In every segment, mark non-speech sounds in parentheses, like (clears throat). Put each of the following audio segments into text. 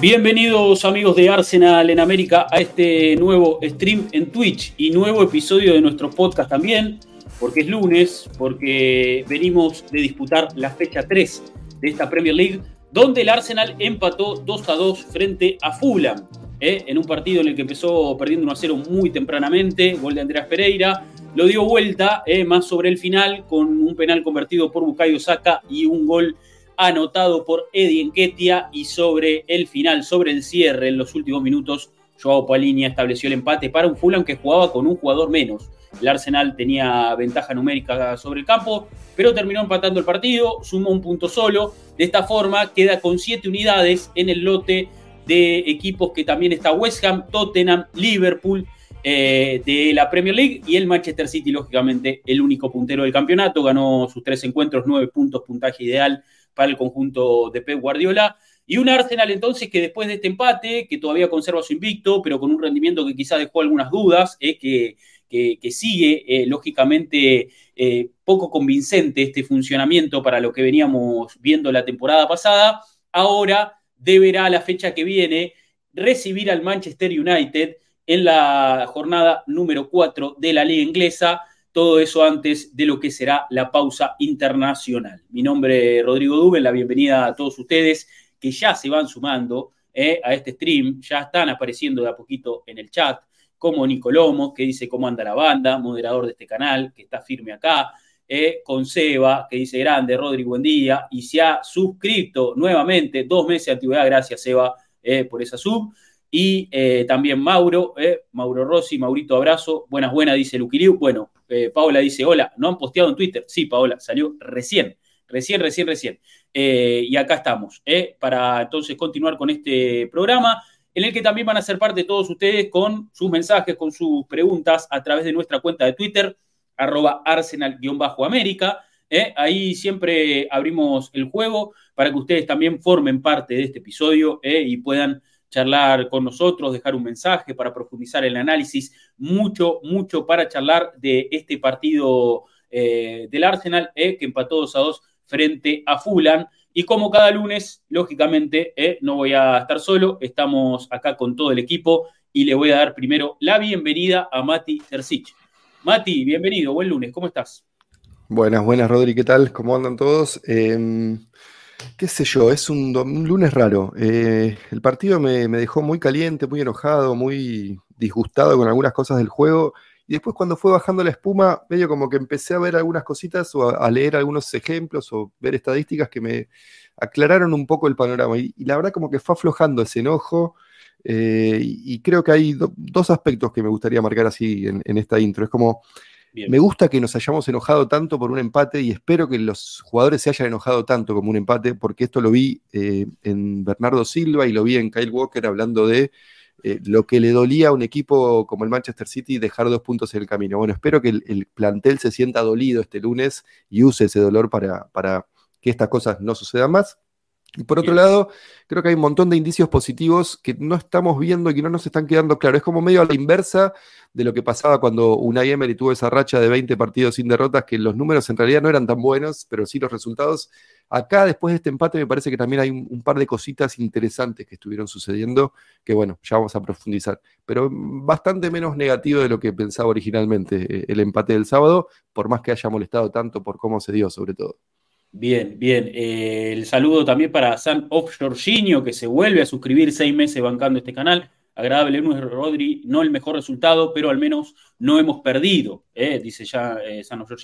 Bienvenidos amigos de Arsenal en América a este nuevo stream en Twitch y nuevo episodio de nuestro podcast también, porque es lunes, porque venimos de disputar la fecha 3 de esta Premier League, donde el Arsenal empató 2 a 2 frente a Fulham, ¿eh? en un partido en el que empezó perdiendo 1 a 0 muy tempranamente, gol de Andreas Pereira, lo dio vuelta ¿eh? más sobre el final con un penal convertido por Bukayo Saka y un gol anotado por Eddie Enquetia y sobre el final, sobre el cierre en los últimos minutos, Joao Palini estableció el empate para un Fulham que jugaba con un jugador menos. El Arsenal tenía ventaja numérica sobre el campo, pero terminó empatando el partido, sumó un punto solo. De esta forma queda con siete unidades en el lote de equipos que también está West Ham, Tottenham, Liverpool eh, de la Premier League y el Manchester City, lógicamente, el único puntero del campeonato. Ganó sus tres encuentros, nueve puntos, puntaje ideal para el conjunto de Pep Guardiola. Y un Arsenal entonces que después de este empate, que todavía conserva su invicto, pero con un rendimiento que quizás dejó algunas dudas, eh, que, que, sigue eh, lógicamente poco convincente este funcionamiento para lo que veníamos viendo la temporada pasada, ahora deberá la fecha que viene recibir al Manchester United en la jornada número 4 de la liga inglesa todo eso antes de lo que será la pausa internacional. Mi nombre es Rodrigo Duben, la bienvenida a todos ustedes que ya se van sumando eh, a este stream, ya están apareciendo de a poquito en el chat, como Nicolomo, que dice cómo anda la banda, moderador de este canal, que está firme acá, eh, con Seba, que dice grande, Rodrigo, buen día, y se ha suscrito nuevamente, dos meses de antigüedad, gracias Seba eh, por esa sub. Y eh, también Mauro, eh, Mauro Rossi, Maurito Abrazo, buenas, buenas, dice Luquiriu. Bueno, eh, Paola dice, hola, ¿no han posteado en Twitter? Sí, Paola, salió recién, recién, recién, recién. y acá estamos, para entonces continuar con este programa, en el que también van a ser parte todos ustedes con sus mensajes, con sus preguntas a través de nuestra cuenta de Twitter, arroba arsenal-américa. Ahí siempre abrimos el juego para que ustedes también formen parte de este episodio y puedan charlar con nosotros, dejar un mensaje para profundizar el análisis, mucho, mucho para charlar de este partido eh, del Arsenal, eh, que empató 2 a 2 frente a Fulham. Y como cada lunes, lógicamente, eh, no voy a estar solo, estamos acá con todo el equipo y le voy a dar primero la bienvenida a Mati Tercich. Mati, bienvenido, buen lunes, ¿cómo estás? Buenas, buenas, Rodri, ¿qué tal? ¿Cómo andan todos? Qué sé yo, es un, lunes raro. Eh, el partido me, dejó muy caliente, muy enojado, muy disgustado con algunas cosas del juego. Y después cuando fue bajando la espuma, medio como que empecé a ver algunas cositas o a, leer algunos ejemplos o ver estadísticas que me aclararon un poco el panorama. Y, la verdad como que fue aflojando ese enojo. Eh, y, creo que hay dos aspectos que me gustaría marcar así en, en esta intro. Es como me gusta que nos hayamos enojado tanto por un empate y espero que los jugadores se hayan enojado tanto como un empate, porque esto lo vi eh, en Bernardo Silva y lo vi en Kyle Walker hablando de eh, lo que le dolía a un equipo como el Manchester City dejar dos puntos en el camino. Bueno, espero que el, plantel se sienta dolido este lunes y use ese dolor para, para que estas cosas no sucedan más. Y por otro lado, creo que hay un montón de indicios positivos que no estamos viendo y que no nos están quedando claros. Es como medio a la inversa de lo que pasaba cuando Unai Emery tuvo esa racha de 20 partidos sin derrotas, que los números en realidad no eran tan buenos, pero sí los resultados. Acá, después de este empate, me parece que también hay un, par de cositas interesantes que estuvieron sucediendo, que bueno, ya vamos a profundizar. Pero bastante menos negativo de lo que pensaba originalmente eh, el empate del sábado, por más que haya molestado tanto por cómo se dio, sobre todo. Bien, bien. Eh, el saludo también para San Offshore que se vuelve a suscribir seis meses bancando este canal. Agradable lunes, Rodri, no el mejor resultado, pero al menos no hemos perdido, eh, dice ya eh, San Offshore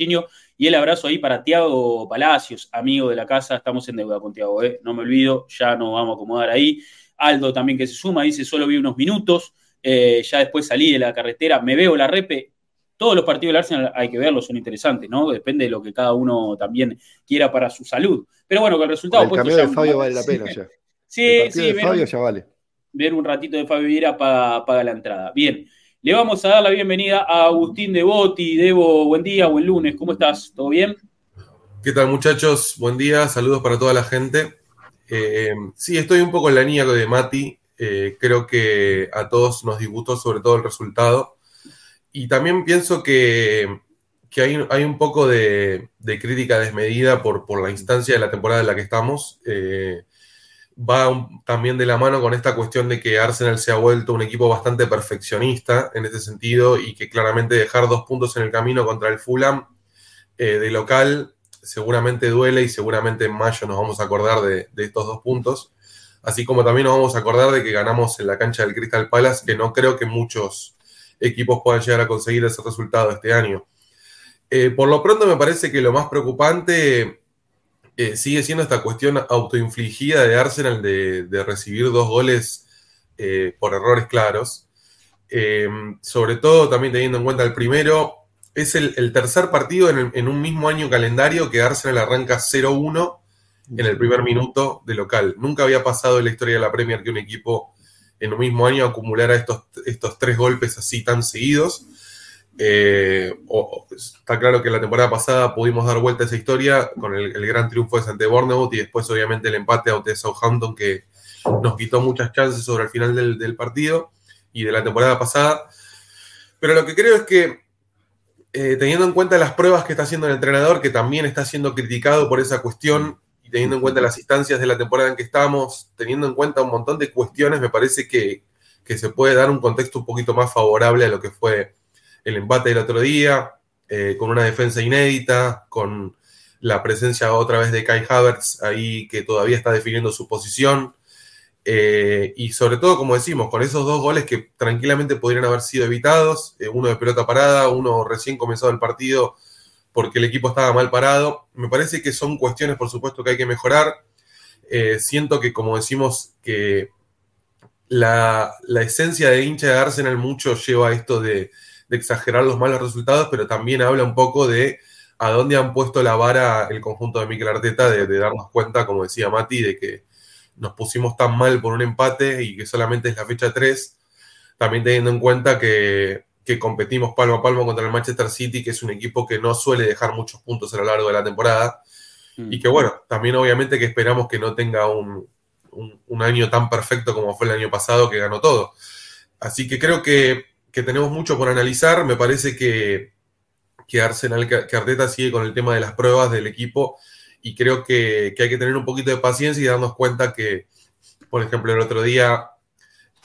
Y el abrazo ahí para Tiago Palacios, amigo de la casa. Estamos en deuda con Tiago, no me olvido, ya nos vamos a acomodar ahí. Aldo también que se suma, dice, solo vi unos minutos. ya después salí de la carretera, me veo la repe, todos los partidos del Arsenal hay que verlos, son interesantes, ¿no? Depende de lo que cada uno también quiera para su salud. Pero bueno, que el resultado. el cambio de Fabio vale la pena ya. (laughs) Sí, sí, de Fabio ya vale. Ver un ratito de Fabio Vieira paga, la entrada. Bien, le vamos a dar la bienvenida a Agustín Devoti. Debo, buen día, buen lunes, ¿cómo estás? ¿Todo bien? ¿Qué tal muchachos? Buen día, saludos para toda la gente. Eh, sí, estoy un poco en la línea de Mati. Eh, creo que a todos nos disgustó sobre todo el resultado. Y también pienso que, hay, un poco de, crítica desmedida por, por, la instancia de la temporada en la que estamos. Eh, va también de la mano con esta cuestión de que Arsenal se ha vuelto un equipo bastante perfeccionista en este sentido y que claramente dejar dos puntos en el camino contra el Fulham de local seguramente duele y seguramente en mayo nos vamos a acordar de, estos dos puntos. Así como también nos vamos a acordar de que ganamos en la cancha del Crystal Palace, que no creo que muchos equipos puedan llegar a conseguir ese resultado este año. Eh, por lo pronto me parece que lo más preocupante eh, sigue siendo esta cuestión autoinfligida de Arsenal de, recibir dos goles eh, por errores claros. sobre todo también teniendo en cuenta el primero, es el, tercer partido en, un mismo año calendario que Arsenal arranca 0-1 en el primer minuto de local. Nunca había pasado en la historia de la Premier que un equipo en un mismo año acumulara estos, estos tres golpes así tan seguidos. Eh, está claro que la temporada pasada pudimos dar vuelta a esa historia con el, gran triunfo de Sante Bournemouth y después obviamente el empate de Southampton que nos quitó muchas chances sobre el final del, del partido y de la temporada pasada. Pero lo que creo es que eh, teniendo en cuenta las pruebas que está haciendo el entrenador, que también está siendo criticado por esa cuestión, y teniendo en cuenta las instancias de la temporada en que estamos, teniendo en cuenta un montón de cuestiones, me parece que, se puede dar un contexto un poquito más favorable a lo que fue el empate del otro día, eh, con una defensa inédita, con la presencia otra vez de Kai Havertz ahí que todavía está definiendo su posición. Eh, y sobre todo, como decimos, con esos dos goles que tranquilamente podrían haber sido evitados, eh, uno de pelota parada, uno recién comenzado el partido porque el equipo estaba mal parado. Me parece que son cuestiones, por supuesto, que hay que mejorar. Eh, siento que, como decimos, que la, esencia de hincha de Arsenal mucho lleva a esto de, exagerar los malos resultados, pero también habla un poco de a dónde han puesto la vara el conjunto de Mikel Arteta, de darnos cuenta, como decía Mati, de que nos pusimos tan mal por un empate y que solamente es la fecha 3, también teniendo en cuenta que, competimos palmo a palmo contra el Manchester City, que es un equipo que no suele dejar muchos puntos a lo largo de la temporada. Mm. Y que bueno, también obviamente que esperamos que no tenga un, año tan perfecto como fue el año pasado, que ganó todo. Así que creo que, tenemos mucho por analizar. Me parece que, que Arsenal, que Arteta sigue con el tema de las pruebas del equipo y creo que, hay que tener un poquito de paciencia y darnos cuenta que, por ejemplo, el otro día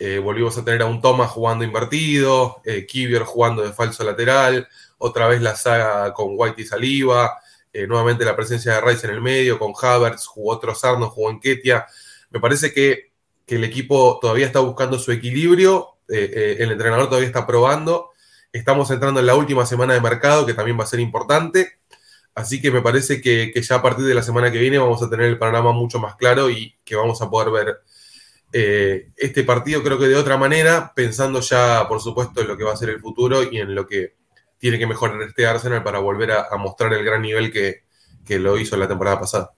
eh, volvimos a tener a un Thomas jugando invertido, eh, jugando de falso lateral, otra vez la saga con White y Saliva, eh, nuevamente la presencia de Rice en el medio, con Havertz, jugó Trozarno, jugó en Ketia. Me parece que, el equipo todavía está buscando su equilibrio, el entrenador todavía está probando. Estamos entrando en la última semana de mercado, que también va a ser importante. Así que me parece que, ya a partir de la semana que viene vamos a tener el panorama mucho más claro y que vamos a poder ver eh, este partido creo que de otra manera, pensando ya por supuesto en lo que va a ser el futuro y en lo que tiene que mejorar este Arsenal para volver a, mostrar el gran nivel que, lo hizo la temporada pasada.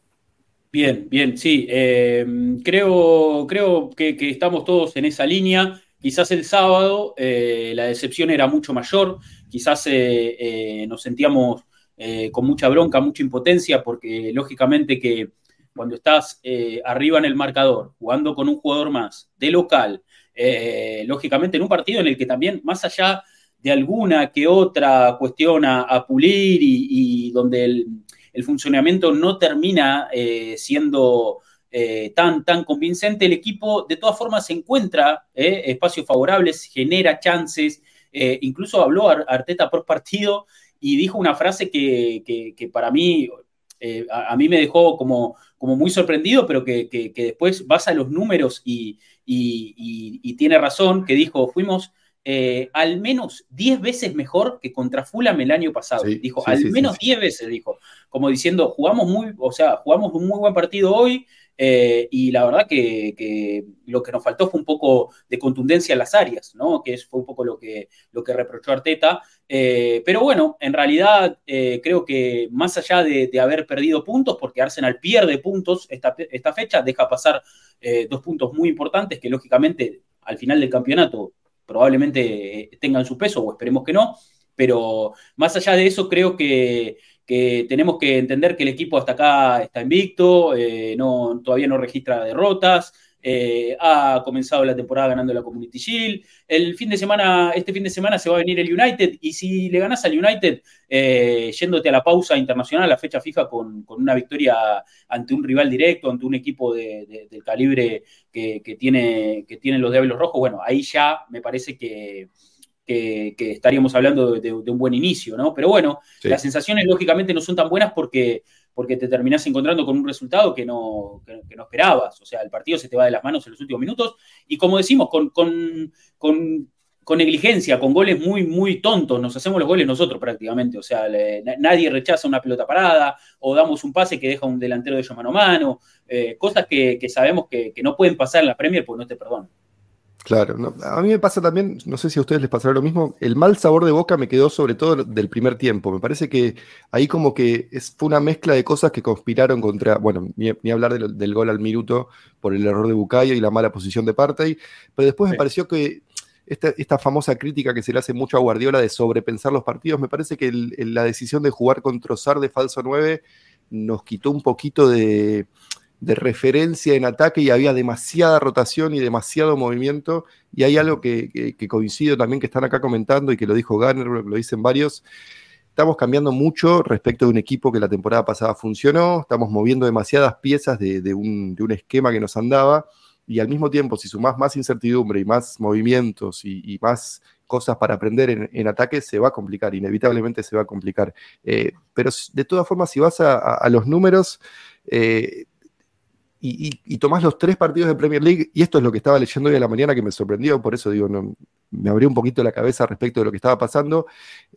Bien, bien, sí. Eh, creo creo que, estamos todos en esa línea. Quizás el sábado eh, la decepción era mucho mayor, quizás nos sentíamos con mucha bronca, mucha impotencia, porque lógicamente que cuando estás eh, arriba en el marcador, jugando con un jugador más de local, eh, lógicamente en un partido en el que también, más allá de alguna que otra cuestión a, pulir y, donde el, funcionamiento no termina siendo tan, tan convincente, el equipo de todas formas se encuentra espacios favorables, genera chances, incluso habló Arteta por partido y dijo una frase que, para mí, eh, a, mí me dejó como, como muy sorprendido, pero que, después basa los números y, tiene razón, que dijo, fuimos eh, al menos 10 veces mejor que contra Fulham el año pasado. dijo, al menos 10 veces, dijo. Como diciendo, jugamos muy, o sea, jugamos un muy buen partido hoy, eh, y la verdad que, lo que nos faltó fue un poco de contundencia en las áreas, ¿no? Que fue un poco lo que, lo que reprochó Arteta. Eh, pero bueno, en realidad creo que más allá de, haber perdido puntos, porque Arsenal pierde puntos esta, esta fecha, deja pasar dos puntos muy importantes que lógicamente al final del campeonato probablemente tengan su peso, o esperemos que no. Pero más allá de eso, creo que que tenemos que entender que el equipo hasta acá está invicto, eh, no, todavía no registra derrotas, eh, ha comenzado la temporada ganando la Community Shield. El fin de semana, este fin de semana se va a venir el United y si le ganas al United, eh, yéndote a la pausa internacional, a la fecha fija con, una victoria ante un rival directo, ante un equipo del calibre que, tiene, que tienen los Diablos Rojos, bueno, ahí ya me parece que que, estaríamos hablando de, un buen inicio, ¿no? Pero bueno, las sensaciones lógicamente no son tan buenas porque, porque te terminás encontrando con un resultado que no, que, no esperabas. O sea, el partido se te va de las manos en los últimos minutos y como decimos, con, con, con, negligencia, con goles muy, muy tontos, nos hacemos los goles nosotros prácticamente. O sea, nadie rechaza una pelota parada o damos un pase que deja un delantero de ellos mano a mano, eh, cosas que, sabemos que, no pueden pasar en la Premier porque no te perdonan. Claro, a mí me pasa también, no sé si a ustedes les pasará lo mismo, el mal sabor de boca me quedó sobre todo del primer tiempo. Me parece que ahí como que es, fue una mezcla de cosas que conspiraron contra, bueno, ni, hablar del, gol al minuto por el error de Bucayo y la mala posición de Partey, pero después me pareció que esta, famosa crítica que se le hace mucho a Guardiola de sobrepensar los partidos, me parece que la decisión de jugar con Trozar de falso 9 nos quitó un poquito de de referencia en ataque y había demasiada rotación y demasiado movimiento. Y hay algo que, coincido también que están acá comentando y que lo dijo Garner, lo dicen varios. Estamos cambiando mucho respecto de un equipo que la temporada pasada funcionó, estamos moviendo demasiadas piezas de, un, esquema que nos andaba y al mismo tiempo si sumás más incertidumbre y más movimientos y, más cosas para aprender en, ataque, se va a complicar, inevitablemente se va a complicar. Eh, pero de todas formas, si vas a, los números, eh, y, tomás los tres partidos de Premier League, y esto es lo que estaba leyendo hoy a la mañana que me sorprendió, por eso digo, no, me abrió un poquito la cabeza respecto de lo que estaba pasando.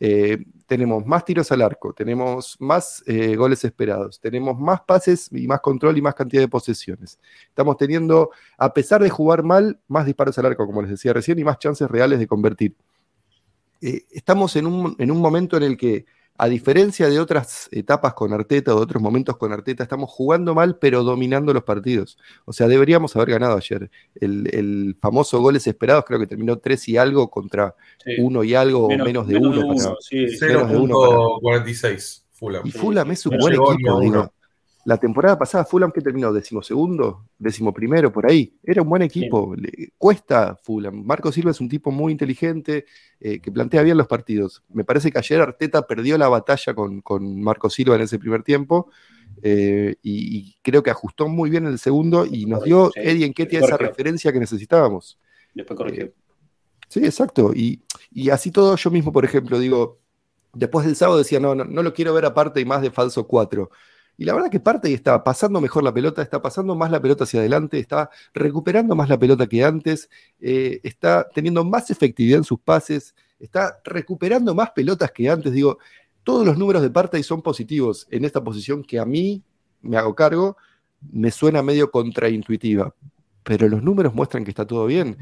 Eh, tenemos más tiros al arco, tenemos más eh, goles esperados, tenemos más pases y más control y más cantidad de posesiones. Estamos teniendo, a pesar de jugar mal, más disparos al arco, como les decía recién, y más chances reales de convertir. Eh, estamos en un, en un momento en el que a diferencia de otras etapas con Arteta o de otros momentos con Arteta, estamos jugando mal, pero dominando los partidos. O sea, deberíamos haber ganado ayer. El, famoso goles esperados creo que terminó 3 y algo contra 1 y algo, o menos de 1. Sí. 0.46 Fulham. Y Fulham es un buen equipo, digo. La temporada pasada Fulham que terminó decimosegundo, decimoprimero, por ahí. Era un buen equipo. cuesta Fulham. Marco Silva es un tipo muy inteligente eh, que plantea bien los partidos. Me parece que ayer Arteta perdió la batalla con, Marco Silva en ese primer tiempo. Eh, y, creo que ajustó muy bien el segundo y nos dio Eddie Enquetia esa referencia que necesitábamos. Después corrigió. Eh, sí, exacto. Y, y, así todo, yo mismo, por ejemplo, digo, después del sábado decía, no, no, no lo quiero ver aparte y más de falso 4. Y la verdad que parte está pasando mejor la pelota, está pasando más la pelota hacia adelante, está recuperando más la pelota que antes, eh, está teniendo más efectividad en sus pases, está recuperando más pelotas que antes. Digo, todos los números de parte son positivos en esta posición que a mí me hago cargo, me suena medio contraintuitiva. Pero los números muestran que está todo bien.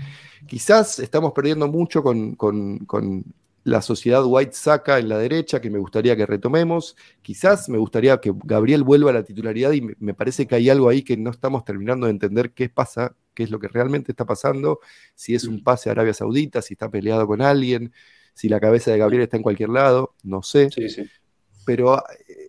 Quizás estamos perdiendo mucho con, con, con la sociedad White saca en la derecha, que me gustaría que retomemos. Quizás me gustaría que Gabriel vuelva a la titularidad y me, parece que hay algo ahí que no estamos terminando de entender qué pasa, qué es lo que realmente está pasando, si es un pase a Arabia Saudita, si está peleado con alguien, si la cabeza de Gabriel está en cualquier lado, no sé. Sí, sí. Pero eh,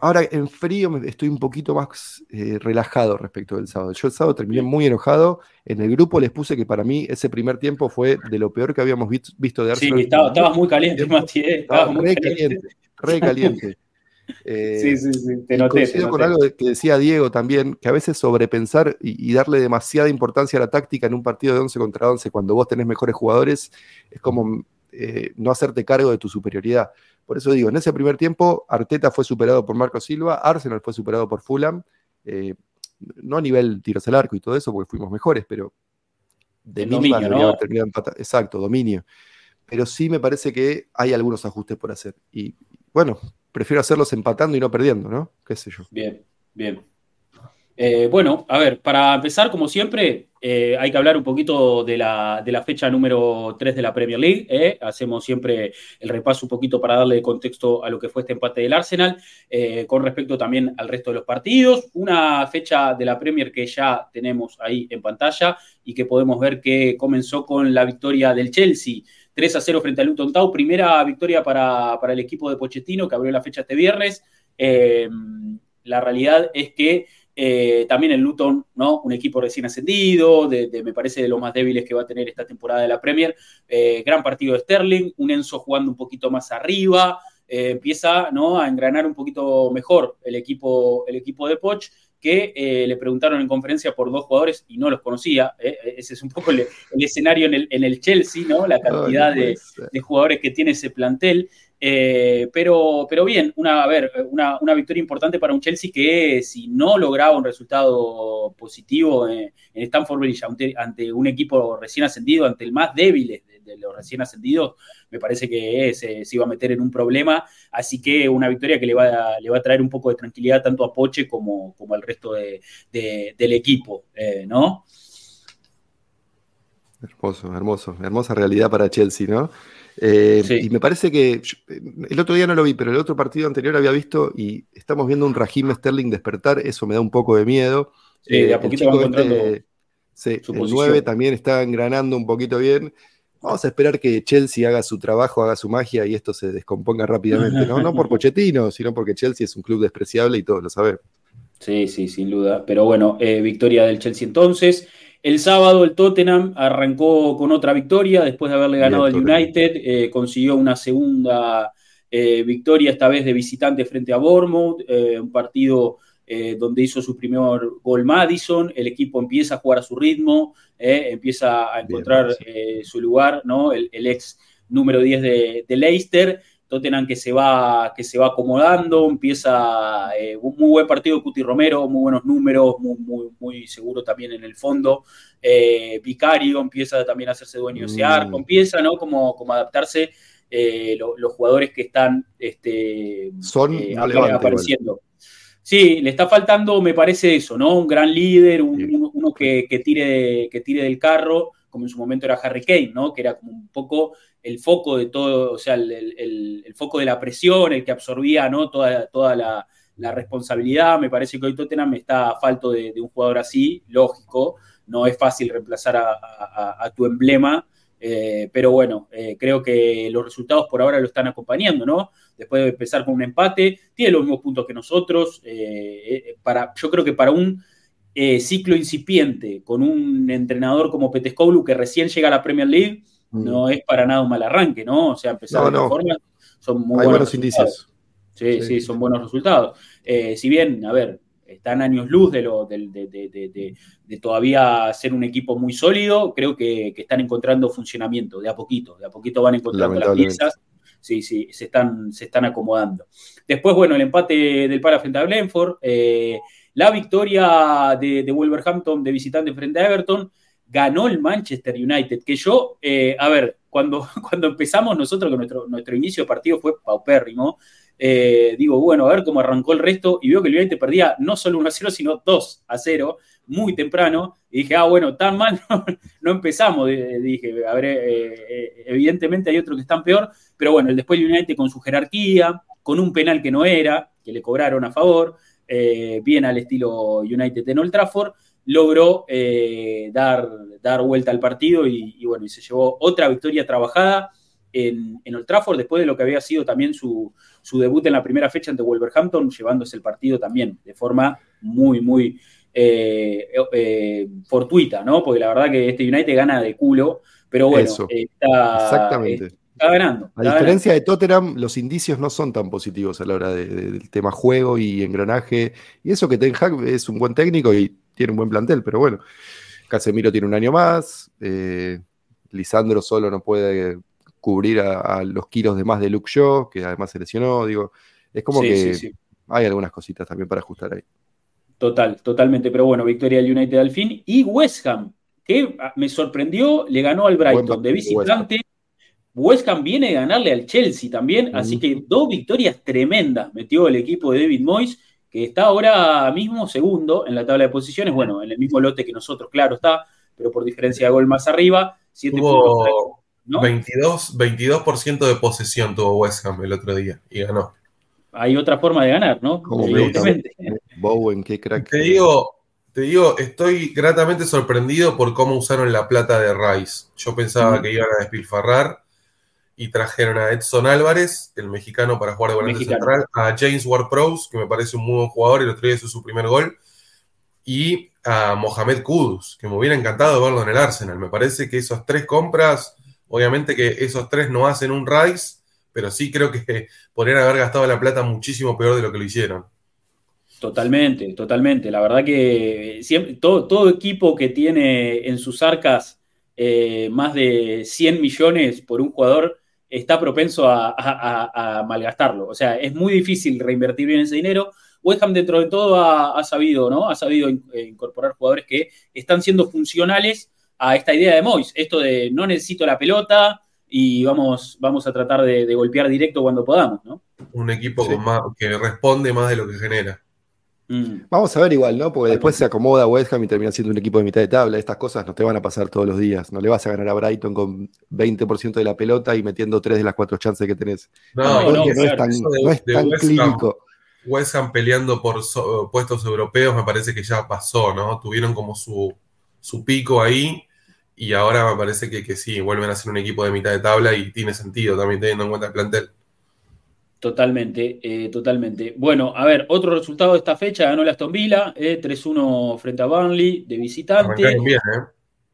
ahora en frío estoy un poquito más eh, relajado respecto del sábado. Yo el sábado terminé muy enojado. En el grupo les puse que para mí ese primer tiempo fue de lo peor que habíamos visto de Arsenal. Sí, estabas muy caliente, Mati. Eh, estaba muy caliente. Re caliente. (laughs) sí, sí, sí, te noté. Coincido con algo que decía Diego también, que a veces sobrepensar y, y, darle demasiada importancia a la táctica en un partido de 11 contra 11 cuando vos tenés mejores jugadores es como no hacerte cargo de tu superioridad. Por eso digo, en ese primer tiempo, Arteta fue superado por Marco Silva, Arsenal fue superado por Fulham, eh, no a nivel tiros al arco y todo eso, porque fuimos mejores, pero de mínima terminado empatado. Exacto, dominio. Pero sí me parece que hay algunos ajustes por hacer. Y bueno, prefiero hacerlos empatando y no perdiendo, ¿no? ¿Qué sé yo? Bien, bien. Eh, bueno, a ver, para empezar, como siempre, eh, hay que hablar un poquito de la, de la, fecha número 3 de la Premier League. ¿eh? Hacemos siempre el repaso un poquito para darle contexto a lo que fue este empate del Arsenal, con respecto también al resto de los partidos. Una fecha de la Premier que ya tenemos ahí en pantalla y que podemos ver que comenzó con la victoria del Chelsea. 3 a 0 frente al Luton Town, primera victoria para, para el equipo de Pochettino que abrió la fecha este viernes. la realidad es que eh, también el Luton, ¿no? Un equipo recién ascendido, de, me parece de los más débiles que va a tener esta temporada de la Premier. Eh, gran partido de Sterling, un Enzo jugando un poquito más arriba. Eh, empieza ¿no? a engranar un poquito mejor el equipo, el equipo de Poch, que le preguntaron en conferencia por dos jugadores y no los conocía. Ese es un poco el, escenario en el, en el, Chelsea, ¿no? La cantidad de, de, jugadores que tiene ese plantel. Eh, pero, pero bien, una, a ver, una, victoria importante para un Chelsea que si no lograba un resultado positivo en, Stamford Bridge ante, un equipo recién ascendido, ante el más débil de, los recién ascendidos, me parece que se, iba a meter en un problema. Así que una victoria que le va a, le va a traer un poco de tranquilidad tanto a Poche como, como al resto del equipo, eh, ¿no? Hermoso, hermoso, hermosa realidad para Chelsea, ¿no? Eh, y me parece que el otro día no lo vi, pero el otro partido anterior había visto y estamos viendo un Raheem Sterling despertar, eso me da un poco de miedo. Sí, de a eh, poquito va este, sí, el 9 también está engranando un poquito bien. Vamos a esperar que Chelsea haga su trabajo, haga su magia y esto se descomponga rápidamente. No, no por (laughs) Pochettino, sino porque Chelsea es un club despreciable y todos lo sabemos. Sí, sí, sin duda. Pero bueno, eh, victoria del Chelsea entonces. El sábado el Tottenham arrancó con otra victoria después de haberle ganado al United, eh, consiguió una segunda eh, victoria, esta vez de visitante frente a Bournemouth, eh, un partido donde hizo su primer gol Madison, el equipo empieza a jugar a su ritmo, empieza a encontrar su lugar, ¿no? el, ex número 10 de, de Leicester. Tottenham que se va, que se va acomodando, empieza eh, un muy buen partido Cuti Romero, muy buenos números, muy, muy, muy seguro también en el fondo. Eh, Vicario empieza también a hacerse dueño de ese mm. arco, empieza ¿no? como, como adaptarse eh, los jugadores que están este, Son apareciendo. Sí, le está faltando, me parece eso, ¿no? Un gran líder, uno que, que, tire, que tire del carro, como en su momento era Harry Kane, ¿no? Que era como un poco el foco de todo, o sea, el, foco de la presión, el que absorbía ¿no? toda, toda la, responsabilidad. Me parece que hoy Tottenham está a falto de, un jugador así, lógico. No es fácil reemplazar a, tu emblema, eh, pero bueno, eh, creo que los resultados por ahora lo están acompañando, ¿no? Después de empezar con un empate, tiene los mismos puntos que nosotros. Eh, para, yo creo que para un ciclo incipiente, con un entrenador como Petescoulu que recién llega a la Premier League, no es para nada un mal arranque, ¿no? O sea, empezar de forma, son muy buenos, indicios. Sí, sí, son buenos resultados. Eh, si bien, a ver, están años luz de, lo, de, todavía ser un equipo muy sólido, creo que, están encontrando funcionamiento de a poquito, de a poquito van encontrando las piezas. Sí, sí, se están, se están acomodando. Después, bueno, el empate del Pala frente a Glenford, eh, la victoria de, Wolverhampton de visitante frente a Everton, ganó el Manchester United, que yo, eh, a ver, cuando, (laughs) cuando empezamos nosotros, que nuestro, nuestro inicio de partido fue paupérrimo, eh, digo, bueno, a ver cómo arrancó el resto, y veo que el United perdía no solo 1 a 0, sino 2 a 0, muy temprano, y dije, ah, bueno, tan mal (laughs) no, empezamos, dije, a ver, eh, evidentemente hay otros que están peor, pero bueno, el después el United con su jerarquía, con un penal que no era, que le cobraron a favor, bien al estilo United en Old Trafford, logró eh, dar, dar vuelta al partido y, bueno, y se llevó otra victoria trabajada en, en, Old Trafford después de lo que había sido también su, debut en la primera fecha ante Wolverhampton, llevándose el partido también de forma muy, muy eh, eh, fortuita, ¿no? Porque la verdad que este United gana de culo, pero bueno, está, Exactamente. Está ganando. a diferencia de Tottenham, los indicios no son tan positivos a la hora del tema juego y engranaje. Y eso que Ten Hag es un buen técnico y tiene un buen plantel, pero bueno, Casemiro tiene un año más, eh, Lisandro solo no puede cubrir a, los kilos de más de Luke Shaw, que además se lesionó, digo, es como que hay algunas cositas también para ajustar ahí. Total, totalmente, pero bueno, victoria del United al fin y West Ham que ah, me sorprendió, le ganó al Brighton de visitante. West Ham viene a ganarle al Chelsea también, así que dos victorias tremendas metió el equipo de David Moyes, que está ahora mismo segundo en la tabla de posiciones, bueno, en el mismo lote que nosotros, claro está, pero por diferencia de gol más arriba. tuvo 22, 22% de posesión tuvo West Ham el otro día y ganó. Hay otra forma de ganar, ¿no? Como Evidentemente. Bowen, qué crack. Te digo, te digo, estoy gratamente sorprendido por cómo usaron la plata de Rice. Yo pensaba que iban a despilfarrar y trajeron a Edson Álvarez, el mexicano para jugar de volante central, a James Ward-Prowse, que me parece un muy buen jugador, y el otro día hizo su primer gol, y a Mohamed Kudus, que me hubiera encantado verlo en el Arsenal. Me parece que esas tres compras, obviamente que esos tres no hacen un Rice, pero sí creo que (laughs) podrían haber gastado la plata muchísimo peor de lo que lo hicieron. Totalmente, totalmente. La verdad que siempre, todo, todo equipo que tiene en sus arcas eh, más de 100 millones por un jugador está propenso a, malgastarlo. O sea, es muy difícil reinvertir bien ese dinero. West Ham dentro de todo ha, sabido, ¿no? Ha sabido eh, incorporar jugadores que están siendo funcionales a esta idea de Mois. Esto de no necesito la pelota y vamos, vamos a tratar de, golpear directo cuando podamos, ¿no? Un equipo que responde más de lo que genera. Mm. Vamos a ver igual, ¿no? Porque después se acomoda West Ham y termina siendo un equipo de mitad de tabla. Estas cosas no te van a pasar todos los días. No le vas a ganar a Brighton con 20% de la pelota y metiendo tres de las cuatro chances que tenés. No, no, es tan, clínico. West Ham peleando por puestos europeos me parece que ya pasó, ¿no? Tuvieron como su, su pico ahí y ahora me parece que, que sí, vuelven a ser un equipo de mitad de tabla y tiene sentido también teniendo en cuenta el plantel. Totalmente, eh, totalmente. Bueno, a ver, otro resultado de esta fecha, ganó la Aston Villa, eh, 3-1 frente a Burnley, de visitante. Arrancaron bien, ¿eh?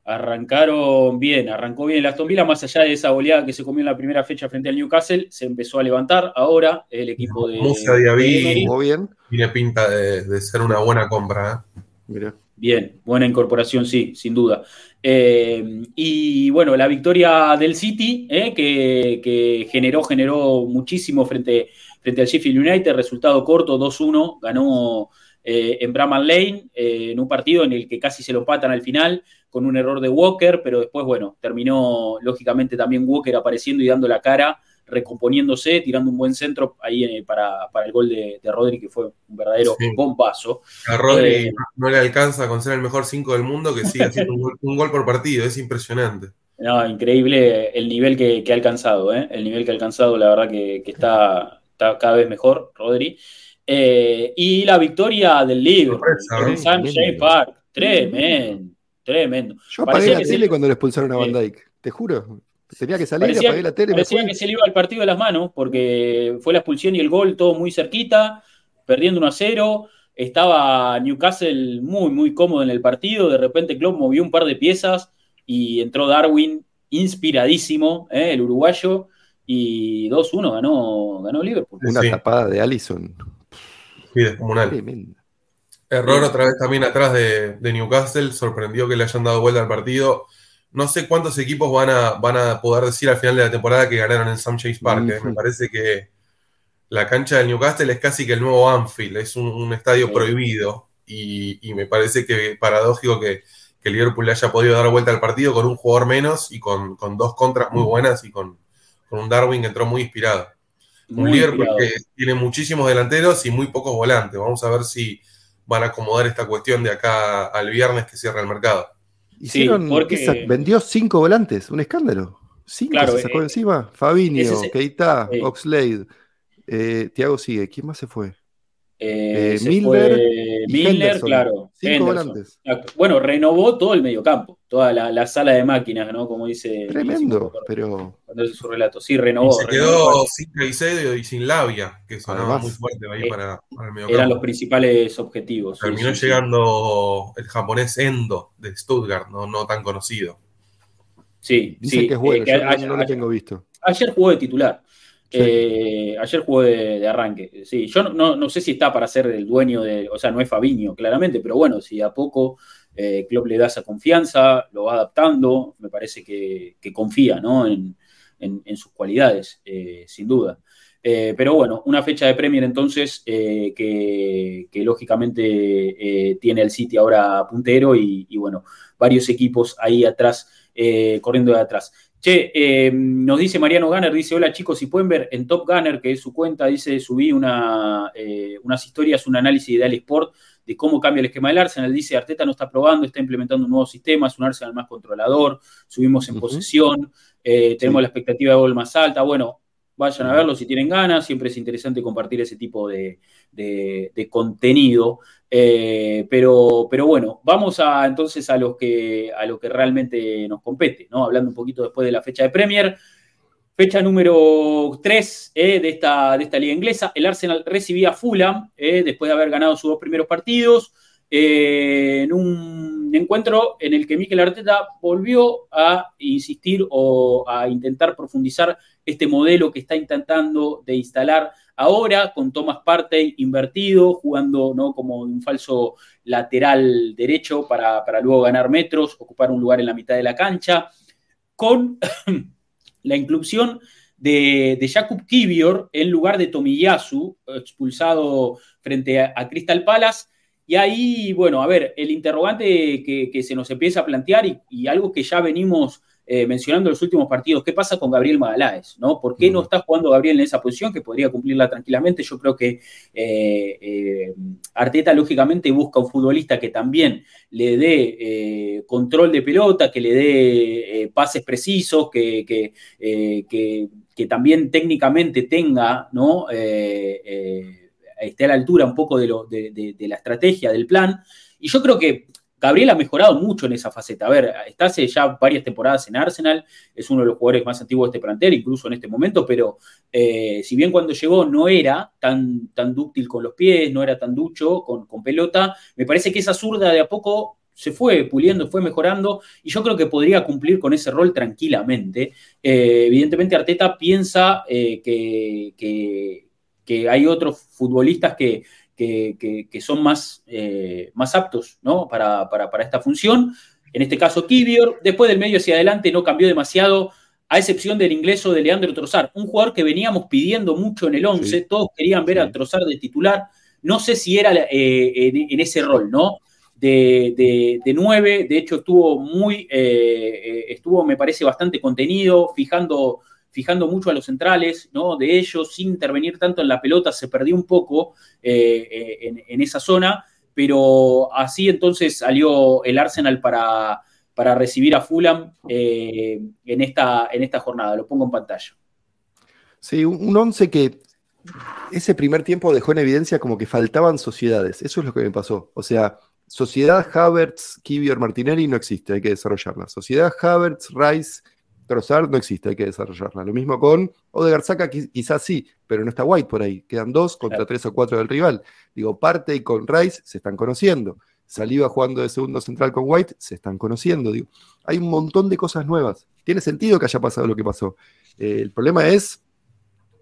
Arrancaron bien, arrancó bien la Aston Villa, más allá de esa goleada que se comió en la primera fecha frente al Newcastle, se empezó a levantar ahora el equipo de... Musa Diaby bien. tiene pinta de, ser una buena compra. ¿eh? Mira. Bien, buena incorporación, sí, sin duda. Eh, y bueno, la victoria del City, eh, que, generó, generó muchísimo frente, frente al Sheffield United, resultado corto, 2-1, ganó eh, en Bramall Lane, en un partido en el que casi se lo patan al final, con un error de Walker, pero después, bueno, terminó lógicamente también Walker apareciendo y dando la cara recomponiéndose, tirando un buen centro ahí eh, para, el gol de, Rodri, que fue un verdadero bombazo. A Rodri eh, no le alcanza con ser el mejor 5 del mundo, que sigue haciendo un, gol, por partido, es impresionante. No, increíble el nivel que, ha alcanzado, ¿eh? el nivel que ha alcanzado, la verdad que, está, cada vez mejor, Rodri. y la victoria del Liverpool en San James Park, tremendo, tremendo. Yo apagué la tele cuando le expulsaron a Van Dyke, te juro. Tenía que salir, parecía, apagué la tele. Parecía que se le iba el partido de las manos, porque fue la expulsión y el gol todo muy cerquita, perdiendo 1 a 0. Estaba Newcastle muy, muy cómodo en el partido. De repente Klopp movió un par de piezas y entró Darwin inspiradísimo, ¿eh? el uruguayo, y 2-1 ganó, ganó Liverpool. Una tapada de Allison. Sí, descomunal. Error otra vez también atrás de, de Newcastle. Sorprendió que le hayan dado vuelta al partido no sé cuántos equipos van a, van a poder decir al final de la temporada que ganaron en Sam Chase Park. ¿eh? Me parece que la cancha del Newcastle es casi que el nuevo Anfield, es un, estadio prohibido y, me parece que paradójico que, que, Liverpool le haya podido dar vuelta al partido con un jugador menos y con, dos contras muy buenas y con, un Darwin que entró muy inspirado. un Liverpool que tiene muchísimos delanteros y muy pocos volantes. Vamos a ver si van a acomodar esta cuestión de acá al viernes que cierra el mercado porque... vendió cinco volantes, un escándalo. Cinco se sacó eh, encima. Fabinho, Keita, Oxlade. Eh, Tiago sigue. ¿Quién más se fue? Eh, Milner, Milner claro. Bueno, renovó todo el mediocampo, toda la, sala de máquinas, ¿no? Como dice. Tremendo, pero. Cuando dice su relato. Sí, renovó. se quedó sin Caicedo y sin Labia, que sonaba muy fuerte ahí para, el mediocampo. Eran los principales objetivos. Terminó llegando el japonés Endo de Stuttgart, no, no tan conocido. Sí, Dice que es bueno, eh, yo no lo tengo visto. Ayer jugó de titular. Eh, ayer jugó de, arranque. Sí, yo no, sé si está para ser el dueño de. O sea, no es Fabiño, claramente, pero bueno, si a poco eh, le da esa confianza, lo va adaptando, me parece que, confía ¿no? en, sus cualidades, eh, sin duda. Eh, pero bueno, una fecha de Premier entonces eh, que, lógicamente tiene el City ahora puntero y, bueno, varios equipos ahí atrás, corriendo de atrás. Che, nos dice Mariano Gunner, dice, hola chicos, si pueden ver en Top Gunner, que es su cuenta, dice, subí una, unas historias, un análisis de Sport de cómo cambia el esquema del Arsenal. Dice, Arteta no está probando, está implementando un nuevo sistema, es un Arsenal más controlador, subimos en posesión, tenemos la expectativa de gol más alta. Bueno, Vayan a verlo si tienen ganas, siempre es interesante compartir ese tipo de, contenido. Eh, pero, pero bueno, vamos a entonces a lo, que, a lo que realmente nos compete, ¿no? Hablando un poquito después de la fecha de Premier. Fecha número 3 eh, de, esta, de esta liga inglesa. El Arsenal recibía Fulham eh, después de haber ganado sus dos primeros partidos. en un encuentro en el que Mikel Arteta volvió a insistir o a intentar profundizar este modelo que está intentando de instalar ahora con Thomas Partey invertido, jugando ¿no? como un falso lateral derecho para, luego ganar metros, ocupar un lugar en la mitad de la cancha, con (clears throat) la inclusión de, de Jakub Kivior en lugar de Tomiyasu, expulsado frente a, Crystal Palace. Y ahí, bueno, a ver, el interrogante que, se nos empieza a plantear y algo que ya venimos eh, mencionando los últimos partidos, ¿qué pasa con Gabriel Magaláes? ¿no? ¿Por qué no está jugando Gabriel en esa posición que podría cumplirla tranquilamente? Yo creo que eh, eh, Arteta lógicamente busca un futbolista que también le dé control de pelota, que le dé pases precisos, que, que, también técnicamente tenga, ¿no? esté a la altura un poco de, lo, de la estrategia, del plan. Y yo creo que Gabriel ha mejorado mucho en esa faceta. A ver, está hace ya varias temporadas en Arsenal, es uno de los jugadores más antiguos de este plantel, incluso en este momento, pero eh, si bien cuando llegó no era tan, tan dúctil con los pies, no era tan ducho con, pelota, me parece que esa zurda de a poco se fue puliendo, fue mejorando y yo creo que podría cumplir con ese rol tranquilamente. Eh, evidentemente Arteta piensa eh, que, que hay otros futbolistas que que, son más, eh, más aptos ¿no? para, esta función. En este caso, Kivior, después del medio hacia adelante no cambió demasiado, a excepción del ingreso de Leandro Trozar, un jugador que veníamos pidiendo mucho en el 11, todos querían ver a Trozar de titular, no sé si era eh, en, ese rol, ¿no? De, de, 9, de hecho estuvo muy, eh, estuvo me parece bastante contenido, fijando fijando mucho a los centrales, ¿no? De ellos, sin intervenir tanto en la pelota, se perdió un poco eh, eh, en, esa zona, pero así entonces salió el Arsenal para, para recibir a Fulham eh, en, esta, en esta jornada. Lo pongo en pantalla. Sí, un once que ese primer tiempo dejó en evidencia como que faltaban sociedades. Eso es lo que me pasó. O sea, sociedad Havertz, Kivior, Martinelli no existe, hay que desarrollarla. Sociedad Havertz, Rice, Trossard no existe, hay que desarrollarla. Lo mismo con Odegaard Saka, quizás sí, pero no está White por ahí. Quedan dos contra tres o cuatro del rival. Digo, Parte y con Rice se están conociendo. Saliva jugando de segundo central con White, se están conociendo. Digo, hay un montón de cosas nuevas. Tiene sentido que haya pasado lo que pasó. Eh, el problema es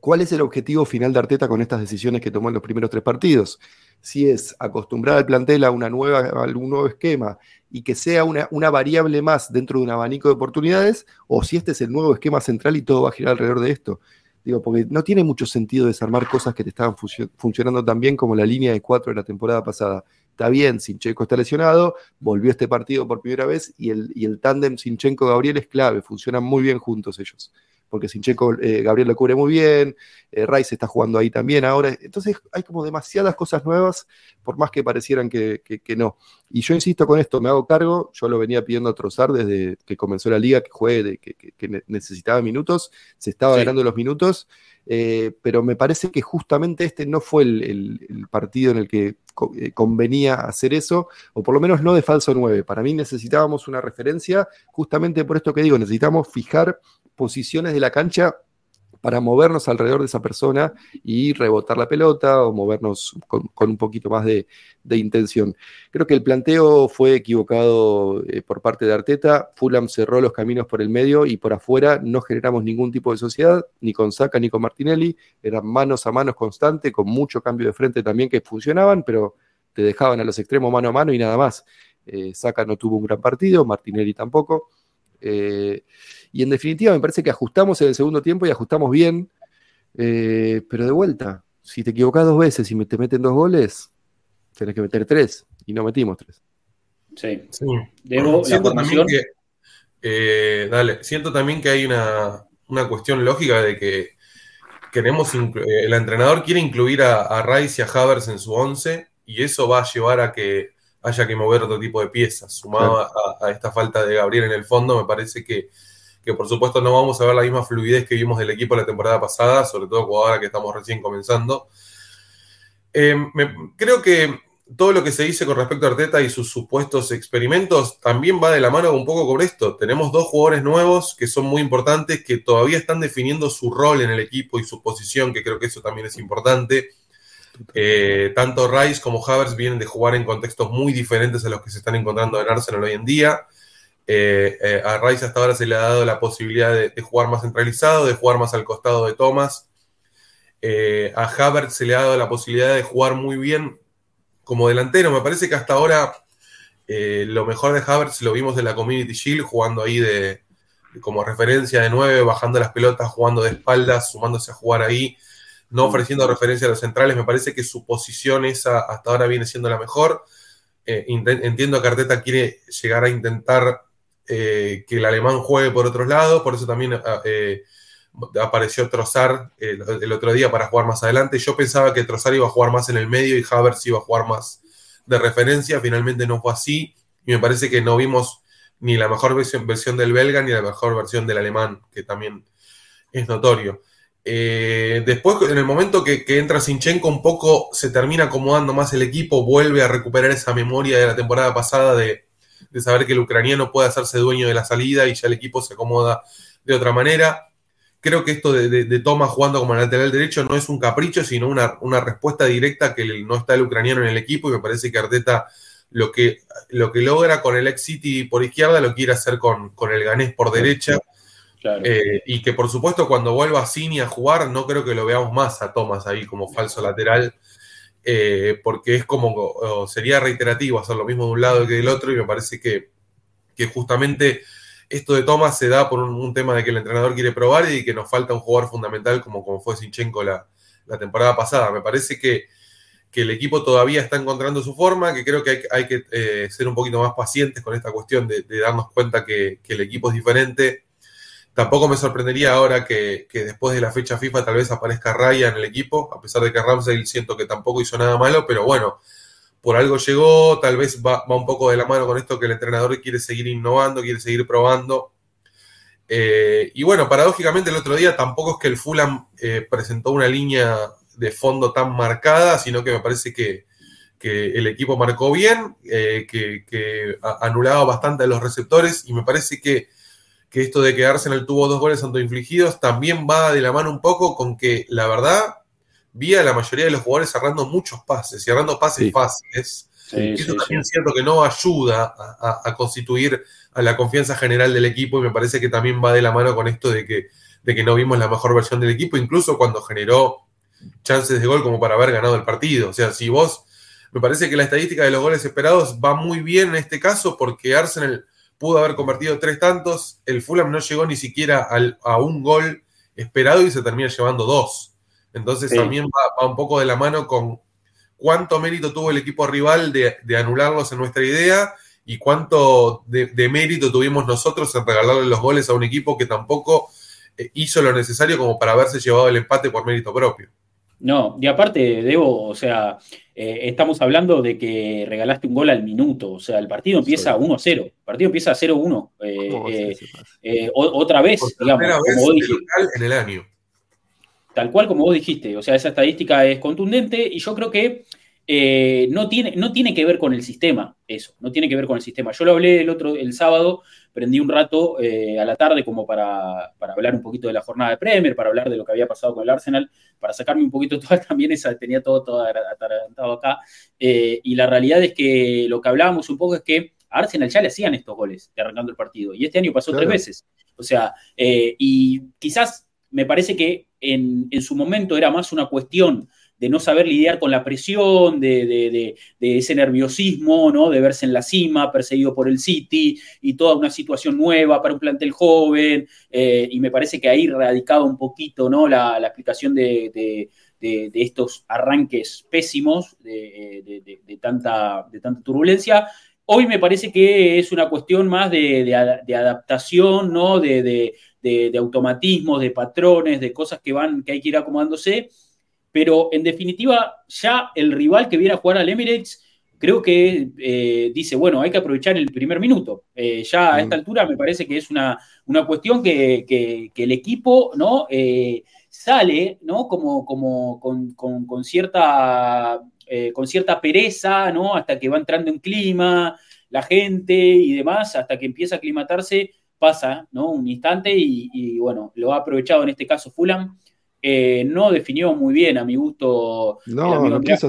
cuál es el objetivo final de Arteta con estas decisiones que tomó en los primeros tres partidos si es acostumbrar al plantel a, una nueva, a un nuevo esquema y que sea una, una, variable más dentro de un abanico de oportunidades, o si este es el nuevo esquema central y todo va a girar alrededor de esto. Digo, porque no tiene mucho sentido desarmar cosas que te estaban funcionando tan bien como la línea de cuatro de la temporada pasada. Está bien, Sinchenko está lesionado, volvió este partido por primera vez y el, y el tándem Sinchenko-Gabriel es clave, funcionan muy bien juntos ellos porque Sinchenko, eh, Gabriel lo cubre muy bien, eh, Rice está jugando ahí también ahora. Entonces hay como demasiadas cosas nuevas, por más que parecieran que, no. Y yo insisto con esto, me hago cargo, yo lo venía pidiendo a Trozar desde que comenzó la liga, que juegue, que, necesitaba minutos, se estaba ganando los minutos, eh, pero me parece que justamente este no fue el, partido en el que eh, convenía hacer eso, o por lo menos no de falso 9. Para mí necesitábamos una referencia, justamente por esto que digo, necesitamos fijar posiciones de la cancha para movernos alrededor de esa persona y rebotar la pelota o movernos con, un poquito más de, intención. Creo que el planteo fue equivocado eh, por parte de Arteta. Fulham cerró los caminos por el medio y por afuera no generamos ningún tipo de sociedad, ni con Saka ni con Martinelli. Eran manos a manos constante, con mucho cambio de frente también que funcionaban, pero te dejaban a los extremos mano a mano y nada más. Eh, Saka no tuvo un gran partido, Martinelli tampoco. Eh, y en definitiva, me parece que ajustamos en el segundo tiempo y ajustamos bien. Eh, pero de vuelta, si te equivocas dos veces y te meten dos goles, tenés que meter tres. Y no metimos tres. Sí. Sí. Debo la Siento también formación. que, eh, dale, siento también que hay una, una cuestión lógica de que queremos el entrenador quiere incluir a, a Rice y a Havertz en su 11 y eso va a llevar a que haya que mover otro tipo de piezas. Sumado a, a esta falta de Gabriel en el fondo, me parece que, que por supuesto no vamos a ver la misma fluidez que vimos del equipo la temporada pasada, sobre todo ahora que estamos recién comenzando. Eh, me- creo que todo lo que se dice con respecto a Arteta y sus supuestos experimentos también va de la mano un poco con esto. Tenemos dos jugadores nuevos que son muy importantes, que todavía están definiendo su rol en el equipo y su posición, que creo que eso también es importante. Eh, tanto Rice como Havertz vienen de jugar en contextos muy diferentes a los que se están encontrando en Arsenal hoy en día. Eh, eh, a Rice hasta ahora se le ha dado la posibilidad de, jugar más centralizado, de jugar más al costado de Thomas. A Havertz se le ha dado la posibilidad de jugar muy bien como delantero. Me parece que hasta ahora lo mejor de Havertz lo vimos en la Community Shield, jugando ahí de, de como referencia de nueve, bajando las pelotas, jugando de espaldas, sumándose a jugar ahí, no ofreciendo referencia a los centrales. Me parece que su posición esa hasta ahora viene siendo la mejor. Eh, entiendo que Arteta quiere llegar a intentar eh, que el alemán juegue por otros lados, por eso también ah, eh, apareció Trossard el, el otro día para jugar más adelante. Yo pensaba que Trossard iba a jugar más en el medio y Havertz iba a jugar más de referencia. Finalmente no fue así y me parece que no vimos ni la mejor versión, versión del belga ni la mejor versión del alemán, que también es notorio. Eh, después, en el momento que, entra Sinchenko, un poco se termina acomodando más el equipo, vuelve a recuperar esa memoria de la temporada pasada de, saber que el ucraniano puede hacerse dueño de la salida y ya el equipo se acomoda de otra manera. Creo que esto de, de, de Thomas jugando como lateral derecho no es un capricho, sino una, respuesta directa que no está el ucraniano en el equipo y me parece que Arteta lo que, lo que logra con el ex City por izquierda lo quiere hacer con, con el ganés por derecha. Claro. Eh, y que por supuesto cuando vuelva Cini a jugar, no creo que lo veamos más a Thomas ahí como falso lateral, eh, porque es como, sería reiterativo hacer lo mismo de un lado que del otro, y me parece que, que justamente esto de Thomas se da por un, un tema de que el entrenador quiere probar y que nos falta un jugador fundamental como, como fue Sinchenko la, la temporada pasada. Me parece que, que el equipo todavía está encontrando su forma, que creo que hay, hay que eh, ser un poquito más pacientes con esta cuestión de, de darnos cuenta que, que el equipo es diferente. Tampoco me sorprendería ahora que, que después de la fecha FIFA tal vez aparezca Raya en el equipo, a pesar de que Ramsey siento que tampoco hizo nada malo, pero bueno, por algo llegó, tal vez va, va un poco de la mano con esto que el entrenador quiere seguir innovando, quiere seguir probando. Eh, y bueno, paradójicamente el otro día tampoco es que el Fulham eh, presentó una línea de fondo tan marcada, sino que me parece que, que el equipo marcó bien, eh, que, que anulaba bastante a los receptores y me parece que, que esto de que Arsenal tuvo dos goles autoinfligidos también va de la mano un poco con que la verdad vi a la mayoría de los jugadores cerrando muchos pases, cerrando pases Sí. fáciles. Sí, eso sí. también es cierto que no ayuda a, a- a constituir a la confianza general del equipo y me parece que también va de la mano con esto de que, de que no vimos la mejor versión del equipo, incluso cuando generó chances de gol como para haber ganado el partido. O sea, si vos, me parece que la estadística de los goles esperados va muy bien en este caso porque Arsenal pudo haber convertido tres tantos, el Fulham no llegó ni siquiera al- a un gol esperado y se termina llevando dos. Entonces Sí. también va, va un poco de la mano con cuánto mérito tuvo el equipo rival de, de anularlos en nuestra idea y cuánto de, de mérito tuvimos nosotros en regalarle los goles a un equipo que tampoco eh, hizo lo necesario como para haberse llevado el empate por mérito propio. No, y aparte, Debo, o sea, eh, estamos hablando de que regalaste un gol al minuto, o sea, el partido empieza Sí. 1-0, el partido empieza 0-1. eh, ¿Cómo va a eh, eh, otra vez, Por digamos, vez como vos dijiste, local en el año. tal cual como vos dijiste, o sea, esa estadística es contundente y yo creo que eh, no, tiene, no tiene que ver con el sistema, eso, no tiene que ver con el sistema. Yo lo hablé el otro, el sábado, prendí un rato eh, a la tarde como para, para hablar un poquito de la jornada de Premier, para hablar de lo que había pasado con el Arsenal, para sacarme un poquito (laughs) toda, también esa, tenía todo, todo atarantado acá, eh, y la realidad es que lo que hablábamos un poco es que a Arsenal ya le hacían estos goles de arrancando el partido, y este año pasó Claro. tres veces, o sea, y quizás me parece que en, en su momento era más una cuestión no saber lidiar con la presión, de, ese nerviosismo, ¿no? De verse en la cima, perseguido por el City, y toda una situación nueva para un plantel joven, eh, y me parece que ahí radicaba un poquito, ¿no? La, explicación de, estos arranques pésimos de, tanta, de tanta turbulencia. Hoy me parece que es una cuestión más de, adaptación, ¿no? De, automatismos, de patrones, de cosas que van, que hay que ir acomodándose. Pero en definitiva, ya el rival que viene a jugar al Emirates, creo que eh, dice, bueno, hay que aprovechar el primer minuto. Eh, ya a esta altura me parece que es una, una cuestión que, el equipo, ¿no? Eh, sale, ¿no? Como, como con cierta eh, con cierta pereza, ¿no? Hasta que va entrando en clima, la gente y demás, hasta que empieza a aclimatarse, pasa, ¿no? Un instante y, bueno, lo ha aprovechado en este caso Fulham. Eh, no definió muy bien a mi gusto no, no quiso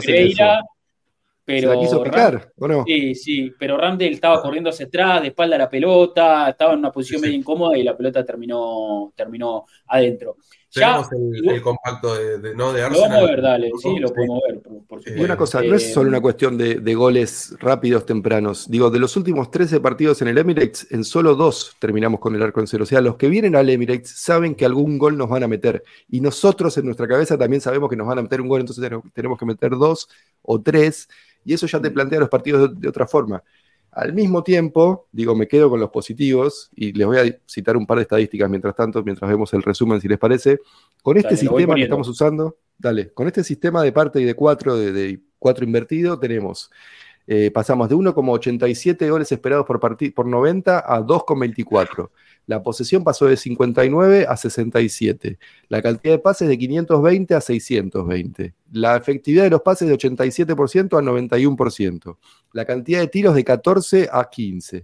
Pero ¿Se quiso picar, Sí, sí, pero Randall estaba corriendo hacia atrás, de espalda a la pelota, estaba en una posición medio incómoda y la pelota terminó, terminó adentro. Tenemos el, compacto de, ¿no? de Arsenal. Lo vamos a ver, dale, sí, lo podemos ver. Por, y una cosa, no es solo una cuestión de, goles rápidos, tempranos. Digo, de los últimos 13 partidos en el Emirates, en solo dos terminamos con el arco en cero. O sea, los que vienen al Emirates saben que algún gol nos van a meter. Y nosotros en nuestra cabeza también sabemos que nos van a meter un gol, entonces tenemos que meter dos o tres. Y eso ya te plantea los partidos de otra forma. Al mismo tiempo, digo, me quedo con los positivos y les voy a citar un par de estadísticas mientras tanto, mientras vemos el resumen, si les parece. Con este sistema que estamos usando, dale, con este sistema de parte y de cuatro, de, cuatro invertido, tenemos, eh, pasamos de 1,87 goles esperados por, por 90 a 2,24. La posesión pasó de 59 a 67. La cantidad de pases de 520 a 620. La efectividad de los pases de 87% a 91%. La cantidad de tiros de 14 a 15.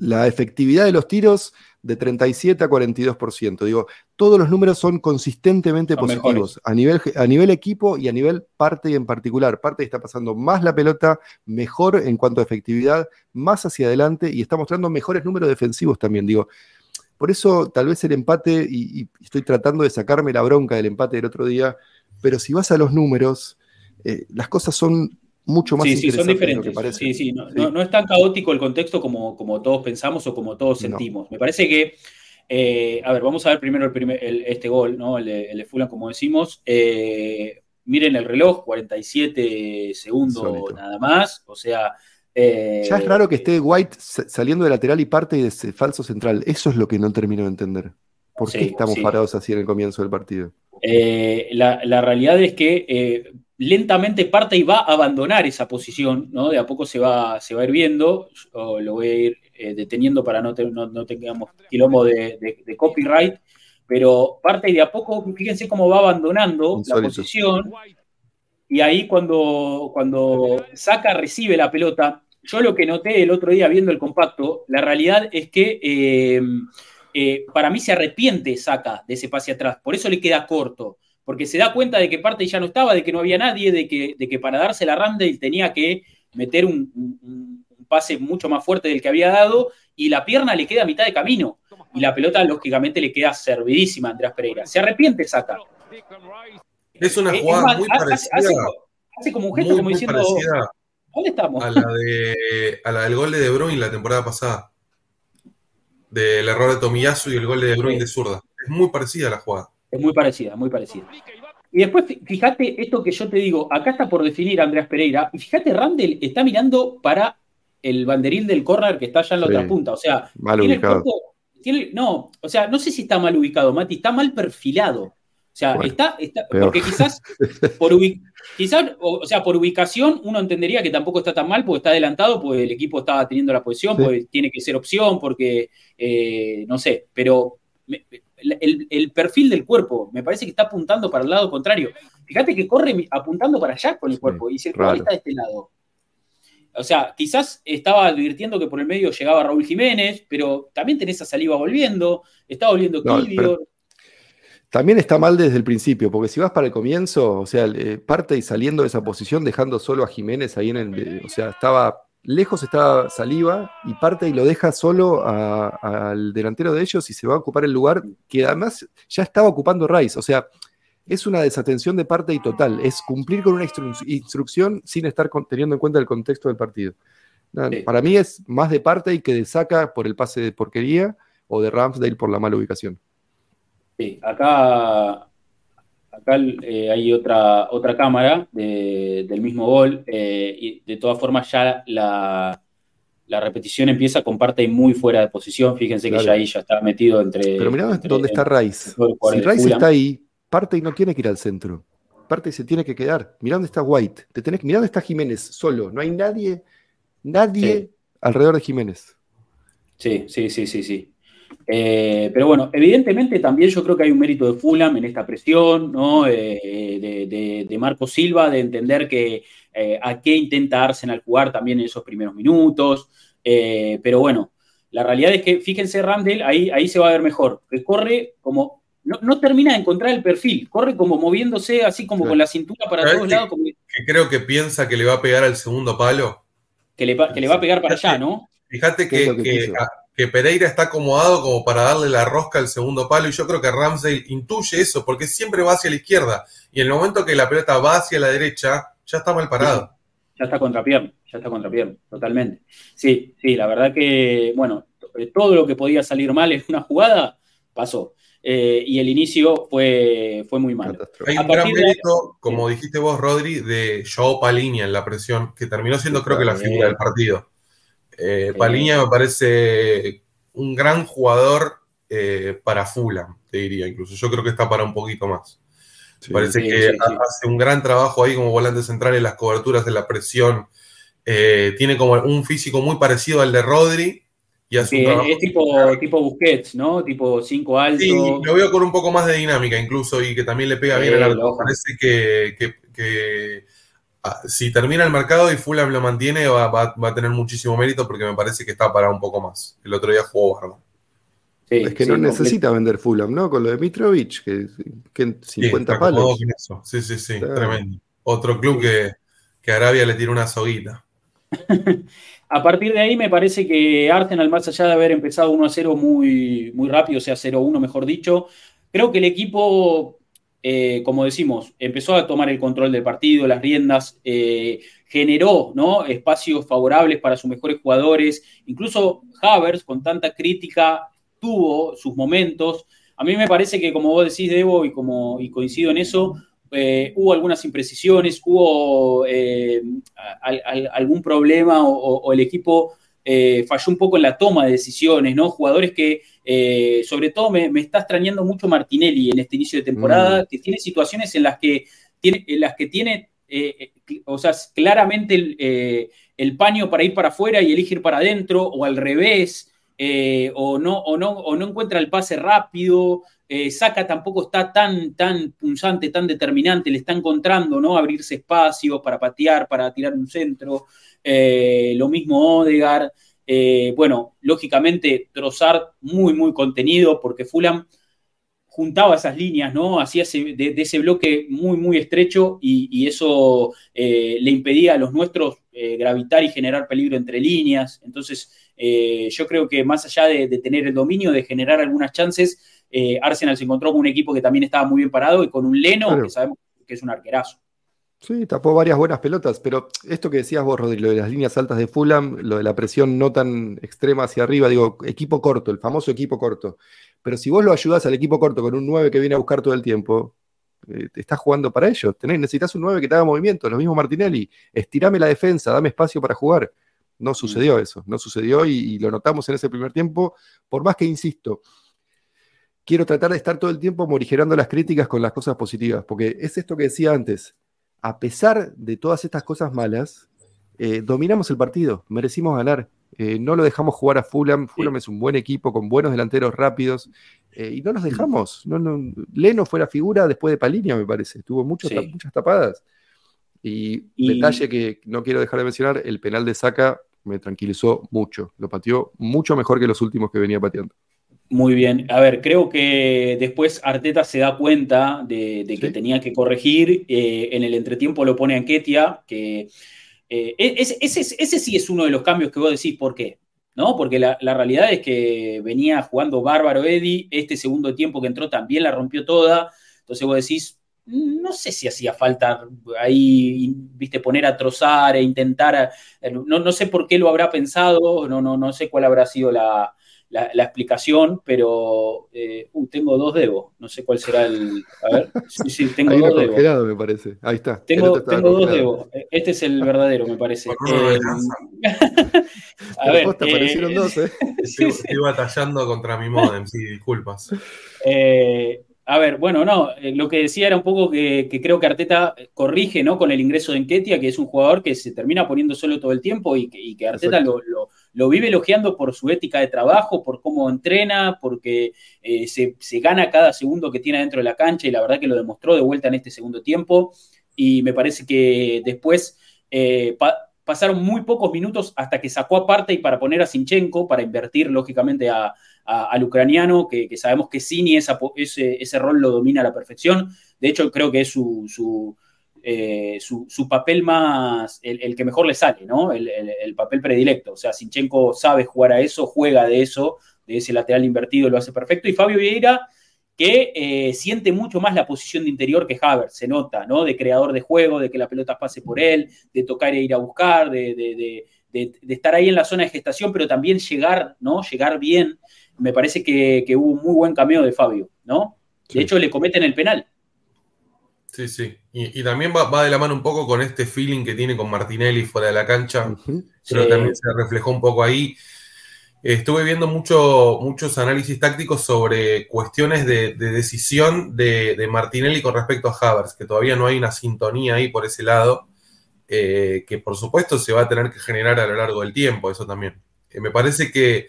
la efectividad de los tiros de 37 a 42%. Digo, todos los números son consistentemente positivos a nivel, a nivel equipo y a nivel parte en particular. Parte está pasando más la pelota, mejor en cuanto a efectividad, más hacia adelante y está mostrando mejores números defensivos también. Digo, por eso tal vez el empate, y, estoy tratando de sacarme la bronca del empate del otro día, pero si vas a los números, eh, las cosas son mucho más sí, sí, son diferentes. Sí, sí, no, es tan caótico el contexto como, como todos pensamos o como todos sentimos. Me parece que, eh, a ver, vamos a ver primero el primer, este gol, ¿no? El de, Fulham, como decimos. Eh, miren el reloj, 47 segundos nada más. O sea. Eh, ya es raro que esté White saliendo de lateral y parte de ese falso central. Eso es lo que no termino de entender. ¿Por qué estamos parados así en el comienzo del partido? la, la, realidad es que lentamente parte y va a abandonar esa posición, ¿no? De a poco se va, se va a ir viendo, lo voy a ir eh, deteniendo para no, no, tengamos quilombo de, copyright, pero parte y de a poco, fíjense cómo va abandonando la posición, y ahí cuando, cuando saca, recibe la pelota, yo lo que noté el otro día viendo el compacto, la realidad es que eh, eh, para mí se arrepiente saca de ese pase atrás, por eso le queda corto porque se da cuenta de que parte ya no estaba, de que no había nadie, de que, de que para darse la Randall tenía que meter un, pase mucho más fuerte del que había dado y la pierna le queda a mitad de camino. Y la pelota, lógicamente, le queda servidísima a Andrés Pereira. Se arrepiente, saca. Es una jugada muy parecida. Hace, como un gesto, como diciendo. ¿Dónde estamos? A la, de, a la del gol de De Bruyne la temporada pasada. Del error de Tomiyasu y el gol de De Bruyne de zurda. Es muy parecida la jugada. Es muy parecida, muy parecida. Y después, fíjate esto que yo te digo, acá está por definir Andreas Pereira, y fíjate, Randall está mirando para el banderil del córner que está allá en la otra punta. O sea, mal ubicado. no, o sea, no sé si está mal ubicado, Mati, está mal perfilado. O sea, está, está porque quizás (laughs) por, quizás, o, sea, por ubicación uno entendería que tampoco está tan mal porque está adelantado, pues el equipo está teniendo la posición, pues tiene que ser opción, porque eh, no sé, pero el, perfil del cuerpo. Me parece que está apuntando para el lado contrario. Fíjate que corre apuntando para allá con el cuerpo y si el jugador está de este lado. O sea, quizás estaba advirtiendo que por el medio llegaba Raúl Jiménez, pero también tenés a Saliva volviendo, está volviendo no, También está mal desde el principio, porque si vas para el comienzo, o sea, parte y saliendo de esa posición, dejando solo a Jiménez ahí en el. O sea, estaba lejos está Saliva y parte y lo deja solo al delantero de ellos y se va a ocupar el lugar que además ya estaba ocupando Rice. O sea, es una desatención de parte y total. Es cumplir con una instrucción sin estar teniendo en cuenta el contexto del partido. Para mí es más de parte y que de saca por el pase de porquería o de Ramsdale por la mala ubicación. Sí, acá, acá eh, hay otra, otra cámara del mismo gol eh, y de todas formas ya la, repetición empieza con parte muy fuera de posición. Fíjense que ya ahí ya está metido entre. Pero mirá dónde está Rice. Si Rice está ahí, parte y no tiene que ir al centro. Parte y se tiene que quedar. Mirá dónde está White. Te tenés, mirá dónde está Jiménez solo. No hay nadie Nadie alrededor de Jiménez. Sí, sí, sí, sí, sí. Eh, pero bueno, evidentemente también yo creo que hay un mérito de Fulham en esta presión, ¿no? Eh, de, Marco Silva, de entender que eh, a qué intenta Arsenal jugar también en esos primeros minutos. pero bueno, la realidad es que, fíjense, Randall, ahí, ahí se va a ver mejor, que corre como, no, termina de encontrar el perfil, corre como moviéndose así como con la cintura para todos lados. que creo que piensa que le va a pegar al segundo palo que le, va a pegar para allá, ¿no? Fíjate que, Pereira está acomodado como para darle la rosca al segundo palo y yo creo que Ramsey intuye eso porque siempre va hacia la izquierda y en el momento que la pelota va hacia la derecha ya está mal parado. Ya está contrapierna, ya está contrapierna, totalmente. Sí, sí, la verdad que, bueno, todo lo que podía salir mal en una jugada pasó. Eh, y el inicio fue, fue muy malo. Hay un gran mérito, como dijiste vos, Rodri, de Joao Paliña en la presión, que terminó siendo creo que la figura del partido. Eh, Paliña me parece un gran jugador eh, para Fulham, te diría incluso. Yo creo que está para un poquito más. me parece que hace un gran trabajo ahí como volante central en las coberturas de la presión. tiene como un físico muy parecido al de Rodri, es tipo, tipo Busquets, ¿no? Tipo 5 alto. Sí, lo veo con un poco más de dinámica incluso y que también le pega bien al arco. Parece que, ah, si termina el mercado y Fulham lo mantiene va, a tener muchísimo mérito porque me parece que está para un poco más. El otro día jugó Barba. es que no necesita vender Fulham, ¿no? Con lo de Mitrovic, que, que 50 palos. Sí, sí, sí, tremendo. Otro club que, que Arabia le tiró una soguita. (laughs) A partir de ahí me parece que Arsenal, más allá de haber empezado 1 a 0 muy, muy rápido, o sea, 0-1 mejor dicho, creo que el equipo, eh, como decimos, empezó a tomar el control del partido, las riendas, eh, generó ¿no? espacios favorables para sus mejores jugadores, incluso Havers, con tanta crítica, tuvo sus momentos. A mí me parece que, como vos decís, Debo, y, como, y coincido en eso, eh, hubo algunas imprecisiones, hubo algún problema o, el equipo eh, falló un poco en la toma de decisiones, ¿no? Jugadores que, sobre todo, me, está extrañando mucho Martinelli en este inicio de temporada, mm. que tiene situaciones en las que tiene, en las que tiene o sea, claramente el, el, paño para ir para afuera y elegir para adentro, o al revés, o, no, o, no, o no encuentra el pase rápido, eh, Saca tampoco está tan, tan punzante, tan determinante, le está encontrando, ¿no? Abrirse espacio para patear, para tirar un centro. Eh, lo mismo Odegar. Eh, bueno, lógicamente, Trossard muy, muy contenido, porque Fulham juntaba esas líneas, ¿no? Hacía de, ese bloque muy, muy estrecho y, eso le impedía a los nuestros gravitar y generar peligro entre líneas. Entonces, yo creo que más allá de, de, tener el dominio, de generar algunas chances, eh, Arsenal se encontró con un equipo que también estaba muy bien parado y con un Leno que sabemos que es un arquerazo. Sí, tapó varias buenas pelotas, pero esto que decías vos, Rodri, lo de las líneas altas de Fulham, lo de la presión no tan extrema hacia arriba, digo, equipo corto, el famoso equipo corto. Pero si vos lo ayudás al equipo corto con un 9 que viene a buscar todo el tiempo, eh, te estás jugando para ellos. necesitas un 9 que te haga movimiento, lo mismo Martinelli. Estirame la defensa, dame espacio para jugar. No sucedió mm. eso, no sucedió y lo notamos en ese primer tiempo, por más que insisto, quiero tratar de estar todo el tiempo morigerando las críticas con las cosas positivas, porque es esto que decía antes, a pesar de todas estas cosas malas, eh, dominamos el partido, merecimos ganar, eh, no lo dejamos jugar a Fulham, Fulham es un buen equipo con buenos delanteros rápidos, eh, y no nos dejamos, no, Leno fue la figura después de Palinia, me parece, tuvo muchas tapadas. Y, y, detalle que no quiero dejar de mencionar, el penal de Saca me tranquilizó mucho, lo pateó mucho mejor que los últimos que venía pateando. Muy bien. A ver, creo que después Arteta se da cuenta de, que tenía que corregir. Eh, en el entretiempo lo pone a Ketia, que eh, e-, ese, sí es uno de los cambios que vos decís, ¿por qué? ¿No? Porque la, realidad es que venía jugando bárbaro Eddie, este segundo tiempo que entró también la rompió toda. Entonces vos decís, no sé si hacía falta ahí, viste, poner a trozar e intentar, no, no sé por qué lo habrá pensado, no, no, no sé cuál habrá sido la, la, explicación, pero eh, uh, tengo dos Debo. No sé cuál será el. A ver. Sí, sí, tengo dos Debo. me parece. Ahí está. Tengo, tengo dos Debo. Este es el verdadero, me parece. Eh, (laughs) a ver. Te aparecieron dos, ¿eh? (laughs) Estoy, batallando contra mi modem, sí, disculpas. Eh, a ver, bueno, no, lo que decía era un poco que, creo que Arteta corrige, ¿no? Con el ingreso de Enketia, que es un jugador que se termina poniendo solo todo el tiempo y que, Arteta lo, lo vive elogiando por su ética de trabajo, por cómo entrena, porque eh, se, gana cada segundo que tiene dentro de la cancha y la verdad que lo demostró de vuelta en este segundo tiempo. Y me parece que después eh, pasaron muy pocos minutos hasta que sacó aparte y para poner a Sinchenko, para invertir lógicamente al ucraniano, que, sabemos que Sini ese, ese, rol lo domina a la perfección. De hecho, creo que es su eh, su, papel más, el, que mejor le sale, ¿no? El, papel predilecto. O sea, Sinchenko sabe jugar a eso, juega de eso, de ese lateral invertido, lo hace perfecto. Y Fabio Vieira, que eh, siente mucho más la posición de interior que Havertz, se nota, ¿no? De creador de juego, de que la pelota pase por él, de tocar e ir a buscar, de, estar ahí en la zona de gestación, pero también llegar, ¿no? Llegar bien. Me parece que, hubo un muy buen cameo de Fabio, ¿no? De hecho, le cometen el penal. Sí, sí. Y, también va, de la mano un poco con este feeling que tiene con Martinelli fuera de la cancha. Pero también se reflejó un poco ahí. Estuve viendo mucho, muchos análisis tácticos sobre cuestiones de, decisión de, Martinelli con respecto a Havers, que todavía no hay una sintonía ahí por ese lado, eh, que por supuesto se va a tener que generar a lo largo del tiempo, eso también. Eh, me parece que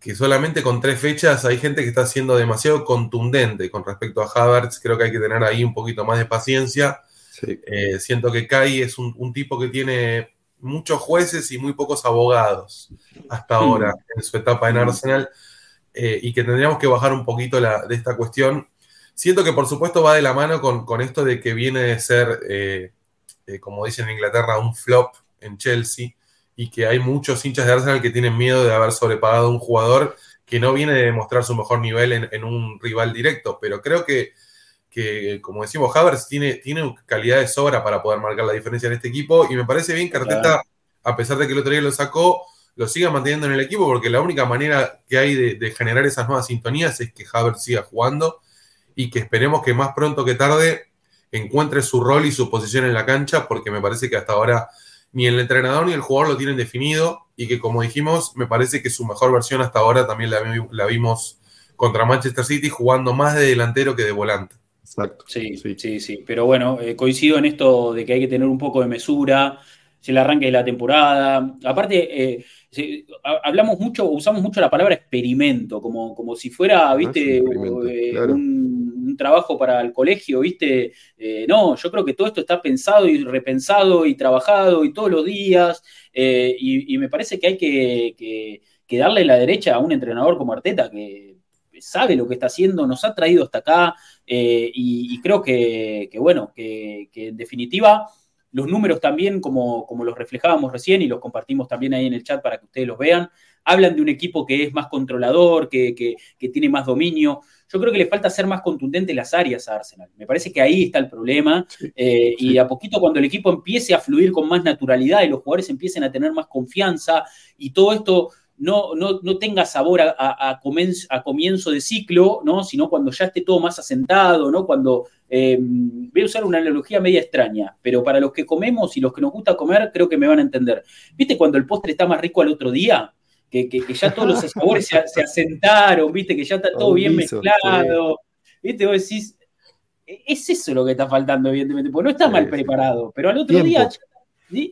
que solamente con tres fechas hay gente que está siendo demasiado contundente con respecto a Havertz. Creo que hay que tener ahí un poquito más de paciencia. Eh, siento que Kai es un, tipo que tiene muchos jueces y muy pocos abogados hasta hmm. ahora en su etapa en hmm. Arsenal eh, y que tendríamos que bajar un poquito la, de esta cuestión. Siento que por supuesto va de la mano con, esto de que viene de ser, eh, como dicen en Inglaterra, un flop en Chelsea y que hay muchos hinchas de Arsenal que tienen miedo de haber sobrepagado a un jugador que no viene de demostrar su mejor nivel en, un rival directo, pero creo que, como decimos, Havertz tiene, tiene calidad de sobra para poder marcar la diferencia en este equipo. Y me parece bien que Arteta, a pesar de que el otro día lo sacó, lo siga manteniendo en el equipo porque la única manera que hay de, generar esas nuevas sintonías es que Havertz siga jugando y que esperemos que más pronto que tarde encuentre su rol y su posición en la cancha porque me parece que hasta ahora ni el entrenador ni el jugador lo tienen definido y que como dijimos, me parece que su mejor versión hasta ahora también la, vimos contra Manchester City jugando más de delantero que de volante. Exacto. Sí, sí, sí, Pero bueno, eh, coincido en esto de que hay que tener un poco de mesura, si el arranque de la temporada. Aparte, eh, hablamos mucho, usamos mucho la palabra experimento, como, como si fuera, ah, viste, eh, un trabajo para el colegio, ¿viste? Eh, no, yo creo que todo esto está pensado y repensado y trabajado y todos los días, eh, y, me parece que hay que, darle la derecha a un entrenador como Arteta, que sabe lo que está haciendo, nos ha traído hasta acá, eh, y, creo que, bueno, que, en definitiva los números también, como, como los reflejábamos recién y los compartimos también ahí en el chat para que ustedes los vean, hablan de un equipo que es más controlador, que, que tiene más dominio. Yo creo que le falta ser más contundente en las áreas a Arsenal. Me parece que ahí está el problema. Eh, y a poquito cuando el equipo empiece a fluir con más naturalidad y los jugadores empiecen a tener más confianza y todo esto no, no, tenga sabor a, comienzo, de ciclo, ¿no? sino cuando ya esté todo más asentado, ¿no? cuando eh, voy a usar una analogía media extraña, pero para los que comemos y los que nos gusta comer, creo que me van a entender. ¿Viste cuando el postre está más rico al otro día? Que, ya todos los (laughs) sabores se, asentaron, viste, que ya está todo bien mezclado. Viste, vos decís, e, es eso lo que está faltando, evidentemente, porque no está mal preparado, pero al otro día,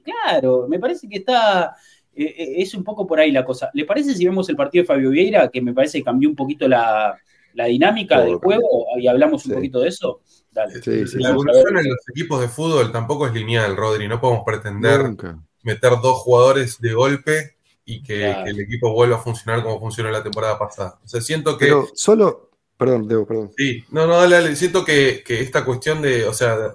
claro, me parece que está, e, e, es un poco por ahí la cosa. ¿Le parece si vemos el partido de Fabio Vieira, que me parece que cambió un poquito la, dinámica del juego y hablamos un poquito de eso? Dale. la evolución en los equipos de fútbol tampoco es lineal, Rodri, no podemos pretender meter dos jugadores de golpe y que, el equipo vuelva a funcionar como funcionó la temporada pasada. O sea, siento que. Pero solo. Perdón, Debo, perdón. Sí, no, no, dale, dale. Siento que, esta cuestión de. O sea,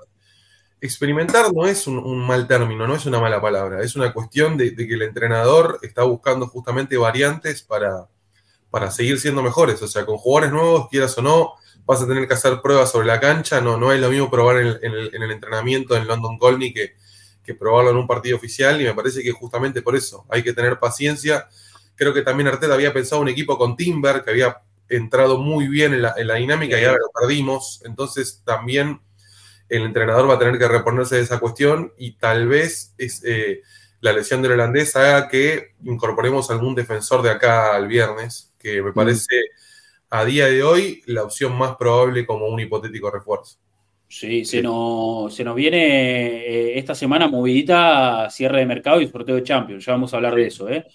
experimentar no es un, mal término, no es una mala palabra. Es una cuestión de, que el entrenador está buscando justamente variantes para, para seguir siendo mejores. O sea, con jugadores nuevos, quieras o no, vas a tener que hacer pruebas sobre la cancha. No, no es lo mismo probar en el, entrenamiento en London Colney que, que probarlo en un partido oficial. Y me parece que justamente por eso hay que tener paciencia. Creo que también Arteta había pensado un equipo con Timber, que había entrado muy bien en la, dinámica y ahora lo perdimos. Entonces también el entrenador va a tener que reponerse de esa cuestión y tal vez es, eh, la lesión del holandés haga que incorporemos algún defensor de acá al viernes, que me mm. parece a día de hoy la opción más probable como un hipotético refuerzo. Sí, se nos, se nos viene eh, esta semana movidita cierre de mercado y sorteo de Champions. Ya vamos a hablar de eso. ¿eh?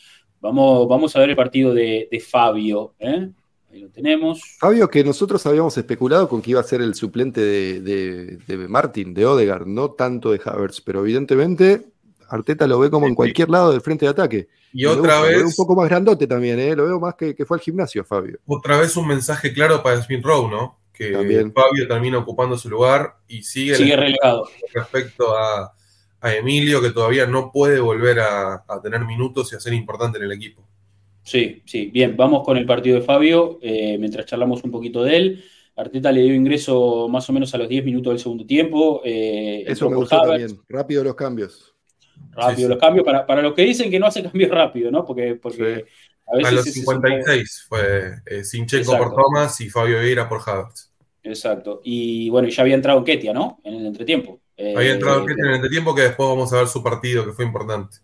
Vamos, vamos a ver el partido de, Fabio. ¿eh? Ahí lo tenemos. Fabio, que nosotros habíamos especulado con que iba a ser el suplente de, de Martin, de Odegaard, no tanto de Havertz, pero evidentemente Arteta lo ve como en cualquier lado del frente de ataque. Y otra vez. Lo veo un poco más grandote también, ¿eh? lo veo más que, fue al gimnasio, Fabio. Otra vez un mensaje claro para Smith Rowe, ¿no? Que Fabio termina ocupando su lugar y sigue, sigue relegado. Respecto a, Emilio, que todavía no puede volver a, tener minutos y a ser importante en el equipo. Sí, sí, bien, vamos con el partido de Fabio, eh, mientras charlamos un poquito de él. Arteta le dio ingreso más o menos a los 10 minutos del segundo tiempo. Eh, Eso me gustó también. Rápido los cambios rápido los cambios, para, para los que dicen que no hace cambios rápido, ¿no? Porque, porque a, veces los 56 fue eh, Sinchenko por Thomas y Fabio Vieira por Havertz. Exacto. Y bueno, ya había entrado Ketia, ¿no? En el entretiempo. había entrado eh, Ketia en el entretiempo que después vamos a ver su partido, que fue importante.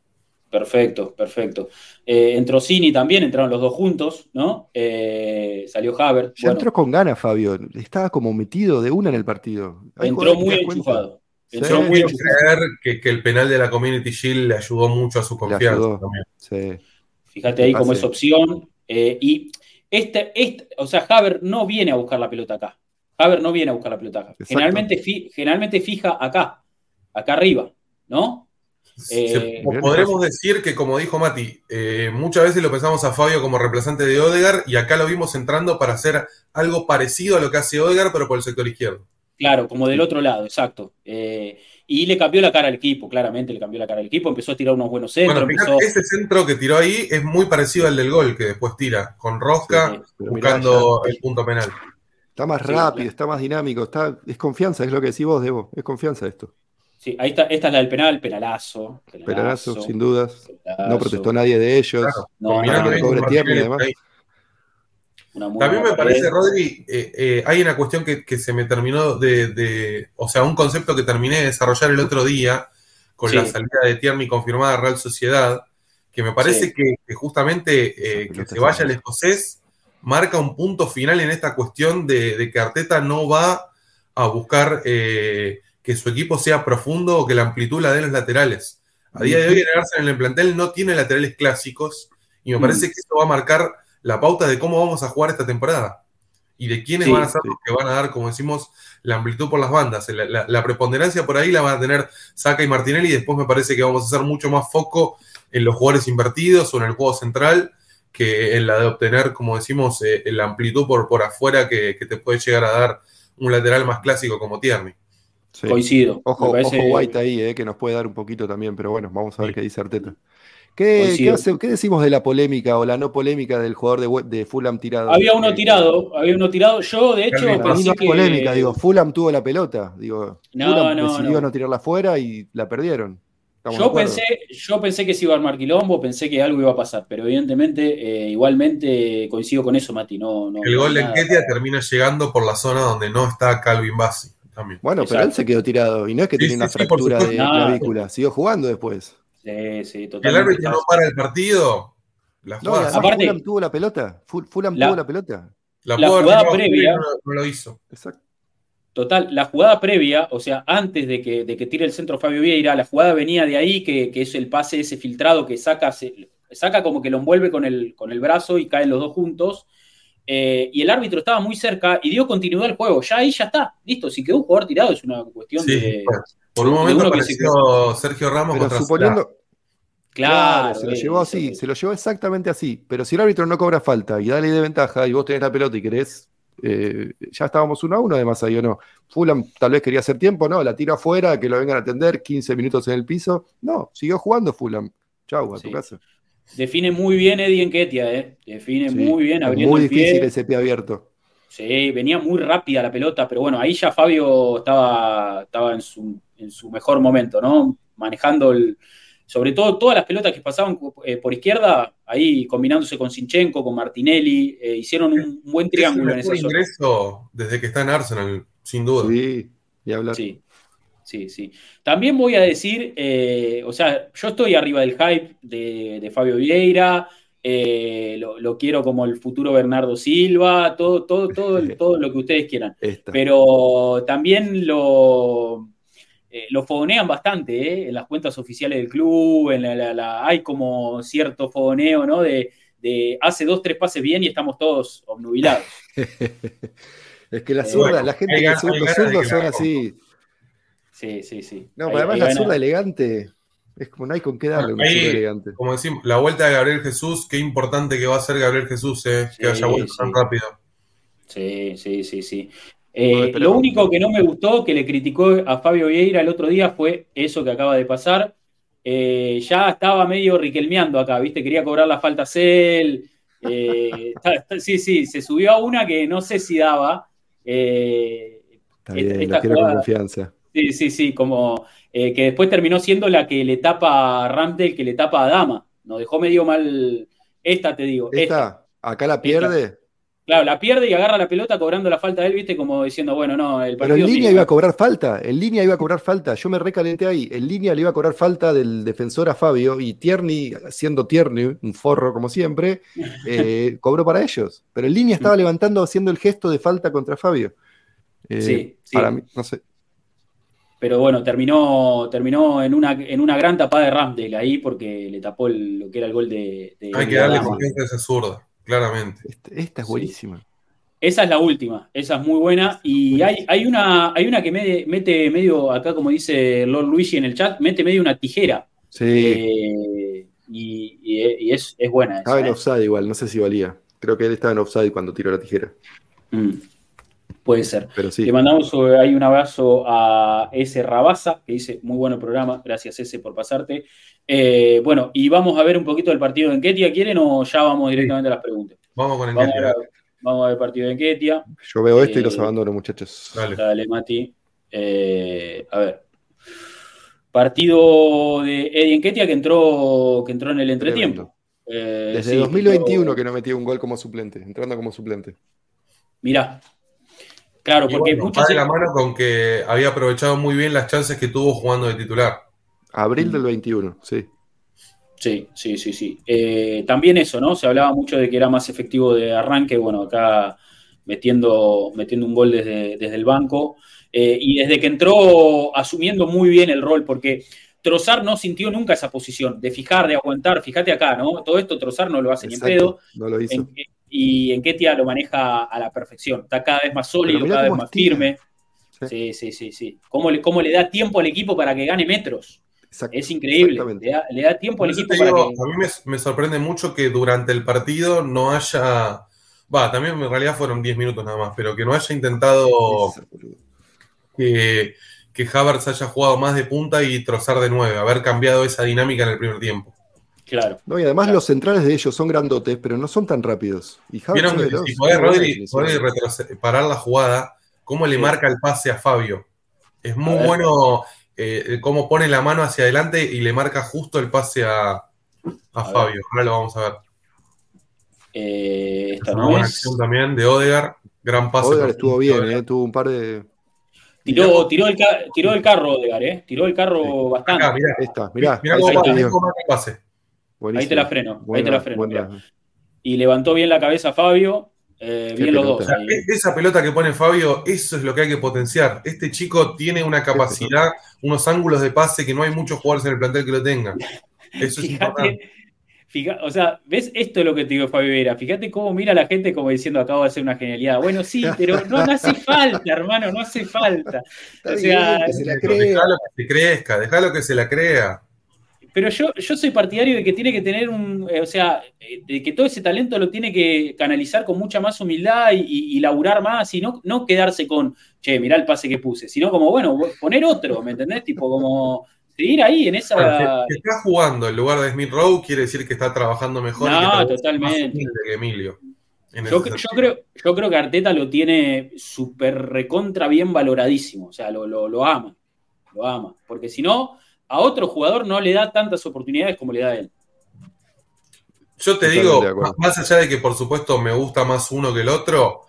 Perfecto, perfecto. Eh, entró Cini también, entraron los dos juntos, ¿no? Eh, salió Havertz. Ya entró con ganas, Fabio. Estaba como metido de una en el partido. entró muy enchufado. Yo quiero creer que, el penal de la Community Shield le ayudó mucho a su confianza también. Fíjate ahí cómo es opción. Eh, y este, este, o sea, Haber no viene a buscar la pelota acá. Haber no viene a buscar la pelota acá. Generalmente, generalmente fija acá, acá arriba, ¿no? Eh, podremos decir que, como dijo Mati, eh, muchas veces lo pensamos a Fabio como reemplazante de Odegar y acá lo vimos entrando para hacer algo parecido a lo que hace Odegar, pero por el sector izquierdo. Claro, como del otro lado, exacto. Eh, y le cambió la cara al equipo, claramente le cambió la cara al equipo, empezó a tirar unos buenos centros. Ese centro que tiró ahí es muy parecido al del gol que después tira, con Rosca buscando el punto penal. Está más rápido, está más dinámico, está, es confianza, es lo que decís vos, Debo, es confianza esto. Sí, ahí está, esta es la del penal, penalazo. Penalazo, sin dudas. No protestó nadie de ellos. no, También me parece, Rodri, eh, eh, hay una cuestión que, se me terminó de, o sea, un concepto que terminé de desarrollar el otro día con la salida de Tierney confirmada Real Sociedad, que me parece que, justamente eh, que se vaya el escocés marca un punto final en esta cuestión de, que Arteta no va a buscar que su equipo sea profundo o que la amplitud la den los laterales. A día de hoy, el en el plantel no tiene laterales clásicos y me parece que eso va a marcar la pauta de cómo vamos a jugar esta temporada y de quiénes van a ser los que van a dar, como decimos, la amplitud por las bandas. La, preponderancia por ahí la van a tener Saca y Martinelli y después me parece que vamos a hacer mucho más foco en los jugadores invertidos o en el juego central que en la de obtener, como decimos, eh, la amplitud por, por afuera que, te puede llegar a dar un lateral más clásico como Tierney. Coincido. Ojo, ojo White ahí, eh, que nos puede dar un poquito también, pero bueno, vamos a ver qué dice Arteta. ¿Qué, decimos de la polémica o la no polémica del jugador de, Fulham tirado? Había uno tirado, había uno tirado. Yo, de hecho, pensé que... polémica, digo, Fulham tuvo la pelota, digo, no, Fulham no, decidió no. tirarla afuera y la perdieron. Yo pensé, yo pensé que se iba a armar quilombo, pensé que algo iba a pasar, pero evidentemente, eh, igualmente coincido con eso, Mati. No, el gol de Enquetia termina llegando por la zona donde no está Calvin Bassi. También. Bueno, pero él se quedó tirado y no es que tiene una fractura de clavícula, siguió jugando después. Sí, sí, totalmente. El árbitro no para el partido. La jugada. aparte, Fulham tuvo la pelota. Fulham tuvo la pelota. La, jugada previa. No, lo hizo. Exacto. Total, la jugada previa, o sea, antes de que, de que tire el centro Fabio Vieira, la jugada venía de ahí, que, que es el pase ese filtrado que saca, saca como que lo envuelve con el, con el brazo y caen los dos juntos. Eh, y el árbitro estaba muy cerca y dio continuidad al juego. Ya ahí ya está, listo. Si quedó un jugador tirado es una cuestión de. Por un momento apareció Sergio Ramos contra suponiendo, Claro, se lo llevó así, se lo llevó exactamente así. Pero si el árbitro no cobra falta y dale de ventaja y vos tenés la pelota y querés, eh, ya estábamos uno a uno además ahí o no. Fulham tal vez quería hacer tiempo, no, la tiro afuera, que lo vengan a atender, 15 minutos en el piso. No, siguió jugando Fulham. Chau, a tu casa. define muy bien Eddie Enquetia, ¿eh? Define muy bien abriendo Muy difícil ese pie abierto. Sí, venía muy rápida la pelota, pero bueno, ahí ya Fabio estaba, estaba en, su, en su mejor momento, ¿no? Manejando el, sobre todo todas las pelotas que pasaban eh, por izquierda, ahí combinándose con Sinchenko, con Martinelli, eh, hicieron un, buen triángulo en ese ingreso desde que está en Arsenal, sin duda. Sí, y hablar. Sí, sí, sí. También voy a decir, eh, o sea, yo estoy arriba del hype de, Fabio Vieira, lo, quiero como el futuro Bernardo Silva, todo, todo, todo, (laughs) todo lo que ustedes quieran. Pero también lo eh, lo fogonean bastante ¿eh? en las cuentas oficiales del club, en la, hay como cierto fogoneo, ¿no? De, hace dos, tres pases bien y estamos todos obnubilados. (laughs) es que la zurda, la gente que los zurdos son así. Sí, sí, sí. No, pero además la zurda elegante. Es como no hay con qué darle una zurda elegante. Como decimos, la vuelta de Gabriel Jesús, qué importante que va a ser Gabriel Jesús, eh, que haya vuelto tan rápido. Sí, sí, sí, sí. Eh, lo único que no me gustó, que le criticó a Fabio Vieira el otro día, fue eso que acaba de pasar. Eh, ya estaba medio riquelmeando acá, ¿viste? Quería cobrar la falta Cel. Eh, (laughs) sí, sí, se subió a una que no sé si daba. está bien, esta, con confianza. Sí, sí, sí, como que después terminó siendo la que le tapa a Ramtel, que le tapa a Dama. Nos dejó medio mal. Esta, te digo. Esta, acá la pierde. Claro, la pierde y agarra la pelota cobrando la falta de él, viste, como diciendo, bueno, no, el partido. Pero en línea iba a cobrar falta, en línea iba a cobrar falta. Yo me recalenté ahí. En línea le iba a cobrar falta del defensor a Fabio y Tierney, siendo Tierney, un forro como siempre, (laughs) eh, cobró para ellos. Pero en línea estaba levantando, haciendo el gesto de falta contra Fabio. Eh, sí, sí, Para mí, no sé. Pero bueno, terminó, terminó en, una, en una gran tapada de Ramsdale ahí porque le tapó lo que era el gol de. Hay que darle confianza a esa zurda. Claramente. Esta, es buenísima. Esa es la última, esa es muy buena. Y hay, hay, una, hay una que mete medio, acá como dice Lord Luigi en el chat, mete medio una tijera. Sí. Eh, y, es, buena. Estaba en ¿eh? offside igual, no sé si valía. Creo que él estaba en offside cuando tiró la tijera. Mm, puede ser. Pero sí. Le mandamos ahí un abrazo a ese Rabasa, que dice, muy bueno programa, gracias ese por pasarte. Eh, bueno, y vamos a ver un poquito del partido de Enquetia. ¿Quieren o ya vamos directamente a las preguntas? Vamos con Enquetia. Vamos a ver el partido de Enquetia. Yo veo esto y los eh, abandono, muchachos. Dale, Mati. Eh, a ver. Partido de Eddie Enquetia que entró, que entró en el entretiempo. Desde 2021 que no metía un gol como suplente, entrando como suplente. Mirá, Claro, porque bueno, de la mano con que había aprovechado muy bien las chances que tuvo jugando de titular. Abril del 21, sí. Sí, sí, sí, sí. Eh, también eso, ¿no? Se hablaba mucho de que era más efectivo de arranque, bueno, acá metiendo, metiendo un gol desde, desde el banco. Eh, y desde que entró asumiendo muy bien el rol, porque Trozar no sintió nunca esa posición de fijar, de aguantar. Fíjate acá, ¿no? Todo esto Trozar no lo hace ni en pedo. No lo hizo. Y en Ketia lo maneja a la perfección. Está cada vez más sólido, cada vez más firme. Sí, sí, sí, sí. ¿Cómo le, ¿Cómo le da tiempo al equipo para que gane metros? es increíble. Le da, tiempo al equipo para que... A mí me, sorprende mucho que durante el partido no haya. Va, también en realidad fueron 10 minutos nada más, pero que no haya intentado que, que Havertz haya jugado más de punta y trozar de 9, haber cambiado esa dinámica en el primer tiempo. Claro. No, y además los centrales de ellos son grandotes, pero no son tan rápidos. Y Vieron que si podés, Rodri, parar la jugada, ¿cómo le marca el pase a Fabio? Es muy bueno eh, cómo pone la mano hacia adelante y le marca justo el pase a, Fabio. Ahora lo vamos a ver. Eh, esta no buena acción también de Odegar. Gran pase. Odegar estuvo bien, eh, tuvo un par de. Tiró, tiró, el, tiró el carro, Odegar, ¿eh? Tiró el carro bastante. Acá, mirá, Esta, mirá, mirá cómo, cómo pase. Ahí te la freno, ahí te la freno. Y levantó bien la cabeza Fabio eh, bien los dos. esa pelota que pone Fabio, eso es lo que hay que potenciar. Este chico tiene una capacidad, unos ángulos de pase que no hay muchos jugadores en el plantel que lo tengan. (laughs) Eso es importante. o sea, ¿ves esto es lo que te digo Fabio Vera? Fíjate cómo mira a la gente como diciendo acabo de hacer una genialidad. Bueno, sí, pero no, hace falta, hermano, no hace falta. (laughs) O sea, que se la Déjalo que se crezca, déjalo que se la crea pero yo, yo soy partidario de que tiene que tener un, eh, o sea, eh, de que todo ese talento lo tiene que canalizar con mucha más humildad y, y, laburar más y no, no quedarse con, che, mirá el pase que puse, sino como, bueno, poner otro, ¿me entendés? Tipo como, seguir ahí en esa. Si, está jugando en lugar de Smith Rowe, quiere decir que está trabajando mejor. No, y que totalmente. que Emilio. Yo, yo, creo, yo creo que Arteta lo tiene súper recontra bien valoradísimo. O sea, lo, lo, lo ama. Lo ama. Porque si no, a otro jugador no le da tantas oportunidades como le da a él. Yo te digo, más allá de que por supuesto me gusta más uno que el otro,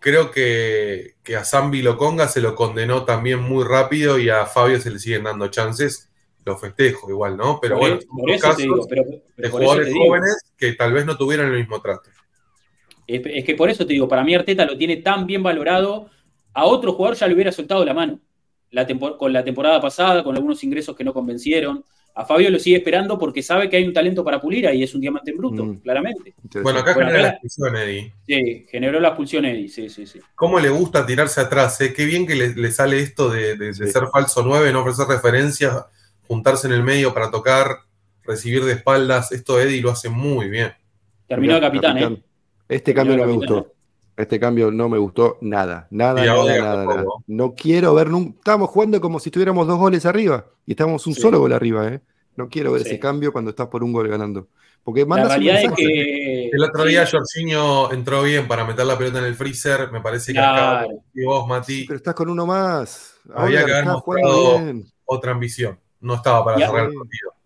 creo que, que a Zambi Loconga se lo condenó también muy rápido y a Fabio se le siguen dando chances. Lo festejo igual, ¿no? Pero bueno, por eso te digo, pero, de jugadores jóvenes que tal vez no tuvieran el mismo trato. Es, es, que por eso te digo, para mí Arteta lo tiene tan bien valorado, a otro jugador ya le hubiera soltado la mano. La con la temporada pasada, con algunos ingresos que no convencieron. A Fabio lo sigue esperando porque sabe que hay un talento para pulir ahí, es un diamante en bruto, mm. claramente. Bueno, acá bueno, generó la expulsión Eddie. Sí, generó la expulsión Eddie, sí, sí, sí. ¿Cómo le gusta tirarse atrás? Eh? Qué bien que le, le sale esto de, de, de, ser falso 9, no ofrecer referencias, juntarse en el medio para tocar, recibir de espaldas. Esto Eddie lo hace muy bien. Terminó de capitán, capitán, ¿eh? Este cambio no me gustó. Este cambio no me gustó nada, nada, nada, nada, nada, No quiero ver nunca. Estábamos jugando como si tuviéramos dos goles arriba y estábamos un sí. solo gol arriba, ¿eh? No quiero ver sí. ese cambio cuando estás por un gol ganando. Porque la realidad es que... El otro día sí. Jorginho entró bien para meter la pelota en el freezer. Me parece que claro. acá y vos, Mati. Pero estás con uno más. Había que haber mostrado otra ambición. No estaba para cerrar el partido.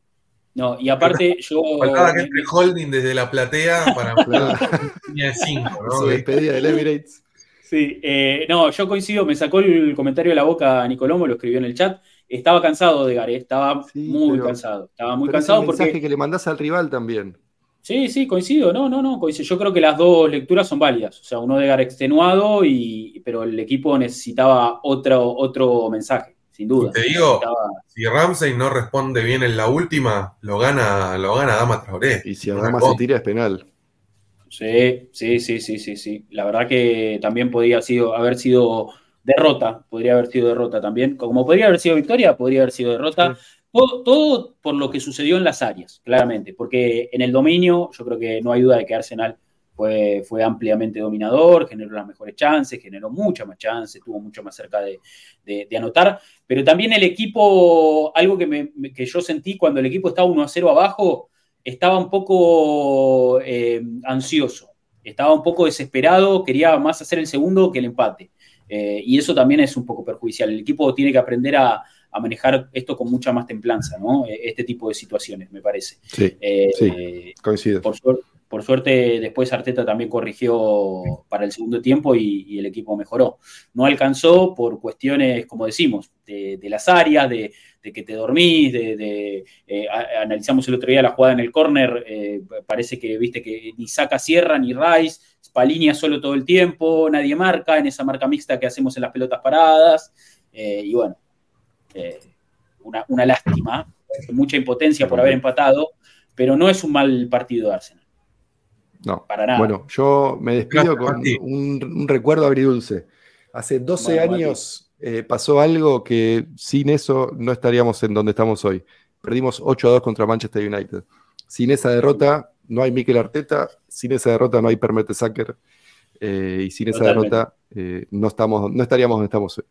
No, y aparte yo. Faltaba que entre holding desde la platea para (laughs) la línea de 5, ¿no? Su despedida del Emirates. Sí, eh, no, yo coincido, me sacó el comentario de la boca Nicolomo, lo escribió en el chat. Estaba cansado de Gare, estaba sí, muy pero, cansado. Estaba muy cansado es porque. que le mandás al rival también. Sí, sí, coincido. No, no, no, coincido. Yo creo que las dos lecturas son válidas. O sea, uno de Gare extenuado, y, pero el equipo necesitaba otro, otro mensaje sin duda. Y te digo, estaba... si Ramsey no responde bien en la última, lo gana, lo gana Dama Traoré. Y si Dama se tira es penal. Sí, sí, sí, sí, sí, sí. La verdad que también podría sido, haber sido derrota, podría haber sido derrota también. Como podría haber sido victoria, podría haber sido derrota. Sí. Todo, todo, por lo que sucedió en las áreas, claramente. Porque en el dominio, yo creo que no hay duda de que Arsenal fue, fue, ampliamente dominador, generó las mejores chances, generó mucha más chances, estuvo mucho más cerca de, de, de, anotar, pero también el equipo, algo que, me, que yo sentí cuando el equipo estaba 1 a 0 abajo, estaba un poco eh, ansioso, estaba un poco desesperado, quería más hacer el segundo que el empate. Eh, y eso también es un poco perjudicial. El equipo tiene que aprender a, a manejar esto con mucha más templanza, ¿no? Este tipo de situaciones, me parece. Sí, eh, sí coincido. Por suerte, por suerte, después Arteta también corrigió para el segundo tiempo y, el equipo mejoró. No alcanzó por cuestiones, como decimos, de, las áreas, de, que te dormís, de, eh, analizamos el otro día la jugada en el córner, eh, parece que viste que ni saca Sierra ni Rice, Spalinea solo todo el tiempo, nadie marca en esa marca mixta que hacemos en las pelotas paradas, eh, y bueno, una, una lástima, mucha impotencia por haber empatado, pero no es un mal partido de Arsenal. No, para nada. Bueno, yo me despido con un, un recuerdo agridulce. Hace 12 bueno, años eh, pasó algo que sin eso no estaríamos en donde estamos hoy. Perdimos 8 a 2 contra Manchester United. Sin esa derrota no hay Mikel Arteta, sin esa derrota no hay Permete Sacker eh, y sin esa Totalmente. derrota eh, no, estamos, no estaríamos donde estamos hoy.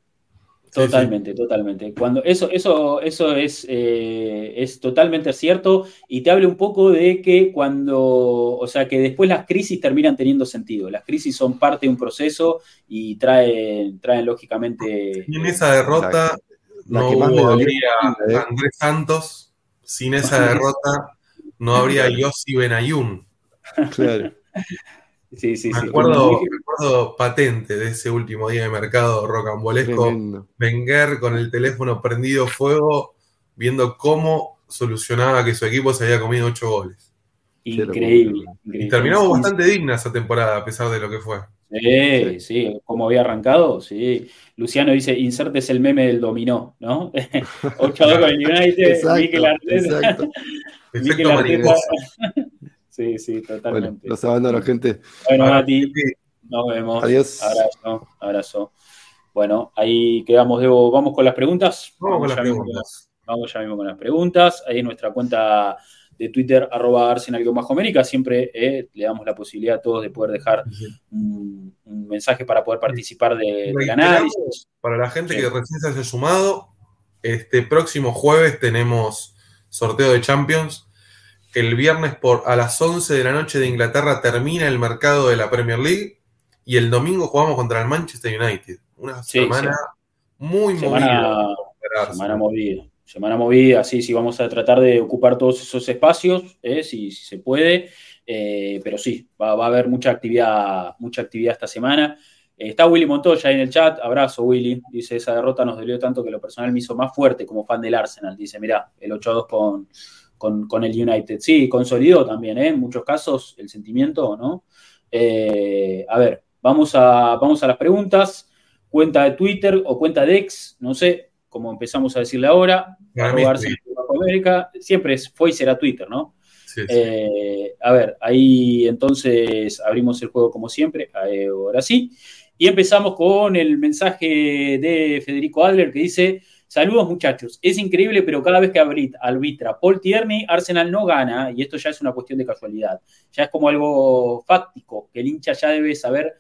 Totalmente, sí, sí. totalmente. Cuando eso, eso, eso es, eh, es totalmente cierto y te habla un poco de que cuando, o sea, que después las crisis terminan teniendo sentido. Las crisis son parte de un proceso y traen, traen lógicamente. Sin esa derrota la, la no hubo, habría ¿eh? Andrés Santos. Sin esa derrota no habría Yossi Benayun. Claro. Sí, sí, me, acuerdo, sí. me acuerdo patente de ese último día de mercado rocambolesco. Wenger con el teléfono prendido fuego, viendo cómo solucionaba que su equipo se había comido ocho goles. Increíble. Y terminamos sí, bastante digna esa temporada, a pesar de lo que fue. Sí, sí, como había arrancado, sí. Luciano dice, insertes el meme del dominó, ¿no? (laughs) 8 2 con el United, exacto, Mikel Arteta. Exacto. Mikel Arteta. Sí, sí, totalmente. Bueno, los abandono, gente. Bueno, Mati, nos vemos. Adiós. Abrazo, abrazo. Bueno, ahí quedamos, Debo. Vamos con las preguntas. Vamos, vamos con las preguntas. Mismo, vamos ya mismo con las preguntas. Ahí en nuestra cuenta de Twitter, arroba Arsenal-América, siempre eh, le damos la posibilidad a todos de poder dejar un, un mensaje para poder participar de, del análisis. Para la gente sí. que recién se haya sumado, Este próximo jueves tenemos sorteo de Champions. El viernes por, a las 11 de la noche de Inglaterra termina el mercado de la Premier League. Y el domingo jugamos contra el Manchester United. Una semana muy movida. Semana movida. Semana movida, sí, sí, vamos a tratar de ocupar todos esos espacios, eh, si, se puede. Eh, pero sí, va, a haber mucha actividad, mucha actividad esta semana. Eh, está Willy Montoya en el chat. Abrazo, Willy. Dice, esa derrota nos dolió tanto que lo personal me hizo más fuerte como fan del Arsenal. Dice, mirá, el 8-2 con, con, el United. Sí, consolidó también, ¿eh? en muchos casos, el sentimiento, ¿no? a ver, vamos a, vamos a las preguntas. Cuenta de Twitter o cuenta de ex, no sé, como empezamos a decirle ahora. Siempre fue y será Twitter, ¿no? Eh, a ver, ahí entonces abrimos el juego como siempre, eh, ahora sí. Y empezamos con el mensaje de Federico Adler que dice, saludos muchachos, es increíble, pero cada vez que arbitra Paul Tierney, Arsenal no gana, y esto ya es una cuestión de casualidad, ya es como algo fáctico, que el hincha ya debe saber,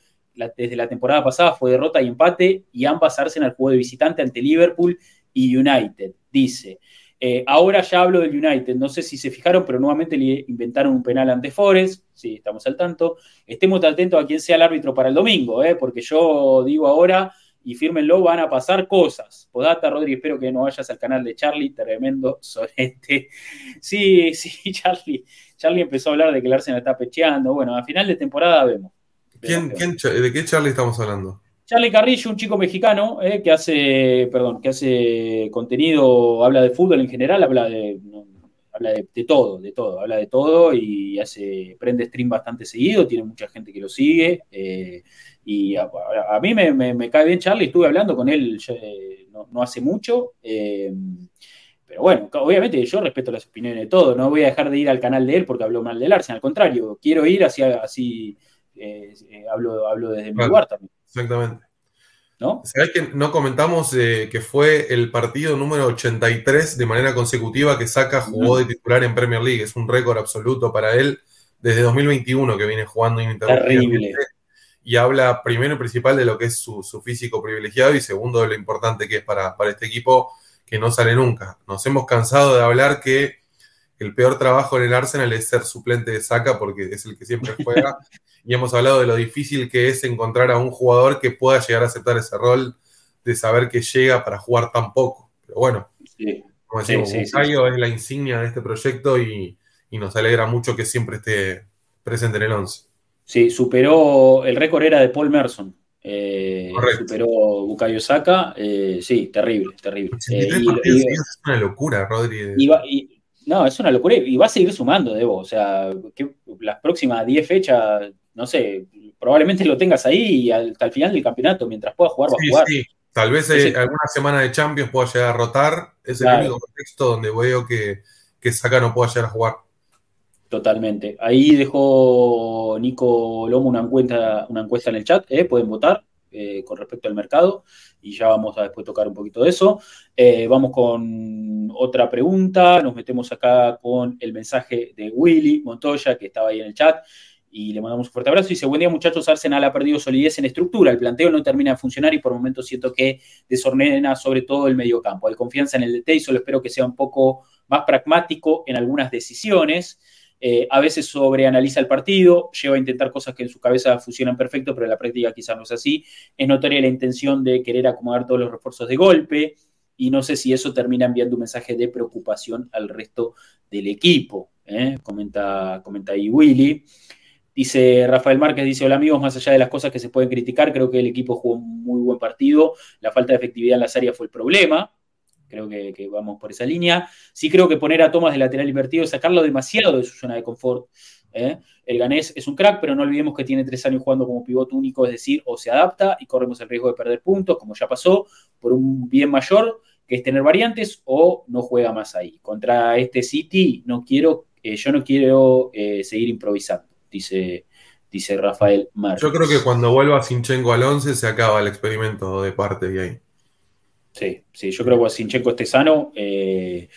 desde la temporada pasada fue derrota y empate, y ambas Arsenal jugó de visitante ante Liverpool y United, dice. Eh, ahora ya hablo del United, no sé si se fijaron, pero nuevamente le inventaron un penal ante Forest, sí, estamos al tanto. Estemos atentos a quién sea el árbitro para el domingo, eh, porque yo digo ahora, y fírmenlo, van a pasar cosas. Podata, Rodri, espero que no vayas al canal de Charlie, tremendo sorete. (laughs) Sí, sí, (laughs) Charlie. Charlie empezó a hablar de que el Arsenal está pecheando. Bueno, a final de temporada vemos. ¿De qué Charlie estamos hablando? Charlie Carrillo, un chico mexicano eh, que hace, perdón, que hace contenido, habla de fútbol en general, habla de, habla de, todo, de todo, habla de todo y hace, prende stream bastante seguido, tiene mucha gente que lo sigue. Eh, y a, mí me, cae bien Charlie, estuve hablando con él eh, no, hace mucho. pero bueno, obviamente yo respeto las opiniones de todos, no voy a dejar de ir al canal de él porque habló mal del Arsenal, al contrario, quiero ir hacia así, hablo, hablo desde mi lugar también. Exactamente. ¿No? ¿Sabes que no comentamos eh, que fue el partido número 83 de manera consecutiva que Saca jugó de titular en Premier League? Es un récord absoluto para él desde 2021 que viene jugando ininterrumpidamente. Y habla primero y principal de lo que es su, físico privilegiado y segundo de lo importante que es para, para este equipo que no sale nunca. Nos hemos cansado de hablar que el peor trabajo en el Arsenal es ser suplente de Saca porque es el que siempre juega (laughs) y hemos hablado de lo difícil que es encontrar a un jugador que pueda llegar a aceptar ese rol de saber que llega para jugar tan poco. Pero bueno, como decimos, es la insignia de este proyecto y, nos alegra mucho que siempre esté presente en el 11. Sí, superó, el récord era de Paul Merson. Eh, superó Bukayo Saka, eh, sí, terrible, terrible. Eh, es una locura, Rodri. no, es una locura y va a seguir sumando, Debo. O sea, que las próximas 10 fechas no sé, probablemente lo tengas ahí y hasta el final del campeonato, mientras pueda jugar, va a jugar. Sí. Tal vez eh, alguna semana de Champions pueda llegar a rotar. Es el único contexto donde veo que, que Saka no pueda llegar a jugar. Totalmente. Ahí dejó Nico Lomo una encuesta, una encuesta en el chat, ¿eh? pueden votar eh, con respecto al mercado y ya vamos a después tocar un poquito de eso. vamos con otra pregunta, nos metemos acá con el mensaje de Willy Montoya que estaba ahí en el chat y le mandamos un fuerte abrazo. Dice, buen día muchachos, Arsenal ha perdido solidez en estructura, el planteo no termina de funcionar y por momentos siento que desordena sobre todo el mediocampo. Hay confianza en el DT y solo espero que sea un poco más pragmático en algunas decisiones. Eh, a veces sobreanaliza el partido, lleva a intentar cosas que en su cabeza funcionan perfecto, pero en la práctica quizás no es así. Es notoria la intención de querer acomodar todos los refuerzos de golpe y no sé si eso termina enviando un mensaje de preocupación al resto del equipo. ¿eh? Comenta, comenta ahí Willy. Dice Rafael Márquez, dice, hola amigos, más allá de las cosas que se pueden criticar, creo que el equipo jugó un muy buen partido, la falta de efectividad en las áreas fue el problema, creo que, vamos por esa línea. Sí creo que poner a Tomás de lateral invertido es sacarlo demasiado de su zona de confort. ¿eh? El ganés es un crack, pero no olvidemos que tiene tres años jugando como pivote único, es decir, o se adapta y corremos el riesgo de perder puntos, como ya pasó, por un bien mayor, que es tener variantes, o no juega más ahí. Contra este City, no quiero, eh, yo no quiero eh, seguir improvisando dice, dice Rafael Marcos. Yo creo que cuando vuelva Sinchenko al 11 se acaba el experimento de parte de ahí. Sí, sí, yo creo que Sinchenko esté sano. Eh,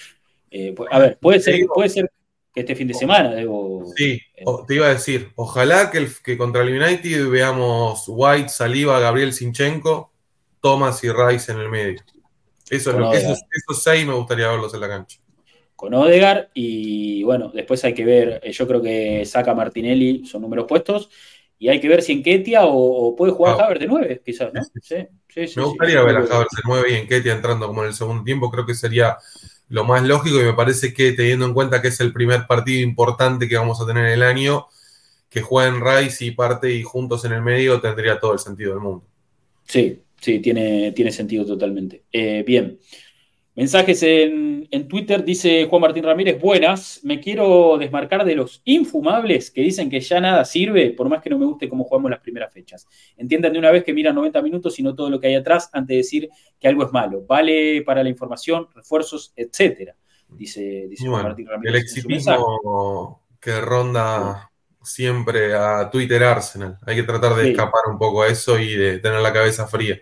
eh, a ver, puede ser, puede ser que este fin de semana debo. Sí, eh, te iba a decir, ojalá que, que contra el United veamos White, Saliva, Gabriel Sinchenko, Thomas y Rice en el medio. Eso es lo que esos, esos seis me gustaría verlos en la cancha con Odegar y bueno, después hay que ver, eh, yo creo que saca Martinelli son números puestos y hay que ver si en Ketia o, puede jugar a Havertz de 9, quizás, ¿no? Sí, sí, sí, me gustaría ver a Havertz de 9 y en Ketia entrando como en el segundo tiempo, creo que sería lo más lógico y me parece que teniendo en cuenta que es el primer partido importante que vamos a tener en el año, que jueguen Rice y parte y juntos en el medio tendría todo el sentido del mundo. Sí, sí, tiene, tiene sentido totalmente. Eh, bien. Mensajes en, Twitter, dice Juan Martín Ramírez, buenas, me quiero desmarcar de los infumables que dicen que ya nada sirve, por más que no me guste cómo jugamos las primeras fechas. Entiendan de una vez que miran 90 minutos y no todo lo que hay atrás antes de decir que algo es malo. Vale para la información, refuerzos, etcétera, dice, Juan Martín Ramírez. El exitismo que ronda siempre a Twitter Arsenal. Hay que tratar de escapar un poco a eso y de tener la cabeza fría.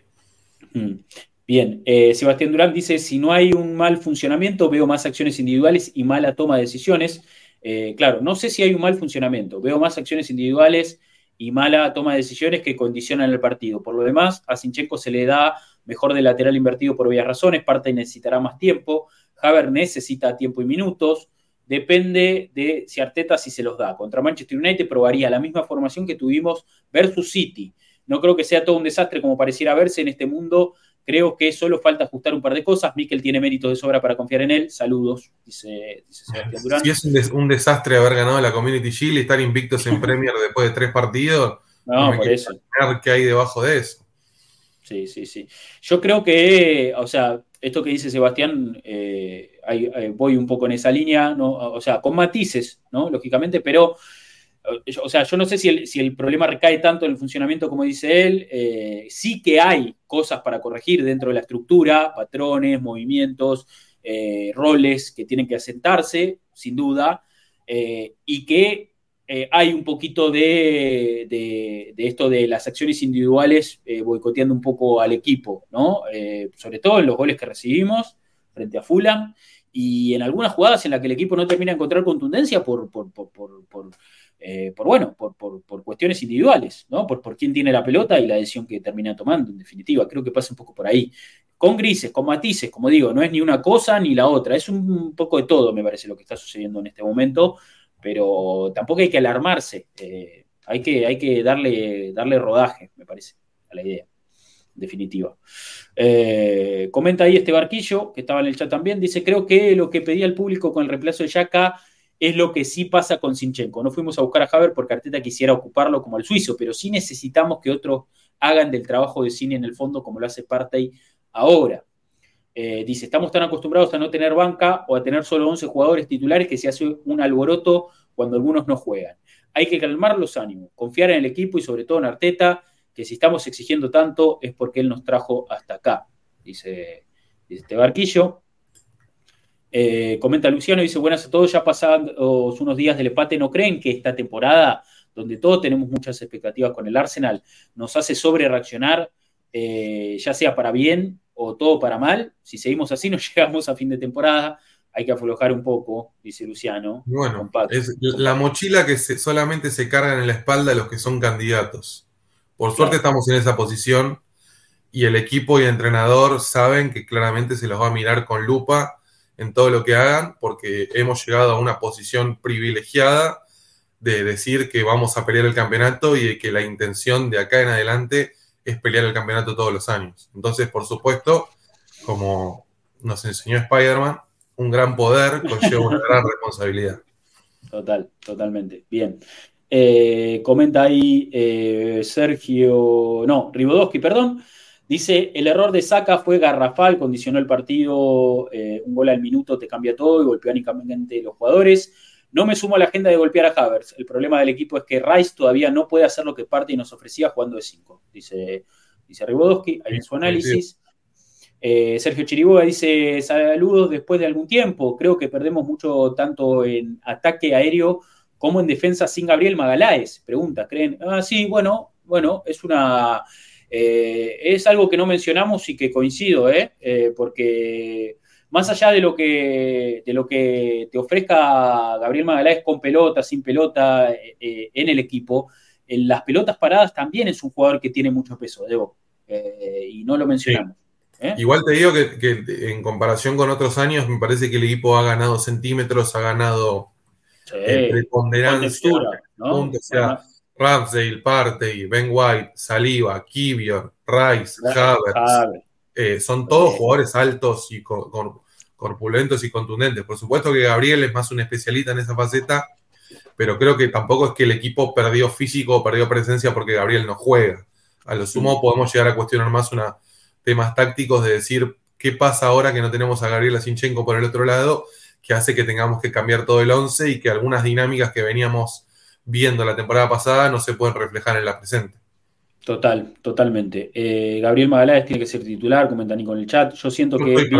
Bien, eh, Sebastián Durán dice, si no hay un mal funcionamiento, veo más acciones individuales y mala toma de decisiones. Eh, claro, no sé si hay un mal funcionamiento, veo más acciones individuales y mala toma de decisiones que condicionan el partido. Por lo demás, a Sinchenko se le da mejor de lateral invertido por varias razones, parte necesitará más tiempo, Haber necesita tiempo y minutos, depende de si Arteta si se los da. Contra Manchester United probaría la misma formación que tuvimos versus City. No creo que sea todo un desastre como pareciera verse en este mundo Creo que solo falta ajustar un par de cosas. Miquel tiene mérito de sobra para confiar en él. Saludos, dice, Sebastián Durán. Si es un, desastre haber ganado la Community Shield y estar invictos en Premier después de tres partidos, no, por eso. qué hay debajo de eso. Sí, sí, sí. Yo creo que, o sea, esto que dice Sebastián, eh, voy un poco en esa línea, ¿no? o sea, con matices, ¿no? Lógicamente, pero o sea, yo no sé si el, problema recae tanto en el funcionamiento como dice él, eh, sí que hay cosas para corregir dentro de la estructura, patrones, movimientos, eh, roles que tienen que asentarse, sin duda, eh, y que hay un poquito de, esto de las acciones individuales boicoteando un poco al equipo, ¿no? sobre todo en los goles que recibimos frente a Fulham y en algunas jugadas en las que el equipo no termina de encontrar contundencia por eh, por bueno, por, cuestiones individuales, ¿no? Por, por quién tiene la pelota y la decisión que termina tomando, en definitiva. Creo que pasa un poco por ahí. Con grises, con matices, como digo, no es ni una cosa ni la otra, es un poco de todo, me parece, lo que está sucediendo en este momento, pero tampoco hay que alarmarse, eh, hay, que, hay que darle, darle rodaje, me parece, a la idea definitiva. Eh, comenta ahí este barquillo, que estaba en el chat también, dice, creo que lo que pedía el público con el reemplazo de Yaka es lo que sí pasa con Sinchenko. No fuimos a buscar a Haber porque Arteta quisiera ocuparlo como el suizo, pero sí necesitamos que otros hagan del trabajo de cine en el fondo como lo hace Partey ahora. Eh, dice, estamos tan acostumbrados a no tener banca o a tener solo 11 jugadores titulares que se hace un alboroto cuando algunos no juegan. Hay que calmar los ánimos, confiar en el equipo y sobre todo en Arteta, que si estamos exigiendo tanto es porque él nos trajo hasta acá, dice, dice este barquillo. Eh, comenta Luciano, dice, buenas a todos, ya pasados unos días del empate, ¿no creen que esta temporada, donde todos tenemos muchas expectativas con el Arsenal, nos hace sobre reaccionar, eh, ya sea para bien o todo para mal? Si seguimos así, (laughs) no llegamos a fin de temporada, hay que aflojar un poco, dice Luciano. Bueno, es la mochila que solamente se carga en la espalda los que son candidatos. Por suerte estamos en esa posición y el equipo y el entrenador saben que claramente se los va a mirar con lupa en todo lo que hagan, porque hemos llegado a una posición privilegiada de decir que vamos a pelear el campeonato y de que la intención de acá en adelante es pelear el campeonato todos los años. Entonces, por supuesto, como nos enseñó Spider-Man, un gran poder conlleva una gran responsabilidad. Total, totalmente. Bien. Eh, comenta ahí eh, Sergio, no, Ribodowski, perdón. Dice, el error de Saca fue garrafal, condicionó el partido, eh, un gol al minuto te cambia todo y golpeó anímicamente los jugadores. No me sumo a la agenda de golpear a Havertz. El problema del equipo es que Rice todavía no puede hacer lo que parte y nos ofrecía jugando de 5, dice, dice Ribodowski, ahí en su análisis. Eh, Sergio Chiriboga dice, saludos después de algún tiempo. Creo que perdemos mucho tanto en ataque aéreo como en defensa sin Gabriel Magaláes. Pregunta, ¿creen? Ah, sí, bueno, bueno, es una eh, es algo que no mencionamos y que coincido, ¿eh? ¿eh? porque más allá de lo, que, de lo que te ofrezca Gabriel Magaláes con pelota, sin pelota en el equipo, en las pelotas paradas también es un jugador que tiene mucho peso, Debo, y no lo mencionamos. Igual te digo que, en comparación con otros años, me parece que el equipo ha ganado centímetros, ha ganado eh, preponderancia. ¿no? O sea, Ramsdale, Partey, Ben White, Saliba, Kivior, Rice, Havertz. Eh, son todos jugadores altos y corpulentos y contundentes. Por supuesto que Gabriel es más un especialista en esa faceta, pero creo que tampoco es que el equipo perdió físico o perdió presencia porque Gabriel no juega. A lo sumo podemos llegar a cuestionar más una, temas tácticos de decir qué pasa ahora que no tenemos a Gabriela Sinchenko por el otro lado, que hace que tengamos que cambiar todo el 11 y que algunas dinámicas que veníamos viendo la temporada pasada no se pueden reflejar en la presente. Total, totalmente. Eh, Gabriel Magaláes tiene que ser titular, comenta Nico en el chat. Yo siento que. Eh.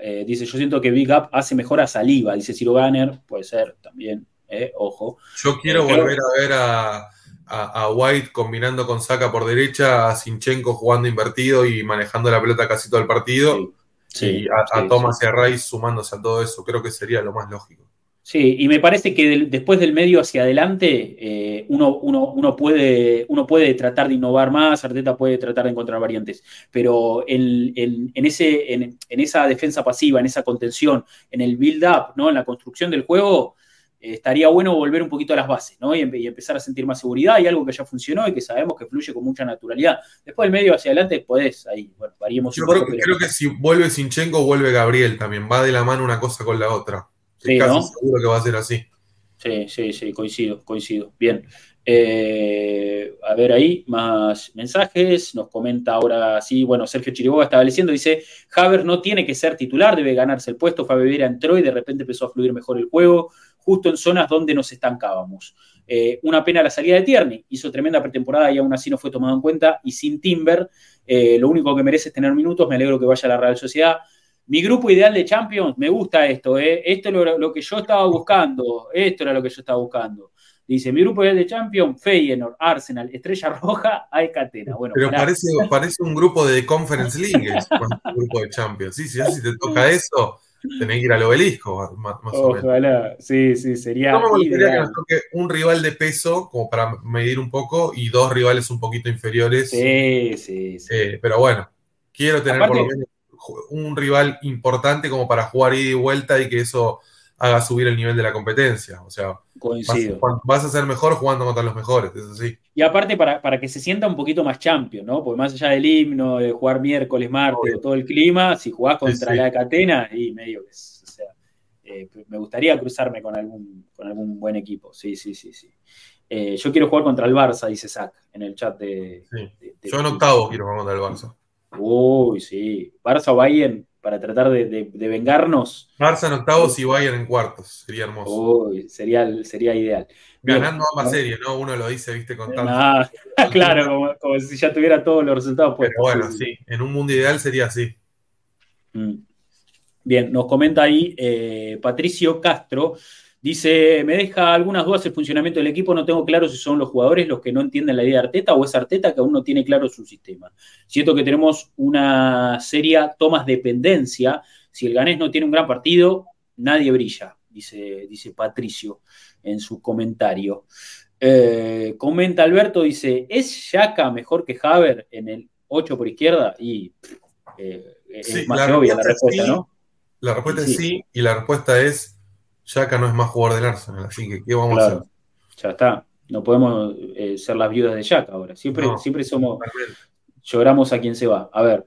Eh, dice: Yo siento que Big Up hace mejor a Saliva. Dice Ciro Ganner, puede ser también, eh, ojo. Yo quiero volver a ver a, a, White combinando con Saka por derecha, a Sinchenko jugando invertido y manejando la pelota casi todo el partido. y a, Thomas y a Rice sumándose a todo eso. Creo que sería lo más lógico. Sí, y me parece que después del medio hacia adelante eh, uno, uno, puede, uno puede tratar de innovar más, Arteta puede tratar de encontrar variantes, pero en, ese, en, esa defensa pasiva, en esa contención, en el build-up, ¿no? en la construcción del juego, eh, estaría bueno volver un poquito a las bases, ¿no? Y, empezar a sentir más seguridad y algo que ya funcionó y que sabemos que fluye con mucha naturalidad. Después del medio hacia adelante podés, ahí, bueno, variemos Yo creo, creo que si vuelve Sinchenko, vuelve Gabriel también, va de la mano una cosa con la otra. Sí, casi seguro que va a ser así. Sí, sí, sí, coincido, coincido. Bien. Eh, a ver ahí, más mensajes. Nos comenta ahora sí, bueno, Sergio Chiriboga estableciendo, dice, Haber no tiene que ser titular, debe ganarse el puesto. Fabio Vera entró y de repente empezó a fluir mejor el juego justo en zonas donde nos estancábamos. Eh, una pena la salida de Tierney, hizo tremenda pretemporada y aún así no fue tomado en cuenta. Y sin Timber, eh, lo único que merece es tener minutos. Me alegro que vaya a la Real Sociedad. Mi grupo ideal de Champions, me gusta esto, eh. esto es lo, que yo estaba buscando, esto era lo que yo estaba buscando. Dice, mi grupo ideal de Champions, Feyenoord, Arsenal, Estrella Roja, (laughs) Alcatena. Bueno, Pero parece, parece, un grupo de Conference League, un grupo de Champions. Sí, sí, si te toca eso, tenés que ir al obelisco, más, o menos. sí, sí, sería. No me gustaría que nos toque un rival de peso, como para medir un poco, y dos rivales un poquito inferiores. Sí, sí, sí. Eh, pero bueno, quiero tener por lo menos un rival importante como para jugar ida y vuelta y que eso haga subir el nivel de la competencia. O sea, Vas, a ser mejor jugando contra los mejores, eso sí. Y aparte para, para, que se sienta un poquito más champion, ¿no? Porque más allá del himno, de jugar miércoles, martes, todo el clima, si jugás contra la catena, y medio que o sea, eh, me gustaría cruzarme con algún, con algún buen equipo. Sí, sí, sí, sí. Eh, yo quiero jugar contra el Barça, dice Zach en el chat de. yo en octavo quiero jugar contra el Barça. Uy, sí. Barça o Bayern para tratar de, vengarnos. Barça en octavos y Bayern en cuartos. Sería hermoso. Uy, sería, sería ideal. Ganando ambas series, ¿no? Uno lo dice, viste, con tanto. Ah, (laughs) claro, como, si ya tuviera todos los resultados puestos. Pero bueno, sí. En un mundo ideal sería así. Mm. Bien, nos comenta ahí eh, Patricio Castro. Dice, me deja algunas dudas el funcionamiento del equipo, no tengo claro si son los jugadores los que no entienden la idea de Arteta o es Arteta que aún no tiene claro su sistema. Siento que tenemos una seria tomas dependencia. Si el ganés no tiene un gran partido, nadie brilla, dice, dice Patricio en su comentario. Eh, comenta Alberto, dice, ¿es Yaka mejor que Haber en el 8 por izquierda? Y eh, es más obvia la respuesta, ¿no? La respuesta es sí, y la respuesta es Yaka no es más jugador del Arsenal, así que ¿qué vamos a hacer? Ya está. No podemos eh, ser las viudas de Yaka ahora. Siempre, siempre somos. Lloramos a quien se va. A ver.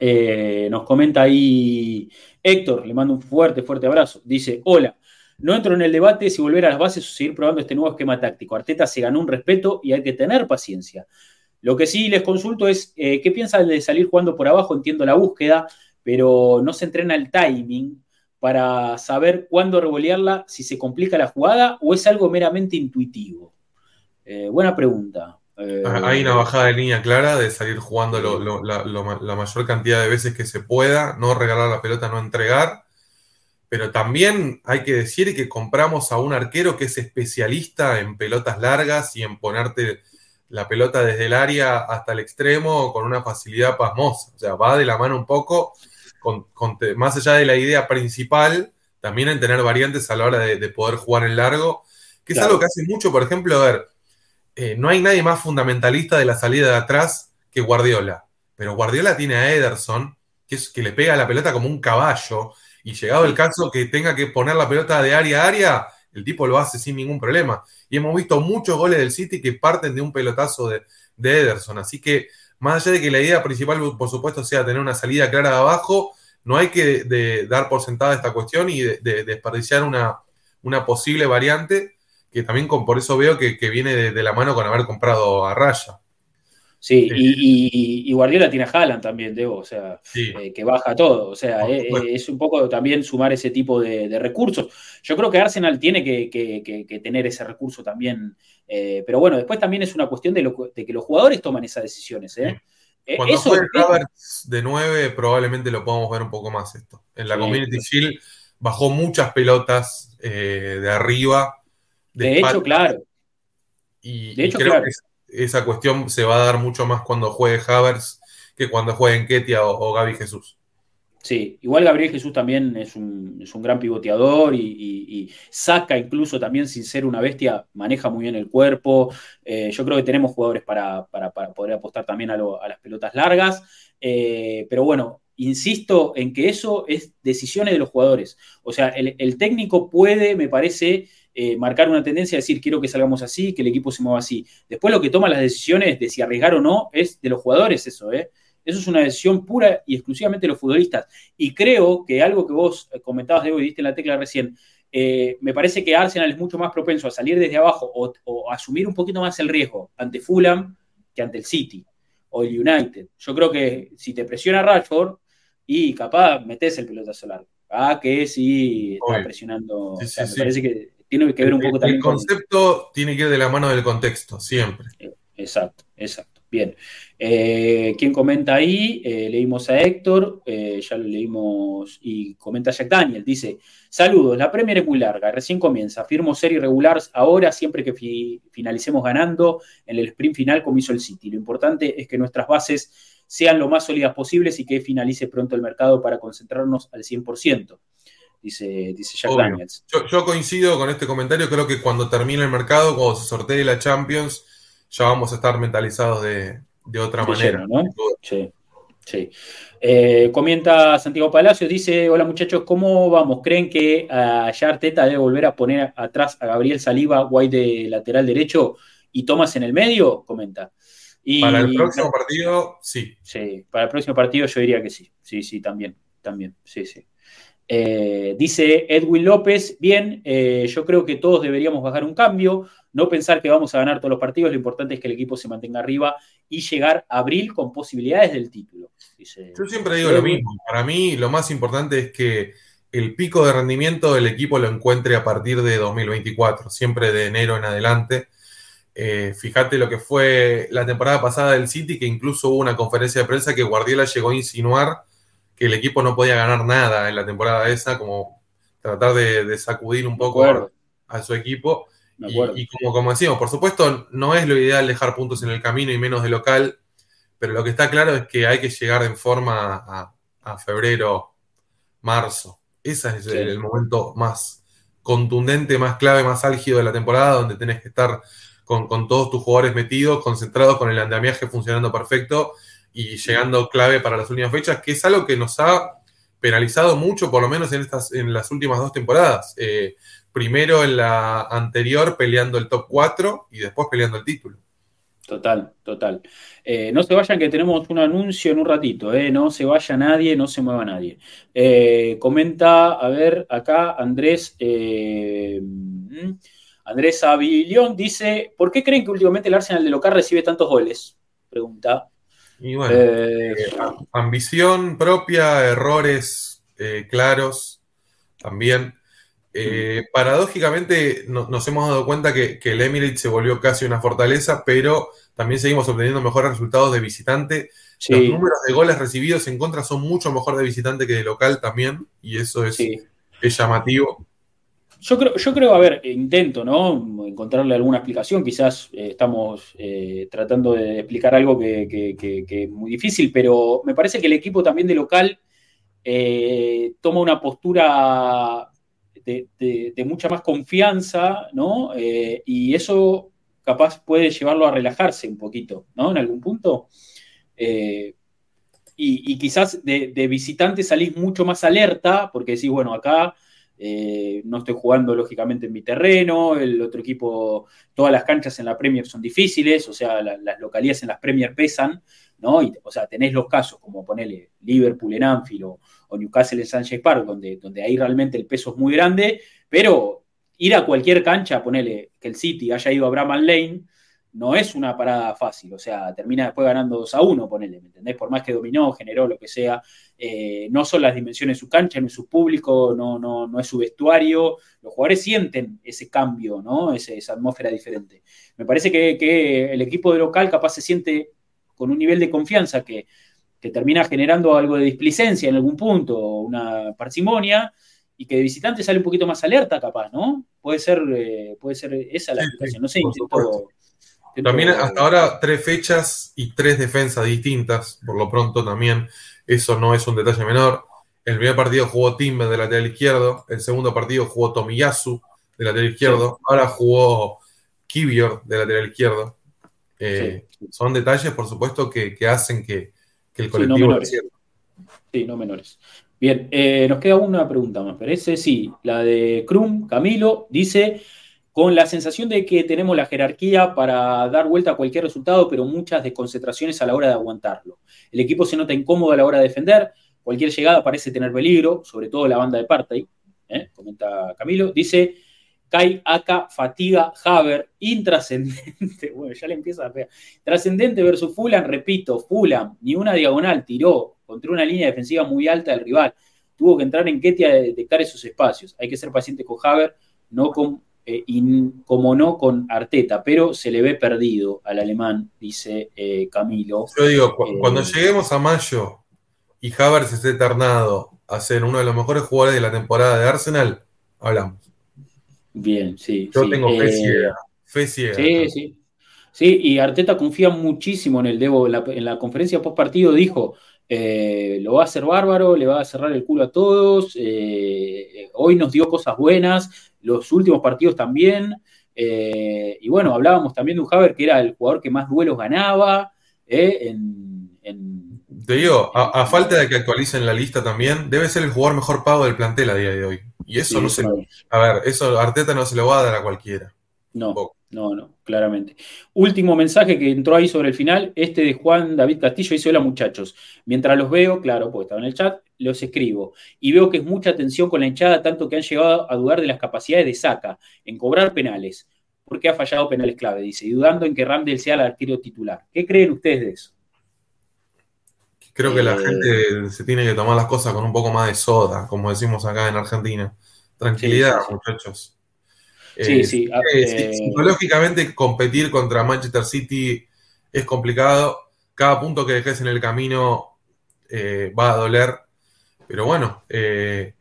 Eh, nos comenta ahí Héctor, le mando un fuerte, fuerte abrazo. Dice: Hola. No entro en el debate si volver a las bases o seguir probando este nuevo esquema táctico. Arteta se ganó un respeto y hay que tener paciencia. Lo que sí les consulto es, eh, ¿qué piensan de salir jugando por abajo? Entiendo la búsqueda, pero no se entrena el timing para saber cuándo revolearla, si se complica la jugada o es algo meramente intuitivo? Eh, buena pregunta. Eh, Hay una bajada de línea clara de salir jugando la, mayor cantidad de veces que se pueda, no regalar la pelota, no entregar. Pero también hay que decir que compramos a un arquero que es especialista en pelotas largas y en ponerte la pelota desde el área hasta el extremo con una facilidad pasmosa. O sea, va de la mano un poco más allá de la idea principal, también en tener variantes a la hora de, poder jugar en largo, que es algo que hace mucho, por ejemplo, a ver, eh, no hay nadie más fundamentalista de la salida de atrás que Guardiola. Pero Guardiola tiene a Ederson, que, es, que le pega la pelota como un caballo, y llegado el caso que tenga que poner la pelota de área a área, el tipo lo hace sin ningún problema. Y hemos visto muchos goles del City que parten de un pelotazo de, Ederson. Así que, más allá de que la idea principal, por supuesto, sea tener una salida clara de abajo, no hay que dar por sentada esta cuestión y de, desperdiciar una, una, posible variante que también con, por eso veo que, viene de, la mano con haber comprado a Raya. Sí, y, Guardiola tiene a Haaland también, Debo, o sea, eh, que baja todo. O sea, eh, eh, es un poco también sumar ese tipo de, recursos. Yo creo que Arsenal tiene que, tener ese recurso también. pero bueno, después también es una cuestión de, que los jugadores toman esas decisiones. Cuando Eso, juegue Havertz de 9, probablemente lo podamos ver un poco más esto. En la Community Shield bajó muchas pelotas de arriba. De, hecho, claro. Y, de hecho, claro esa cuestión se va a dar mucho más cuando juegue Havers que cuando juegue Ketia o, Gaby Jesús. Sí, igual Gabriel Jesús también es un, gran pivoteador y, saca incluso también sin ser una bestia, maneja muy bien el cuerpo. Eh, yo creo que tenemos jugadores para, poder apostar también a, las pelotas largas. Eh, pero bueno, insisto en que eso es decisiones de los jugadores. O sea, el técnico puede, me parece, eh, marcar una tendencia, decir quiero que salgamos así, que el equipo se mueva así. Después lo que toma las decisiones de si arriesgar o no es de los jugadores eso, ¿eh? Eso es una decisión pura y exclusivamente de los futbolistas. Y creo que algo que vos eh, comentabas, Diego, y diste en la tecla recién, eh, me parece que Arsenal es mucho más propenso a salir desde abajo o, asumir un poquito más el riesgo ante Fulham que ante el City o el United. Yo creo que si te presiona Rashford y capaz metes el pelotazo largo. Ah, que sí está presionando. me parece que tiene que ver un poco también. El concepto tiene que ir de la mano del contexto, siempre. Eh, exacto, exacto. Bien. Eh, ¿Quién comenta ahí? Eh, leímos a Héctor, ya lo leímos y comenta Jack Daniel. Dice: Saludos, la Premier es muy larga, recién comienza. Firmo ser irregular ahora, siempre que finalicemos ganando en el sprint final, como hizo el City. Lo importante es que nuestras bases sean lo más sólidas posibles y que finalice pronto el mercado para concentrarnos al 100% dice, Jack Daniels. Yo, coincido con este comentario, creo que cuando termine el mercado, cuando se sortee la Champions, ya vamos a estar mentalizados de, otra manera. Sí, sí. Eh, comenta Santiago Palacios, dice, hola muchachos, ¿cómo vamos? ¿Creen que a Arteta debe volver a poner atrás a Gabriel Saliba, Guay de lateral derecho y Thomas en el medio? Comenta. para el próximo partido, sí. Sí, para el próximo partido yo diría que sí. Sí, sí, también, también, sí, sí. Eh, dice Edwin López, bien, eh, yo creo que todos deberíamos bajar un cambio, no pensar que vamos a ganar todos los partidos, lo importante es que el equipo se mantenga arriba y llegar a abril con posibilidades del título. yo siempre digo lo mismo, para mí lo más importante es que el pico de rendimiento del equipo lo encuentre a partir de 2024, siempre de enero en adelante. Eh, fíjate lo que fue la temporada pasada del City, que incluso hubo una conferencia de prensa que Guardiola llegó a insinuar que el equipo no podía ganar nada en la temporada esa, como tratar de, sacudir un poco a, su equipo. Y, como, como decíamos, por supuesto, no es lo ideal dejar puntos en el camino y menos de local, pero lo que está claro es que hay que llegar en forma a, febrero, marzo. Ese es el, momento más contundente, más clave, más álgido de la temporada, donde tenés que estar con, con todos tus jugadores metidos, concentrados, con el andamiaje funcionando perfecto y llegando clave para las últimas fechas, que es algo que nos ha penalizado mucho, por lo menos en, estas, en las últimas dos temporadas. Eh, primero en la anterior peleando el top 4 y después peleando el título. Total, total. Eh, no se vayan que tenemos un anuncio en un ratito, eh. no se vaya nadie, no se mueva nadie. comenta, a ver, acá Andrés, Andrés Avilión dice, ¿por qué creen que últimamente el Arsenal de local recibe tantos goles? Pregunta. Y bueno, eh, eh, ambición propia, errores eh, claros también. Paradójicamente nos hemos dado cuenta que, el Emirates se volvió casi una fortaleza, pero también seguimos obteniendo mejores resultados de visitante. Los números de goles recibidos en contra son mucho mejor de visitante que de local también, y eso es, es llamativo. Yo creo, yo creo, a ver, intento, ¿no? Encontrarle alguna explicación. Quizás eh, estamos eh, tratando de explicar algo que, es muy difícil, pero me parece que el equipo también de local eh, toma una postura de, mucha más confianza, ¿no? y eso capaz puede llevarlo a relajarse un poquito, ¿no? En algún punto. Y, quizás de, visitante salís mucho más alerta, porque decís, bueno, acá eh, no estoy jugando lógicamente en mi terreno, el otro equipo, todas las canchas en la Premier son difíciles, o sea, las localidades en las Premier pesan, ¿no? o sea, tenés los casos como ponerle Liverpool en Anfield o, Newcastle en Sanchez Park, donde, donde ahí realmente el peso es muy grande, pero ir a cualquier cancha, ponerle que el City haya ido a Bramall Lane, no es una parada fácil, o sea, termina después ganando 2 a 1, ponele, ¿me entendés? Por más que dominó, generó lo que sea, eh, no son las dimensiones de su cancha, no es su público, no, no, no es su vestuario, los jugadores sienten ese cambio, ¿no? esa atmósfera diferente. Me parece que, el equipo de local capaz se siente con un nivel de confianza que, termina generando algo de displicencia en algún punto, una parsimonia, y que de visitante sale un poquito más alerta capaz, ¿no? Puede ser, eh, puede ser esa la explicación, no sé, intento también hasta ahora tres fechas y tres defensas distintas, por lo pronto también. Eso no es un detalle menor. El primer partido jugó Timber de lateral izquierdo, el segundo partido jugó Tomiyasu de lateral izquierdo, ahora jugó Kibior de lateral izquierdo. Eh, son detalles, por supuesto, que, hacen que, el colectivo... Sí, no menores. Sí, no menores. Bien, eh, nos queda una pregunta, me parece. Sí, la de Krum, Camilo, dice con la sensación de que tenemos la jerarquía para dar vuelta a cualquier resultado, pero muchas desconcentraciones a la hora de aguantarlo. El equipo se nota incómodo a la hora de defender, cualquier llegada parece tener peligro, sobre todo la banda de Partey, ¿eh? comenta Camilo. Dice, Kai, Aka, Fatiga, Haber, intrascendente. (laughs) Bueno, ya le empieza a pegar. Trascendente versus Fulham, repito, Fulham, ni una diagonal, tiró contra una línea defensiva muy alta del rival. Tuvo que entrar en Ketia a detectar esos espacios. Hay que ser paciente con Haber, no con eh, y como no con Arteta, pero se le ve perdido al alemán, dice eh, Camilo. Yo digo, cuando eh, lleguemos a mayo y Havertz esté eternado a ser uno de los mejores jugadores de la temporada de Arsenal, hablamos. Bien, sí. Yo tengo fe ciega. Fe ciega. Sí, sí. Sí, y Arteta confía muchísimo en el Debo. En la, en la conferencia post partido dijo: lo va a hacer bárbaro, le va a cerrar el culo a todos. hoy nos dio cosas buenas los últimos partidos también. Eh, y bueno, hablábamos también de un Haber que era el jugador que más duelos ganaba. Eh, Te digo, a, falta de que actualicen la lista también, debe ser el jugador mejor pago del plantel a día de hoy. Y eso no se. A ver, eso Arteta no se lo va a dar a cualquiera. No, no, no, claramente. Último mensaje que entró ahí sobre el final, este de Juan David Castillo dice, hola muchachos, mientras los veo, claro, porque estaba en el chat, los escribo y veo que es mucha atención con la hinchada, tanto que han llegado a dudar de las capacidades de Saca en cobrar penales, porque ha fallado penales clave, dice, y dudando en que Ramdel sea el arquero titular. ¿Qué creen ustedes de eso? Creo que la eh, gente se tiene que tomar las cosas con un poco más de soda, como decimos acá en Argentina. Tranquilidad, muchachos. Sí, eh, sí. Eh, psicológicamente competir contra Manchester City es complicado. Cada punto que dejes en el camino va a doler pero bueno, eh,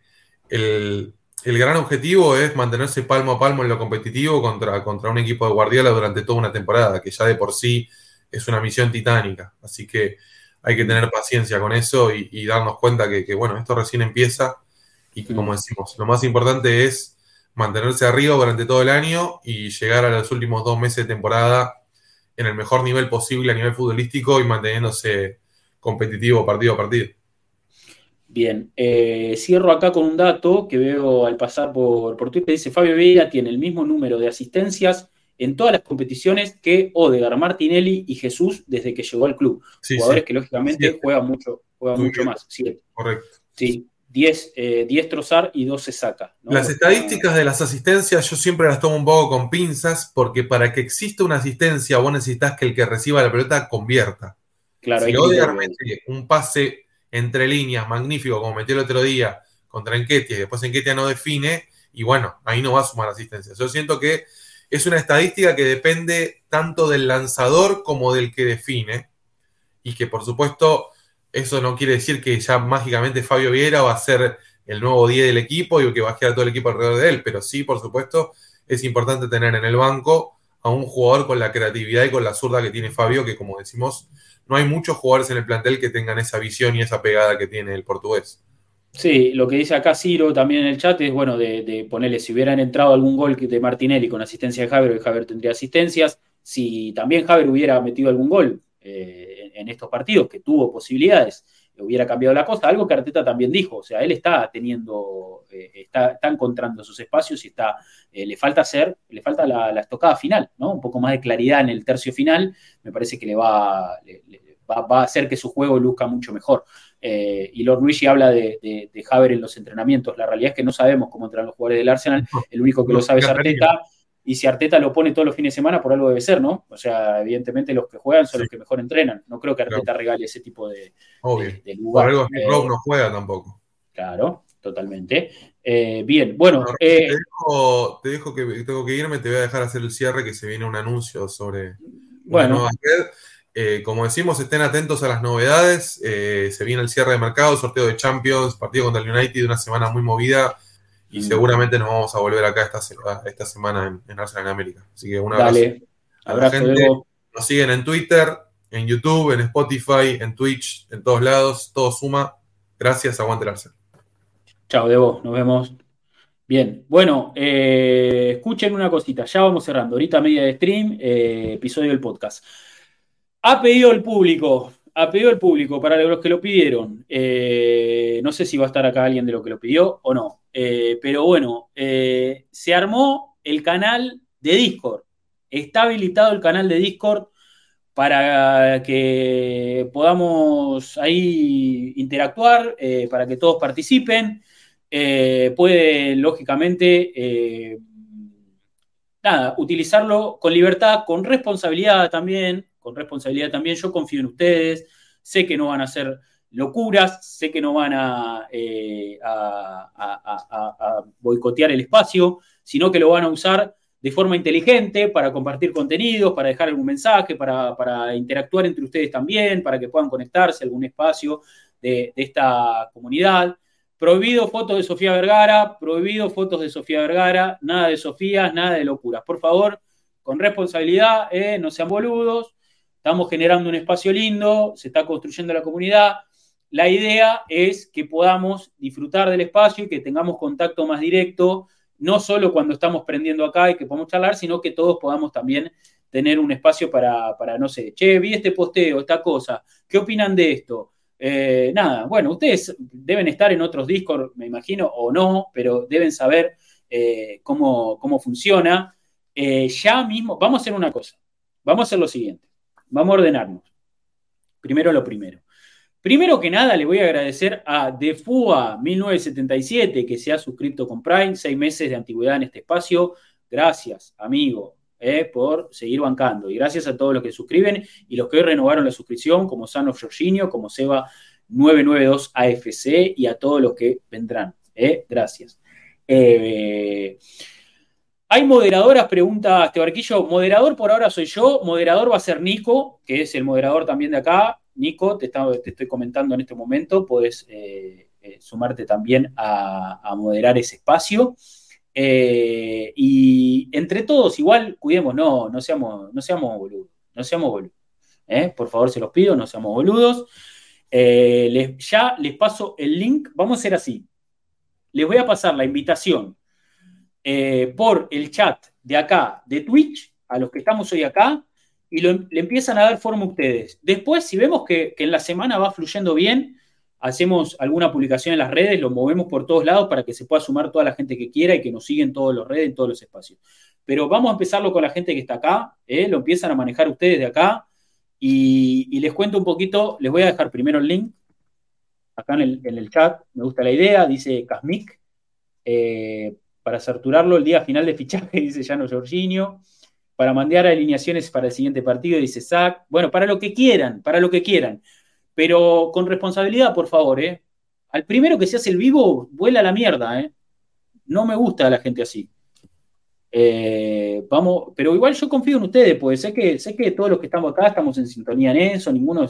el, gran objetivo es mantenerse palmo a palmo en lo competitivo contra, contra un equipo de Guardiola durante toda una temporada, que ya de por sí es una misión titánica. Así que hay que tener paciencia con eso y, darnos cuenta que, bueno, esto recién empieza y que, como decimos, lo más importante es mantenerse arriba durante todo el año y llegar a los últimos dos meses de temporada en el mejor nivel posible a nivel futbolístico y manteniéndose competitivo partido a partido. Bien, eh, cierro acá con un dato que veo al pasar por, por Twitter. Dice Fabio Vieira tiene el mismo número de asistencias en todas las competiciones que Odegar, Martinelli y Jesús desde que llegó al club. Jugadores que lógicamente juegan mucho, juegan mucho más. Correcto. Sí, 10 eh, Trozar y 12 Saca. Las estadísticas de las asistencias yo siempre las tomo un poco con pinzas porque para que exista una asistencia vos necesitas que el que reciba la pelota convierta. Claro, si Odegar mete un pase entre líneas, magnífico, como metió el otro día contra Enquetia y después Enquetia no define, y bueno, ahí no va a sumar asistencia. Yo siento que es una estadística que depende tanto del lanzador como del que define, y que por supuesto eso no quiere decir que ya mágicamente Fabio Viera va a ser el nuevo 10 del equipo y que va a quedar todo el equipo alrededor de él, pero sí, por supuesto, es importante tener en el banco a un jugador con la creatividad y con la zurda que tiene Fabio, que como decimos, no hay muchos jugadores en el plantel que tengan esa visión y esa pegada que tiene el portugués. Sí, lo que dice acá Ciro también en el chat es, bueno, de, ponerle, si hubieran entrado algún gol de Martinelli con asistencia de Javier, Javier tendría asistencias. Si también Javier hubiera metido algún gol eh, en estos partidos, que tuvo posibilidades, hubiera cambiado la cosa, algo que Arteta también dijo, o sea, él está teniendo, eh, está, encontrando sus espacios y está, eh, le falta hacer, le falta la, estocada final, ¿no? Un poco más de claridad en el tercio final, me parece que le va, va, a hacer que su juego luzca mucho mejor. Eh, y Lord Luigi habla de, de, Haber en los entrenamientos, la realidad es que no sabemos cómo entran los jugadores del Arsenal, el único que lo sabe es Arteta, y si Arteta lo pone todos los fines de semana, por algo debe ser, ¿no? O sea, evidentemente los que juegan son los que mejor entrenan. No creo que Arteta regale ese tipo de, lugar. Por algo eh, no juega tampoco. Claro, totalmente. Eh, bien, bueno. Eh, te, dejo, que tengo que irme, te voy a dejar hacer el cierre, que se viene un anuncio sobre bueno. como decimos, estén atentos a las novedades. se viene el cierre de mercado, sorteo de Champions, partido contra el United, una semana muy movida y seguramente nos vamos a volver acá esta, esta semana en, en Arsenal en América. Así que un abrazo. A la gente. Nos siguen en Twitter, en YouTube, en Spotify, en Twitch, en todos lados. Todo suma. Gracias, aguante el Arsenal. Chao, Debo. Nos vemos. Bien, bueno, eh, escuchen una cosita, ya vamos cerrando, ahorita media de stream, eh, episodio del podcast. Ha pedido el público, ha pedido el público para los que lo pidieron. Eh, no sé si va a estar acá alguien de lo que lo pidió o no. Eh, pero bueno, eh, se armó el canal de Discord. Está habilitado el canal de Discord para que podamos ahí interactuar, para que todos participen. puede, lógicamente, nada, utilizarlo con libertad, con responsabilidad también, con responsabilidad también. Yo confío en ustedes, sé que no van a ser locuras, sé que no van eh, a, boicotear el espacio, sino que lo van a usar de forma inteligente para compartir contenidos, para dejar algún mensaje, para, interactuar entre ustedes también, para que puedan conectarse a algún espacio de, esta comunidad. Prohibido fotos de Sofía Vergara, prohibido fotos de Sofía Vergara, nada de Sofías, nada de locuras. Por favor, con responsabilidad, eh, no sean boludos. Estamos generando un espacio lindo, se está construyendo la comunidad la idea es que podamos disfrutar del espacio y que tengamos contacto más directo, no solo cuando estamos prendiendo acá y que podamos charlar, sino que todos podamos también tener un espacio para, no sé, che, vi este posteo, esta cosa, ¿qué opinan de esto? Eh, nada, bueno, ustedes deben estar en otros Discord, me imagino, o no, pero deben saber eh, cómo, funciona. Eh, ya mismo, vamos a hacer una cosa, vamos a hacer lo siguiente, vamos a ordenarnos. Primero lo primero. Primero que nada, le voy a agradecer a Defua1977 que se ha suscrito con Prime, seis meses de antigüedad en este espacio. Gracias, amigo, eh, por seguir bancando. Y gracias a todos los que suscriben y los que hoy renovaron la suscripción, como Sano Jorginho, como Seba992 AFC y a todos los que vendrán. Eh, gracias. Eh, hay moderadoras, pregunta este barquillo. Moderador por ahora soy yo, moderador va a ser Nico, que es el moderador también de acá. Nico, te, estoy comentando en este momento, puedes eh, eh, sumarte también a, moderar ese espacio. Eh, y entre todos, igual, cuidemos, no, no seamos, no seamos boludos, no seamos boludos. Por favor, se los pido, no seamos boludos. ya les paso el link, vamos a hacer así. Les voy a pasar la invitación por el chat de acá, de Twitch, a los que estamos hoy acá, y le empiezan a dar forma a ustedes. Después, si vemos que, en la semana va fluyendo bien, hacemos alguna publicación en las redes, lo movemos por todos lados para que se pueda sumar toda la gente que quiera y que nos siga en todas las redes, en todos los espacios. Pero vamos a empezarlo con la gente que está acá, ¿eh? lo empiezan a manejar ustedes de acá. Y, les cuento un poquito, les voy a dejar primero el link, acá en el, chat, me gusta la idea, dice Casmic, eh, para saturarlo el día final de fichaje, (laughs) dice Llano Jorginho para mandar alineaciones para el siguiente partido, dice Zach. Bueno, para lo que quieran, para lo que quieran. Pero con responsabilidad, por favor, ¿eh? Al primero que se hace el vivo, vuela la mierda, ¿eh? No me gusta la gente así. Eh, vamos, pero igual yo confío en ustedes, pues sé que, sé que todos los que estamos acá estamos en sintonía en eso, ninguno.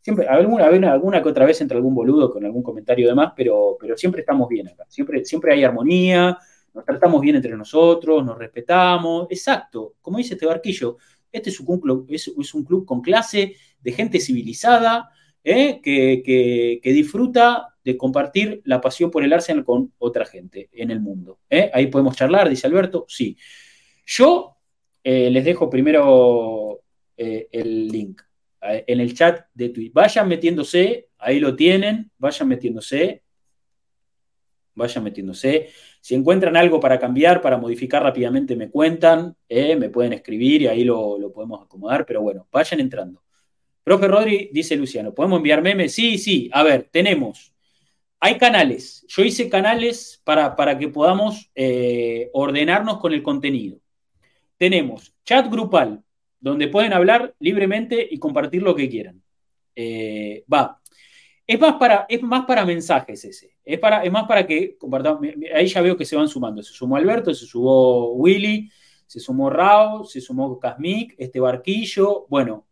Siempre, alguna, alguna que otra vez entre algún boludo con algún comentario de más, pero, pero siempre estamos bien acá. Siempre, siempre hay armonía, nos tratamos bien entre nosotros, nos respetamos. Exacto, como dice este barquillo, este es un club, es, un club con clase, de gente civilizada, ¿eh? que, disfruta de compartir la pasión por el Arsenal con otra gente en el mundo. ¿eh? Ahí podemos charlar, dice Alberto. Sí. Yo eh, les dejo primero el link. en el chat de Twitch. Vayan metiéndose, ahí lo tienen, vayan metiéndose, vayan metiéndose. Si encuentran algo para cambiar, para modificar rápidamente, me cuentan, eh, me pueden escribir y ahí lo, podemos acomodar, pero bueno, vayan entrando. Profe Rodri, dice Luciano, ¿podemos enviar memes? Sí, sí, a ver, tenemos. Hay canales. Yo hice canales para, para que podamos eh, ordenarnos con el contenido. Tenemos chat grupal, donde pueden hablar libremente y compartir lo que quieran. Eh, va, es más para, es más para mensajes ese. Es, para, es más para que compartamos. Ahí ya veo que se van sumando. Se sumó Alberto, se sumó Willy, se sumó Rao, se sumó Casmic, este barquillo. Bueno,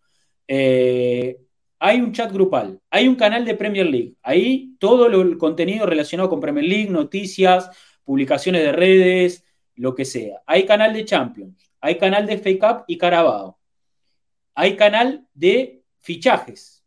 eh, hay un chat grupal, hay un canal de Premier League. Ahí todo el contenido relacionado con Premier League, noticias, publicaciones de redes, lo que sea. Hay canal de Champions, hay canal de Fake Up y Carabao. Hay canal de fichajes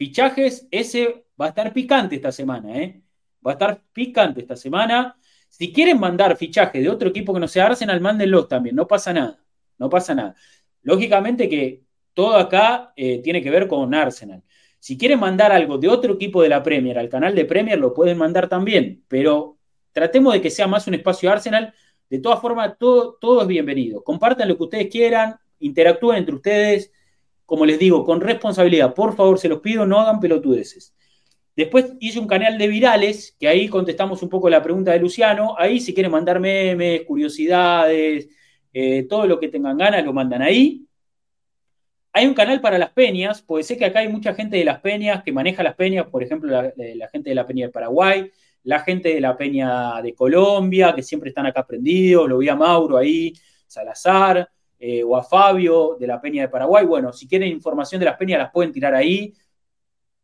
Fichajes, ese va a estar picante esta semana, ¿eh? Va a estar picante esta semana. Si quieren mandar fichaje de otro equipo que no sea Arsenal, mándenlos también, no pasa nada, no pasa nada. Lógicamente que todo acá eh, tiene que ver con Arsenal. Si quieren mandar algo de otro equipo de la Premier al canal de Premier, lo pueden mandar también, pero tratemos de que sea más un espacio Arsenal. De todas formas, todo, todo es bienvenido. Compartan lo que ustedes quieran, interactúen entre ustedes como les digo, con responsabilidad. Por favor, se los pido, no hagan pelotudeces. Después hice un canal de virales, que ahí contestamos un poco la pregunta de Luciano. Ahí, si quieren mandar memes, curiosidades, eh, todo lo que tengan ganas, lo mandan ahí. Hay un canal para las peñas, porque sé que acá hay mucha gente de las peñas que maneja las peñas, por ejemplo, la, la gente de la peña de Paraguay, la gente de la peña de Colombia, que siempre están acá prendidos, lo vi a Mauro ahí, Salazar. Eh, o a Fabio de la Peña de Paraguay. Bueno, si quieren información de las peñas, las pueden tirar ahí,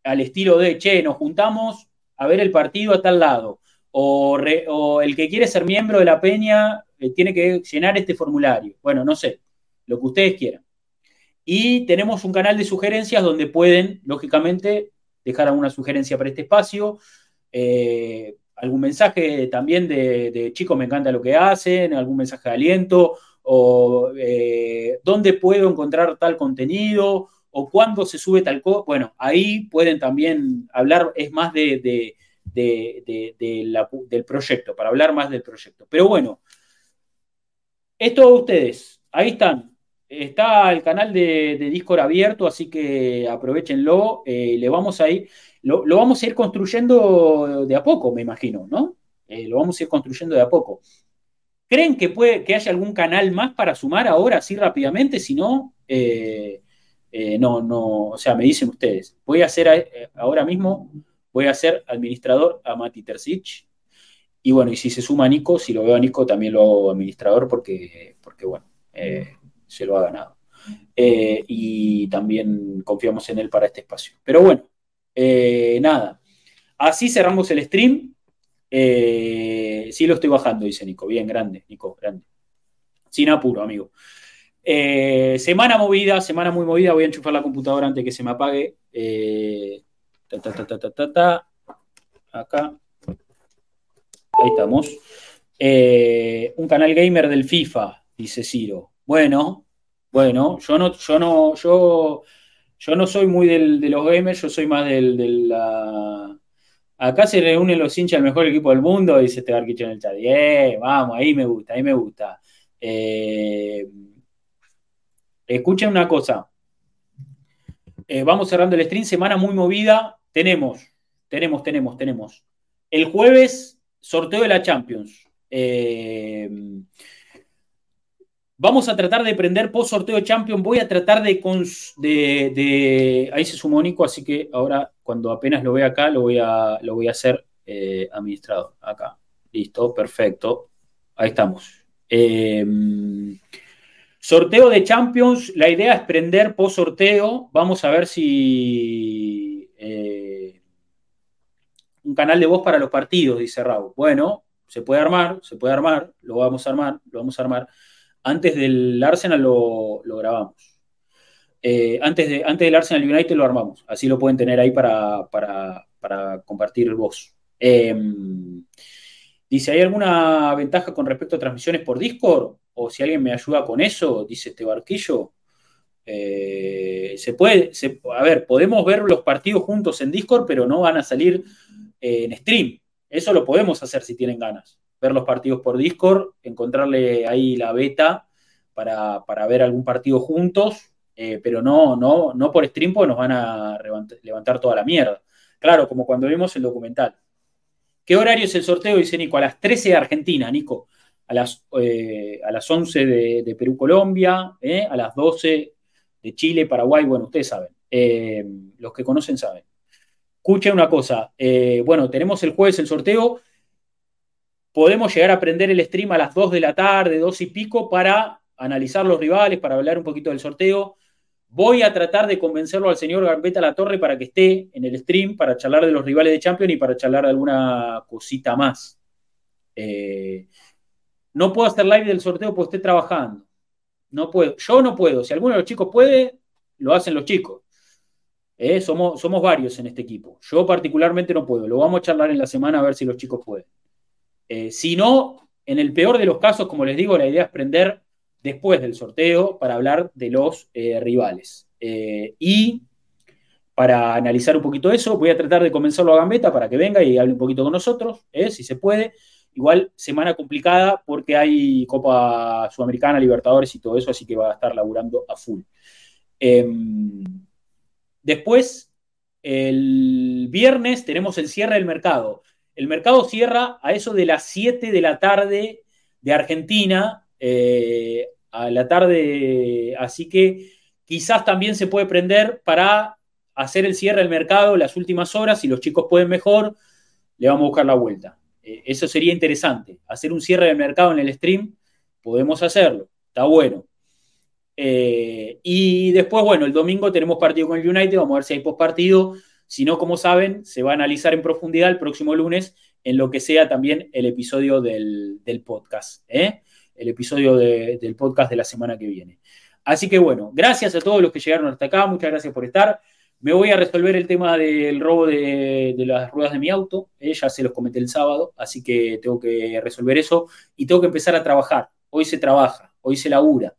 al estilo de, che, nos juntamos a ver el partido a tal lado. O, el que quiere ser miembro de la peña eh, tiene que llenar este formulario. Bueno, no sé, lo que ustedes quieran. Y tenemos un canal de sugerencias donde pueden, lógicamente, dejar alguna sugerencia para este espacio. Eh, algún mensaje también de, de, chicos, me encanta lo que hacen, algún mensaje de aliento, o eh, dónde puedo encontrar tal contenido, o cuándo se sube tal cosa. Bueno, ahí pueden también hablar, es más de, del proyecto, para hablar más del proyecto. Pero bueno, esto ustedes, ahí están. Está el canal de, Discord abierto, así que aprovechenlo. Eh, le vamos a ir, lo, vamos a ir construyendo de a poco, me imagino, ¿no? Eh, lo vamos a ir construyendo de a poco. ¿Creen que, puede, que haya algún canal más para sumar ahora, así rápidamente? Si no, eh, eh, no, no, o sea, me dicen ustedes. Voy a hacer eh, ahora mismo, voy a ser administrador a Mati Terzic. Y bueno, y si se suma Nico, si lo veo a Nico, también lo hago administrador porque, porque bueno, se lo ha ganado. y también confiamos en él para este espacio. Pero bueno, nada. Así cerramos el stream. Eh, sí lo estoy bajando, dice Nico. Bien, grande, Nico, grande. Sin apuro, amigo. Eh, semana movida, semana muy movida. Voy a enchufar la computadora antes que se me apague. Eh, Acá. Ahí estamos. un canal gamer del FIFA, dice Ciro. Bueno, bueno, yo no, yo no, yo, yo no soy muy del, de los gamers, yo soy más del, de la Acá se reúnen los hinchas del mejor equipo del mundo, dice este barquicho en el chat. Eh, vamos, ahí me gusta, ahí me gusta. Eh, escuchen una cosa. Eh, vamos cerrando el stream, semana muy movida. Tenemos, tenemos, tenemos, tenemos. El jueves, sorteo de la Champions. Eh, Vamos a tratar de prender post sorteo Champion. Voy a tratar de, Ahí se sumó Nico, así que ahora, cuando apenas lo vea acá, lo voy a, lo voy a hacer eh, administrador. Acá. Listo, perfecto. Ahí estamos. Em, sorteo de Champions. La idea es prender post sorteo. Vamos a ver si. Eh, un canal de voz para los partidos, dice Raúl. Bueno, se puede armar, se puede armar, lo vamos a armar, lo vamos a armar antes del Arsenal lo, grabamos. Eh, antes, de, antes del Arsenal United lo armamos. Así lo pueden tener ahí para, para, compartir voz. Em, dice, ¿hay alguna ventaja con respecto a transmisiones por Discord? O si alguien me ayuda con eso, dice este barquillo. Eh, se puede, a ver, podemos ver los partidos juntos en Discord, pero no van a salir en stream. Eso lo podemos hacer si tienen ganas. Ver los partidos por Discord, encontrarle ahí la beta para, ver algún partido juntos, eh, pero no, no, no por stream porque nos van a levantar toda la mierda. Claro, como cuando vimos el documental. ¿Qué horario es el sorteo? Dice Nico, a las 13 de Argentina, Nico. A las, eh, a las 11 de, Perú-Colombia, eh, a las 12 de Chile, Paraguay, bueno, ustedes saben. los que conocen saben. Escuchen una cosa, bueno, tenemos el jueves el sorteo. Podemos llegar a prender el stream a las 2 de la tarde, 2 y pico, para analizar los rivales, para hablar un poquito del sorteo. Voy a tratar de convencerlo al señor Gambetta La Torre para que esté en el stream, para charlar de los rivales de Champions y para charlar de alguna cosita más. Eh, no puedo hacer live del sorteo porque estoy trabajando. No puedo. Yo no puedo. Si alguno de los chicos puede, lo hacen los chicos. Eh, somos varios en este equipo. Yo particularmente no puedo. Lo vamos a charlar en la semana a ver si los chicos pueden. Eh, si no, en el peor de los casos, como les digo, la idea es prender después del sorteo para hablar de los eh, rivales. Eh, y para analizar un poquito eso, voy a tratar de convencerlo a Gambetta para que venga y hable un poquito con nosotros, si se puede. Igual semana complicada porque hay Copa Sudamericana, Libertadores y todo eso, así que va a estar laburando a full. Em, después, el viernes tenemos el cierre del mercado. El mercado cierra a eso de las 7 de la tarde de Argentina, a la tarde, así que quizás también se puede prender para hacer el cierre del mercado las últimas horas, si los chicos pueden mejor, le vamos a buscar la vuelta. Eh, eso sería interesante, hacer un cierre del mercado en el stream, podemos hacerlo, está bueno. Eh, y después, bueno, el domingo tenemos partido con el United, vamos a ver si hay postpartido. Si no, como saben, se va a analizar en profundidad el próximo lunes en lo que sea también el episodio del, del podcast. ¿eh? el episodio del podcast de la semana que viene. Así que bueno, gracias a todos los que llegaron hasta acá, muchas gracias por estar. Me voy a resolver el tema del robo de, las ruedas de mi auto, eh, ya se los comenté el sábado, así que tengo que resolver eso y tengo que empezar a trabajar. Hoy se trabaja, hoy se labura,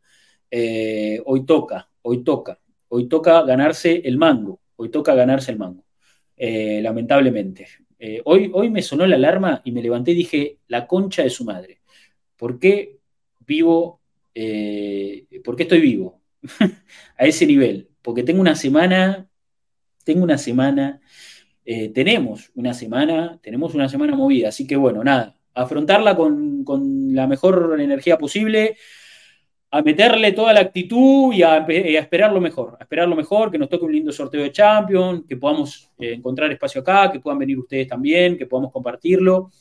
eh, hoy toca, hoy toca, hoy toca ganarse el mango, hoy toca ganarse el mango, eh, lamentablemente. hoy, hoy me sonó la alarma y me levanté y dije, la concha de su madre. ¿Por qué vivo, eh, ¿por qué estoy vivo? (laughs) a ese nivel, porque tengo una semana, tengo una semana, eh, tenemos una semana, tenemos una semana movida, así que bueno, nada, afrontarla con, la mejor energía posible, a meterle toda la actitud y a, esperar lo mejor, a esperar lo mejor, que nos toque un lindo sorteo de Champions, que podamos eh, encontrar espacio acá, que puedan venir ustedes también, que podamos compartirlo.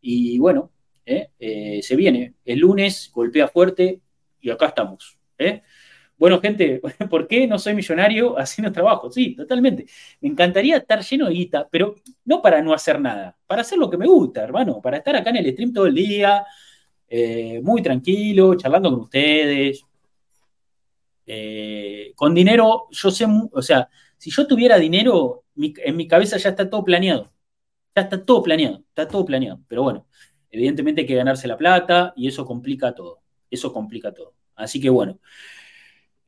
Y bueno, ¿eh? Eh, se viene. El lunes golpea fuerte y acá estamos. ¿eh? Bueno, gente, (laughs) ¿por qué no soy millonario (laughs) haciendo trabajo? Sí, totalmente. Me encantaría estar lleno de guita, pero no para no hacer nada, para hacer lo que me gusta, hermano, para estar acá en el stream todo el día, muy tranquilo, charlando con ustedes. con dinero, yo sé, o sea, si yo tuviera dinero, en mi cabeza ya está todo planeado. Ya está todo planeado, está todo planeado. Pero bueno, Evidentemente hay que ganarse la plata y eso complica todo. Eso complica todo. Así que bueno.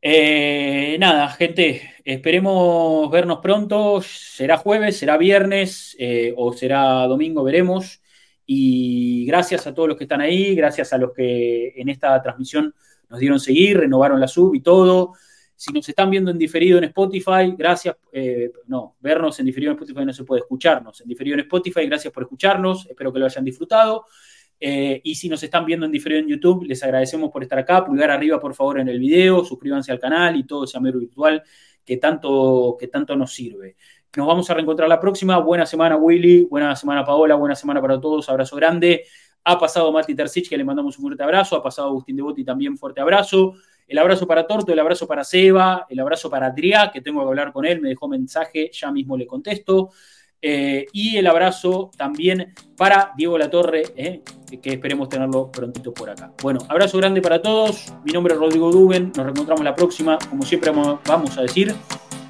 Eh, nada, gente, esperemos vernos pronto. Será jueves, será viernes eh, o será domingo, veremos. Y gracias a todos los que están ahí, gracias a los que en esta transmisión nos dieron seguir, renovaron la sub y todo. Si nos están viendo en diferido en Spotify, gracias. Eh, no, vernos en diferido en Spotify no se puede escucharnos. En diferido en Spotify, gracias por escucharnos. Espero que lo hayan disfrutado. Eh, y si nos están viendo en diferido en YouTube, les agradecemos por estar acá. Pulgar arriba, por favor, en el video. Suscríbanse al canal y todo ese amero virtual que tanto, que tanto nos sirve. Nos vamos a reencontrar la próxima. Buena semana, Willy. Buena semana, Paola. Buena semana para todos. Abrazo grande. Ha pasado Mati Tercich, que le mandamos un fuerte abrazo. Ha pasado Agustín Devoti, también fuerte abrazo. El abrazo para Torto, el abrazo para Seba, el abrazo para Adrià, que tengo que hablar con él, me dejó mensaje, ya mismo le contesto. Eh, y el abrazo también para Diego Latorre, eh, que esperemos tenerlo prontito por acá. Bueno, abrazo grande para todos. Mi nombre es Rodrigo Duben. Nos reencontramos la próxima. Como siempre, vamos a decir,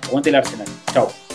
aguante el Arsenal. Chao.